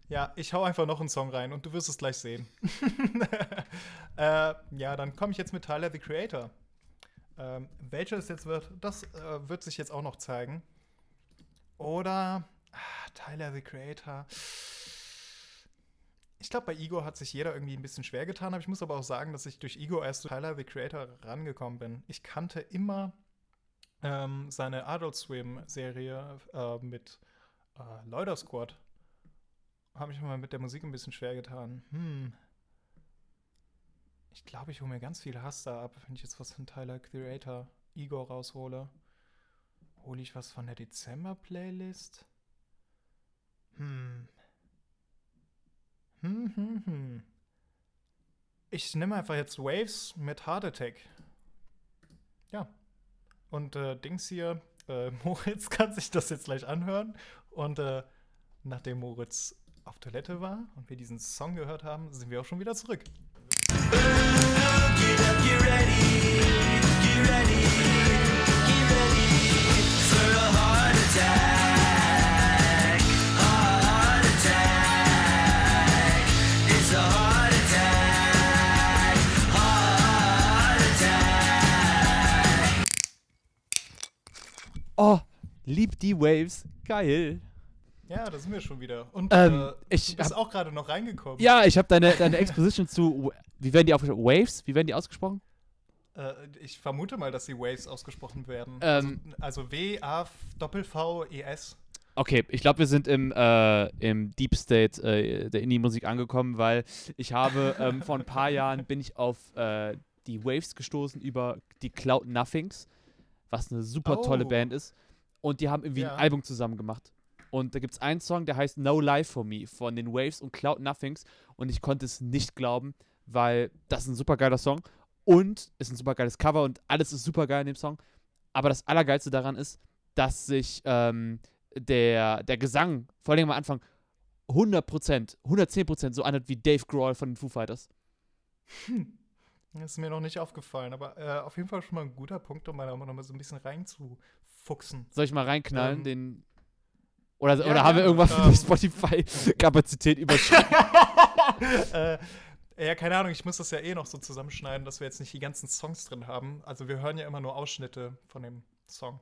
Ja, ich hau einfach noch einen Song rein und du wirst es gleich sehen. äh, ja, dann komme ich jetzt mit Tyler the Creator. Ähm, welcher es jetzt wird, das äh, wird sich jetzt auch noch zeigen. Oder Tyler the Creator. Ich glaube, bei Igor hat sich jeder irgendwie ein bisschen schwer getan, aber ich muss aber auch sagen, dass ich durch Igor erst zu Tyler the Creator rangekommen bin. Ich kannte immer ähm, seine Adult Swim-Serie äh, mit äh, Loider Squad habe ich mal mit der Musik ein bisschen schwer getan. Hm. Ich glaube, ich hole mir ganz viel Hass da ab, wenn ich jetzt was von Tyler Creator Igor raushole. Hole ich was von der Dezember-Playlist? Hm. Hm, hm, hm. Ich nehme einfach jetzt Waves mit Heart Attack. Ja. Und äh, Dings hier, äh, Moritz kann sich das jetzt gleich anhören. Und äh, nachdem Moritz auf Toilette war und wir diesen Song gehört haben, sind wir auch schon wieder zurück. Oh, lieb die Waves. Geil. Ja, da sind wir schon wieder. Und Ähm, äh, ich du bist hab- auch gerade noch reingekommen. Ja, ich habe deine, deine Exposition zu, wie werden die ausgesprochen? Waves? Wie werden die ausgesprochen? Äh, ich vermute mal, dass die Waves ausgesprochen werden. Ähm. also also W-A-V-V-E-S. Okay, ich glaube, wir sind im, äh, im Deep State äh, der Indie-Musik angekommen, weil ich habe ähm, vor ein paar Jahren bin ich auf äh, die Waves gestoßen über die Cloud Nothings, was eine super tolle Oh. Band ist. Und die haben irgendwie Ja. ein Album zusammen gemacht. Und da gibt es einen Song, der heißt No Life for Me von den Waves und Cloud Nothings. Und ich konnte es nicht glauben, weil das ist ein super geiler Song und ist ein super geiles Cover und alles ist super geil in dem Song. Aber das Allergeilste daran ist, dass sich ähm, der, der Gesang, vor allem am Anfang, 100%, 110% so anhört wie Dave Grohl von den Foo Fighters. Das ist mir noch nicht aufgefallen, aber äh, auf jeden Fall schon mal ein guter Punkt, um mal noch mal so ein bisschen reinzufuchsen. Soll ich mal reinknallen, Ähm, den. Oder, ja, oder haben wir gerne. irgendwas Ähm. die Spotify-Kapazität überschritten? äh, ja, keine Ahnung, ich muss das ja eh noch so zusammenschneiden, dass wir jetzt nicht die ganzen Songs drin haben. Also wir hören ja immer nur Ausschnitte von dem Song.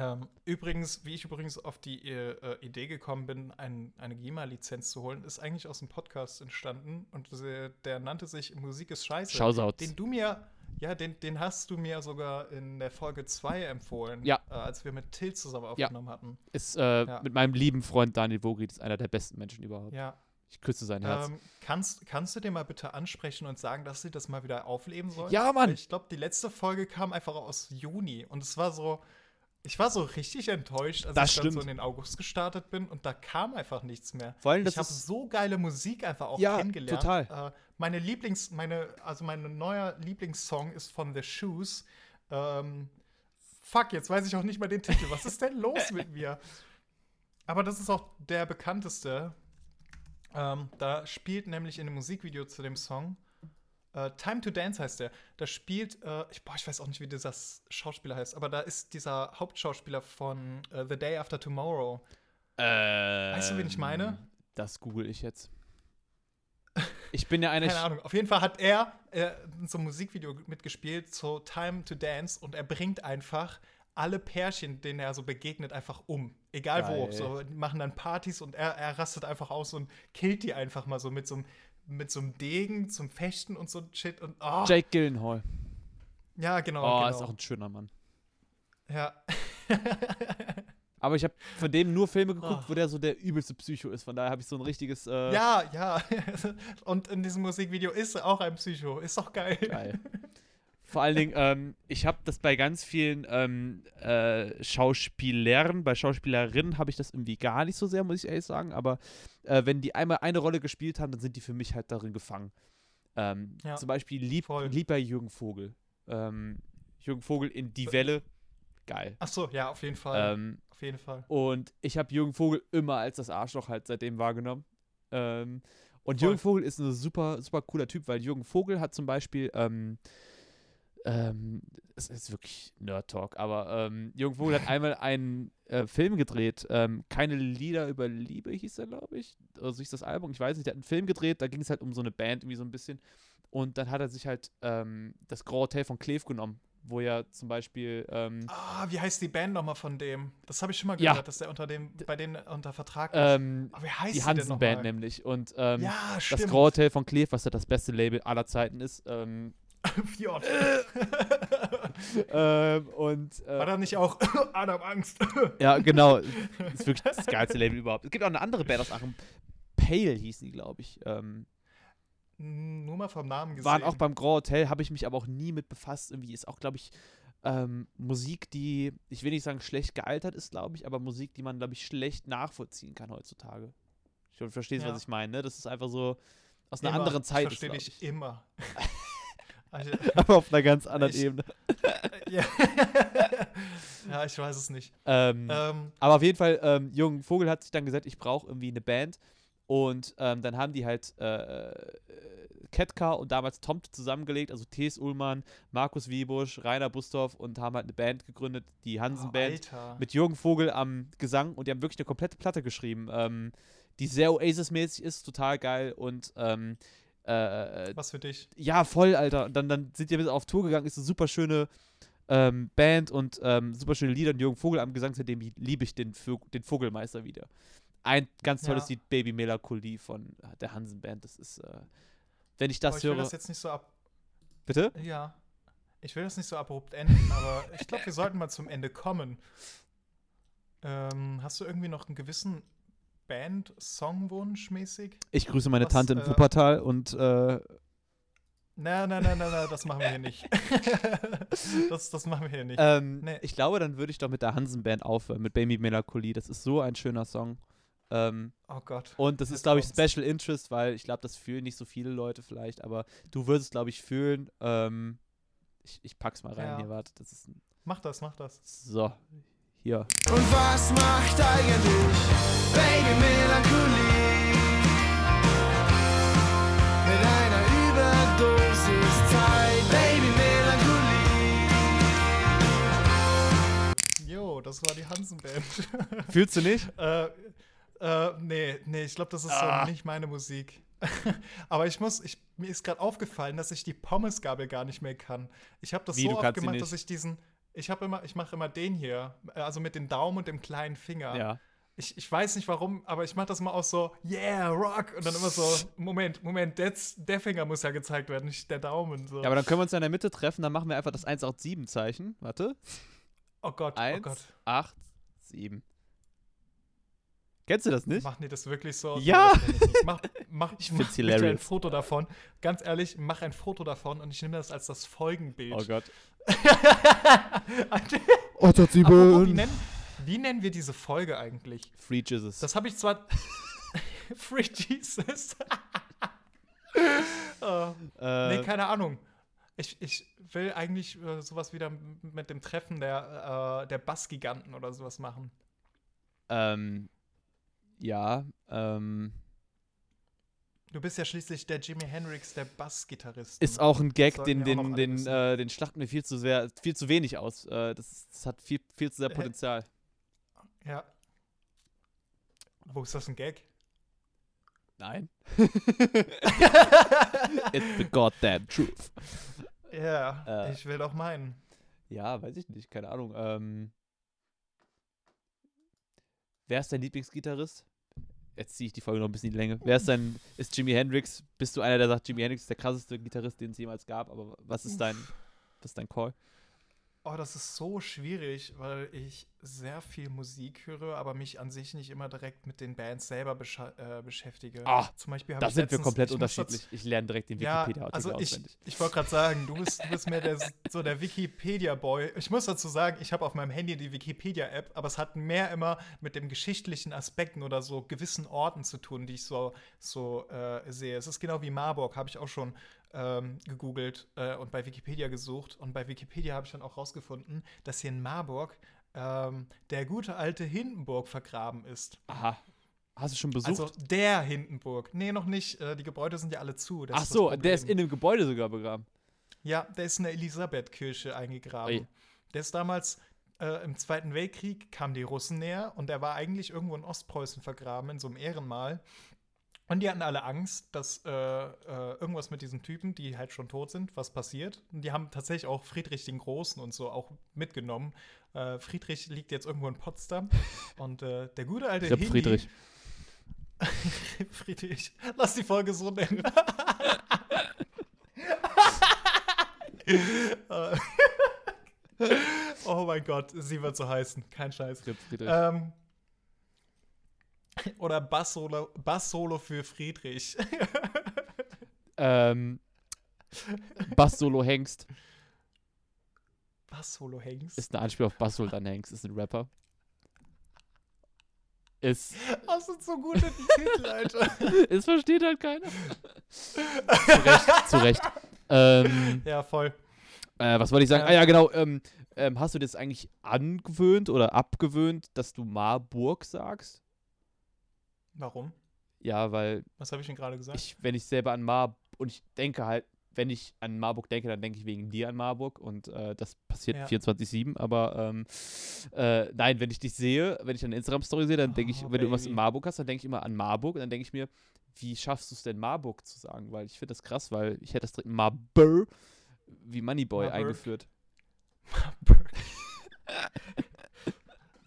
Ähm, übrigens, wie ich übrigens auf die äh, Idee gekommen bin, ein, eine GEMA-Lizenz zu holen, ist eigentlich aus einem Podcast entstanden und äh, der nannte sich Musik ist scheiße. Shoutouts. Den du mir, ja, den, den hast du mir sogar in der Folge 2 empfohlen, Ja. äh, als wir mit Till zusammen Ja. aufgenommen hatten. Ist äh, Ja. mit meinem lieben Freund Daniel Vogel, ist einer der besten Menschen überhaupt. Ja, Ich küsse sein Herz. Ähm, kannst, kannst du dir mal bitte ansprechen und sagen, dass sie das mal wieder aufleben sollen? Ja, Mann. Ich glaube, die letzte Folge kam einfach aus Juni und es war so, ich war so richtig enttäuscht, als Das ich dann so stimmt. in den August gestartet bin und da kam einfach nichts mehr. Vor allem, ich habe so geile Musik einfach auch Ja, kennengelernt. total. Äh, meine Lieblings, meine, also mein neuer Lieblingssong ist von The Shoes. Ähm, fuck, jetzt weiß ich auch nicht mal den Titel. Was ist denn los mit mir? Aber das ist auch der bekannteste. Ähm, da spielt nämlich in dem Musikvideo zu dem Song äh, Time to Dance heißt der. Da spielt, äh, ich, boah, ich weiß auch nicht, wie dieser Schauspieler heißt, aber da ist dieser Hauptschauspieler von äh, The Day After Tomorrow. Weißt du, wen ich meine? Das google ich jetzt. Ich bin ja eine. Keine Ahnung. Auf jeden Fall hat er äh, so einem Musikvideo mitgespielt, so Time to Dance, und er bringt einfach alle Pärchen, denen er so begegnet, einfach um. Egal wo. Geil. So, die machen dann Partys und er, er rastet einfach aus und killt die einfach mal so mit so einem mit so einem Degen zum Fechten und so ein Shit. Und, oh, Jake Gyllenhaal. ja, genau. Oh, genau. ist auch ein schöner Mann. ja. Aber ich habe von dem nur Filme geguckt, Oh. wo der so der übelste Psycho ist. Von daher habe ich so ein richtiges. Äh, ja, ja. und in diesem Musikvideo ist er auch ein Psycho. Ist doch geil. Geil. Vor allen Dingen, ähm, ich habe das bei ganz vielen ähm, äh, Schauspielern, bei Schauspielerinnen habe ich das irgendwie gar nicht so sehr, muss ich ehrlich sagen. Aber äh, wenn die einmal eine Rolle gespielt haben, dann sind die für mich halt darin gefangen. Ähm, Ja, zum Beispiel lieb, voll. lieb bei Jürgen Vogel. Ähm, Jürgen Vogel in Die Welle, geil. Ach so, ja, auf jeden Fall. Ähm, auf jeden Fall. und ich habe Jürgen Vogel immer als das Arschloch halt seitdem wahrgenommen. Ähm, und Voll. Jürgen Vogel ist ein super, super cooler Typ, weil Jürgen Vogel hat zum Beispiel, ähm, ähm, es ist wirklich Nerd-Talk, aber ähm, Jürgen Vogel hat einmal einen äh, Film gedreht, ähm, Keine Lieder über Liebe hieß er, glaube ich. Oder so hieß das Album, ich weiß nicht. Der hat einen Film gedreht, da ging es halt um so eine Band irgendwie so ein bisschen. Und dann hat er sich halt ähm, das Grand Hotel von Kleve genommen, wo ja zum Beispiel ähm, Ah, wie heißt die Band nochmal von dem? Das habe ich schon mal Ja. gehört, dass der unter dem, bei denen unter Vertrag ist. ähm, Aber wie heißt die Hansen-Band nochmal? nämlich. Und ähm, Ja, das. Grand Hotel von Kleve, was ja das beste Label aller Zeiten ist. Fjord. ähm, und War äh, da nicht auch Adam Angst? ja, genau. ist wirklich das geilste Label überhaupt. Es gibt auch eine andere Band aus Aachen. Pale hieß die, glaube ich. Ähm, Nur mal vom Namen gesehen. waren auch beim Grand Hotel, habe ich mich aber auch nie mit befasst. Irgendwie ist auch, glaube ich, ähm, Musik, die, ich will nicht sagen schlecht gealtert ist, glaube ich, aber Musik, die man, glaube ich, schlecht nachvollziehen kann heutzutage. Ich verstehst, Ja. was ich meine, ne? Das ist einfach so aus einer Immer. anderen Zeit. ist, Verstehe glaub ich immer. Also, aber auf einer ganz anderen Ich- Ebene. ja. ja, ich weiß es nicht. Ähm, Ähm, aber auf jeden Fall, ähm, Jürgen Vogel hat sich dann gesagt, ich brauche irgendwie eine Band. Und ähm, dann haben die halt äh, Ketka und damals Tomt zusammengelegt, also T.S. Ullmann, Markus Wiebusch, Rainer Bustorf und haben halt eine Band gegründet, die oh, Hansen-Band, Alter. mit Jürgen Vogel am Gesang und die haben wirklich eine komplette Platte geschrieben, ähm, die sehr Oasis-mäßig ist, total geil und ähm, äh, Was für dich. ja, voll, Alter. Und dann, dann sind die auf Tour gegangen, ist eine super schöne ähm, Band und ähm, super schöne Lieder. Und Jürgen Vogel am Gesang, seitdem liebe ich den, Vö den Vogelmeister wieder. Ein ganz tolles Ja. Lied, Baby Melancholie von äh, der Hansen Band. Das ist, äh, wenn ich das Aber ich will höre. das jetzt nicht so ab. bitte? Ja. Ich will das nicht so abrupt enden, aber ich glaube, wir sollten mal zum Ende kommen. Ähm, hast du irgendwie noch einen gewissen Band-Songwunsch mäßig? Ich grüße meine Was, Tante in äh, Wuppertal und äh, Na, na, na, na, na, das machen wir hier nicht. das, das machen wir hier nicht. ähm, Nee. ich glaube, dann würde ich doch mit der Hansen Band aufhören, mit Baby Melancholie. Das ist so ein schöner Song. Ähm, oh Gott. Und das Jetzt ist, glaube ich. Special Interest, weil ich glaube, das fühlen nicht so viele Leute vielleicht, aber du würdest es, glaube ich, fühlen. Ähm, ich, ich pack's mal rein Ja. hier, warte. Das ist Mach das, mach das. so, hier. Und was macht eigentlich Baby Melancholie? Mit einer Überdosis Zeit, Baby Melancholie. Jo, das war die Hansen-Band. Fühlst du nicht? äh, äh, nee, nee, ich glaube, das ist Ah. so nicht meine Musik. Aber ich muss, ich, mir ist gerade aufgefallen, dass ich die Pommesgabel gar nicht mehr kann. Ich habe das Wie, so oft gemacht, dass ich diesen, ich habe immer, ich mache immer den hier, äh, also mit dem Daumen und dem kleinen Finger. Ja. Ich, ich weiß nicht warum, aber ich mache das mal auch so, yeah, rock. Und dann immer so, Moment, Moment, der, der Finger muss ja gezeigt werden, nicht der Daumen. So. Ja, aber dann können wir uns ja in der Mitte treffen, dann machen wir einfach das 187-Zeichen. Warte. oh Gott, oh 1, Gott. 8, 7. Kennst du das nicht? Machen die das wirklich so? Ja. Mach, mach, Ich mach bitte ein hilarious. Foto davon. Ganz ehrlich, mach ein Foto davon und ich nehme das als das Folgenbild. Oh Gott. Apropos, wie, nennen, wie nennen wir diese Folge eigentlich? Free Jesus. Das habe ich zwar. Free Jesus. oh, äh, nee, keine Ahnung. Ich, ich will eigentlich äh, sowas wieder mit dem Treffen der, äh, der Bassgiganten oder sowas machen. ähm, ja, ähm, Du bist ja schließlich der Jimi Hendrix der Bassgitarrist. ist auch ein Gag, den, den, den, äh, den schlachten wir viel zu sehr, viel zu wenig aus. Äh, das, das hat viel, viel zu sehr Äh, Potenzial. Ja. Wo ist das ein Gag? Nein. It's the goddamn truth. Ja, Äh. ich will doch meinen. Ja, weiß ich nicht, keine Ahnung. Ähm, wer ist dein Lieblingsgitarrist? Jetzt ziehe ich die Folge noch ein bisschen in die Länge. Wer ist dein, ist Jimi Hendrix? Bist du einer, der sagt, Jimi Hendrix ist der krasseste Gitarrist, den es jemals gab? Aber was ist dein, was ist dein Call? Oh, das ist so schwierig, weil ich sehr viel Musik höre, aber mich an sich nicht immer direkt mit den Bands selber äh, beschäftige. Ah, Zum Beispiel Da ich sind wir letztens- komplett ich unterschiedlich. Ich lerne direkt den Ja, Wikipedia-Artikel also ich, auswendig. ich wollte gerade sagen, du bist, du bist mehr der, so der Wikipedia-Boy. Ich muss dazu sagen, ich habe auf meinem Handy die Wikipedia-App, aber es hat mehr immer mit dem geschichtlichen Aspekten oder so gewissen Orten zu tun, die ich so, so äh, sehe. Es ist genau wie Marburg, habe ich auch schon ähm, gegoogelt äh, und bei Wikipedia gesucht. Und bei Wikipedia habe ich dann auch rausgefunden, dass hier in Marburg ähm, der gute alte Hindenburg vergraben ist. Aha. Hast du schon besucht? Also der Hindenburg. Nee, noch nicht. Äh, die Gebäude sind ja alle zu. Ach so, der ist in einem Gebäude sogar begraben. Ja, der ist in der Elisabethkirche eingegraben. Ui. Der ist damals äh, im Zweiten Weltkrieg, kamen die Russen näher und der war eigentlich irgendwo in Ostpreußen vergraben, in so einem Ehrenmal. Und die hatten alle Angst, dass äh, äh, irgendwas mit diesen Typen, die halt schon tot sind, was passiert. Und die haben tatsächlich auch Friedrich den Großen und so auch mitgenommen. Äh, Friedrich liegt jetzt irgendwo in Potsdam. und äh, der gute alte Ich hab Hindi- Friedrich. Friedrich. Lass die Folge so nennen. Oh mein Gott, sie wird so heißen. Kein Scheiß. Ähm, oder Bass-Solo Bass -Solo für Friedrich. Ähm, Bass-Solo Hengst Bass-Solo Hengst. ist ein Anspiel auf Bass Sultan Hengst, ist ein Rapper. Ist, Das sind so gute Titel, Alter. es versteht halt keiner. zu Recht, zu Recht. Ähm, Ja, voll. äh, was wollte ich sagen? Ja. Ah ja, genau. Ähm, ähm, hast du das eigentlich angewöhnt oder abgewöhnt, dass du Marburg sagst? Warum? Ja, weil Was habe ich denn gerade gesagt? ich, wenn ich selber an Mar und ich denke halt, wenn ich an Marburg denke, dann denke ich wegen dir an Marburg und äh, das passiert Ja. 24-7, aber ähm, äh, nein, wenn ich dich sehe, wenn ich eine Instagram-Story sehe, dann denke ich, Oh, wenn du irgendwas in Baby. Marburg hast, dann denke ich immer an Marburg und dann denke ich mir, wie schaffst du es denn Marburg zu sagen? Weil ich finde das krass, weil ich hätte das direkt Marburg wie Moneyboy Marburg. eingeführt.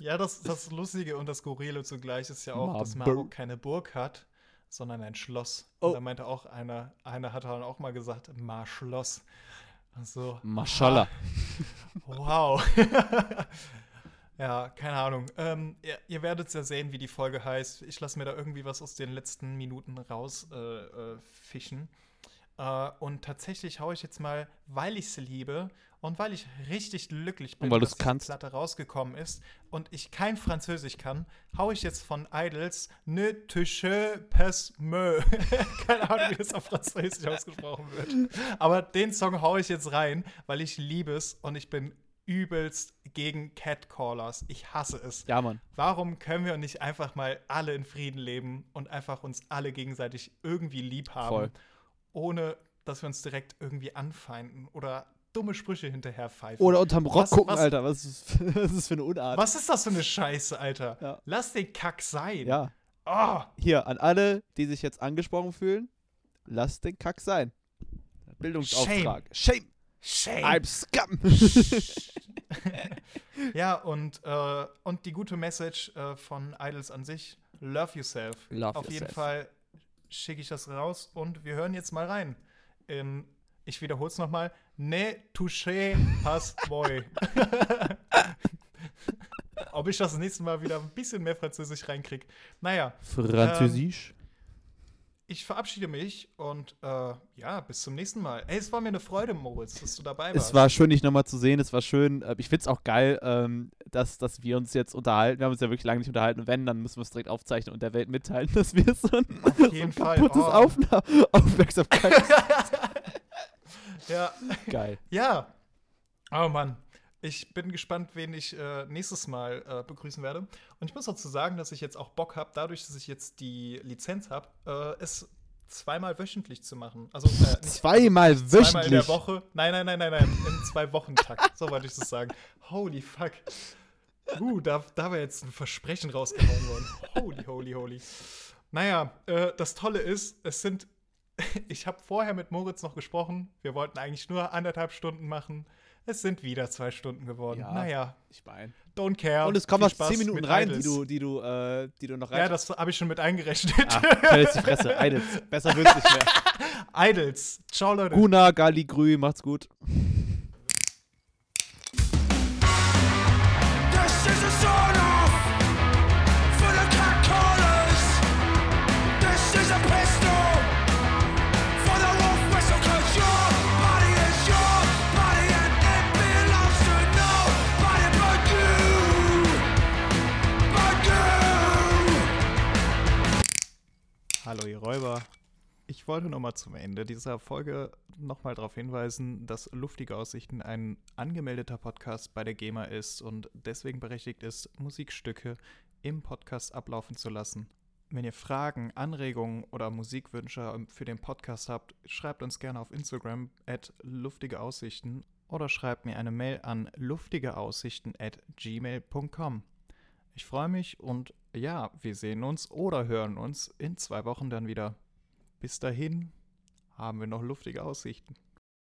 Ja, das, das Lustige und das Skurrile zugleich ist ja auch, dass Marburg. Marburg keine Burg hat, sondern ein Schloss. Oh. Und da meinte auch einer, einer hat dann auch mal gesagt, Mar-Schloss. So, Mashallah. wow. ja, keine Ahnung. Ähm, ihr, ihr werdet ja sehen, wie die Folge heißt. Ich lasse mir da irgendwie was aus den letzten Minuten raus äh, äh. Äh, und tatsächlich haue ich jetzt mal, weil ich sie liebe und weil ich richtig glücklich bin, weil dass kannst. Platte rausgekommen ist und ich kein Französisch kann, haue ich jetzt von Idols Ne touche pas me. Keine Ahnung, wie das auf Französisch ausgesprochen wird. Aber den Song haue ich jetzt rein, weil ich liebe es und ich bin übelst gegen Catcallers. Ich hasse es. Ja, Mann. Warum können wir nicht einfach mal alle in Frieden leben und einfach uns alle gegenseitig irgendwie lieb haben, Voll. Ohne dass wir uns direkt irgendwie anfeinden oder dumme Sprüche hinterher pfeifen? Oder unterm Rock Was- gucken, was- Alter. Was ist, was ist für eine Unart? Was ist das für eine Scheiße, Alter? Ja. Lass den Kack sein. Ja. Oh, Hier, an alle, die sich jetzt angesprochen fühlen, lasst den Kack sein. Bildungsauftrag. Shame. shame. I'm scum. Ja, und, äh, und die gute Message äh, von Idols an sich: Love yourself. Love Auf jeden yourself. Fall schicke ich das raus und wir hören jetzt mal rein. In, ich wiederhole es nochmal: Ne touche pas boy. ob ich das nächste Mal wieder ein bisschen mehr Französisch reinkriege. Naja, Französisch. Ich verabschiede mich und äh, ja, bis zum nächsten Mal. Ey, es war mir eine Freude, Moritz, dass du dabei warst. Es war schön, dich nochmal zu sehen. Es war schön. äh, Ich finde es auch geil, ähm, dass, dass wir uns jetzt unterhalten. Wir haben uns ja wirklich lange nicht unterhalten. Und wenn, dann müssen wir es direkt aufzeichnen und der Welt mitteilen, dass wir so ein, so ein kaputtes Oh. Aufna Aufmerksamkeit. Ja, geil. ja. Oh Mann. Ich bin gespannt, wen ich äh, nächstes Mal äh, begrüßen werde. Und ich muss dazu sagen, dass ich jetzt auch Bock habe, dadurch, dass ich jetzt die Lizenz habe, äh, es zweimal wöchentlich zu machen. Also äh, nicht Zweimal zweimal in der wöchentlich. Woche. Nein, nein, nein, nein, nein. Im Zwei-Wochen-Takt. so wollte ich das sagen. Holy fuck. Uh, da, da war jetzt ein Versprechen rausgehauen worden. Holy, holy, holy. Naja, äh, das Tolle ist, es sind. Ich habe vorher mit Moritz noch gesprochen. Wir wollten eigentlich nur anderthalb Stunden machen. Es sind wieder zwei Stunden geworden. Ja. naja, Ich meine. don't care. Und es kommen noch 10 Minuten rein, die du, die du, äh, die du noch rein. Ja, das habe ich schon mit eingerechnet. ah, jetzt die Fresse. Idols. Besser wird's nicht mehr. Idols. Ciao, Leute. Guna, Gali, Grü, macht's gut. Hallo ihr Räuber. Ich wollte noch mal zum Ende dieser Folge noch mal darauf hinweisen, dass Luftige Aussichten ein angemeldeter Podcast bei der GEMA ist und deswegen berechtigt ist, Musikstücke im Podcast ablaufen zu lassen. Wenn ihr Fragen, Anregungen oder Musikwünsche für den Podcast habt, schreibt uns gerne auf Instagram at luftige Aussichten oder schreibt mir eine Mail an luftigeaussichten at gmail.com. Ich freue mich und ja, wir sehen uns oder hören uns in zwei Wochen dann wieder. Bis dahin haben wir noch luftige Aussichten.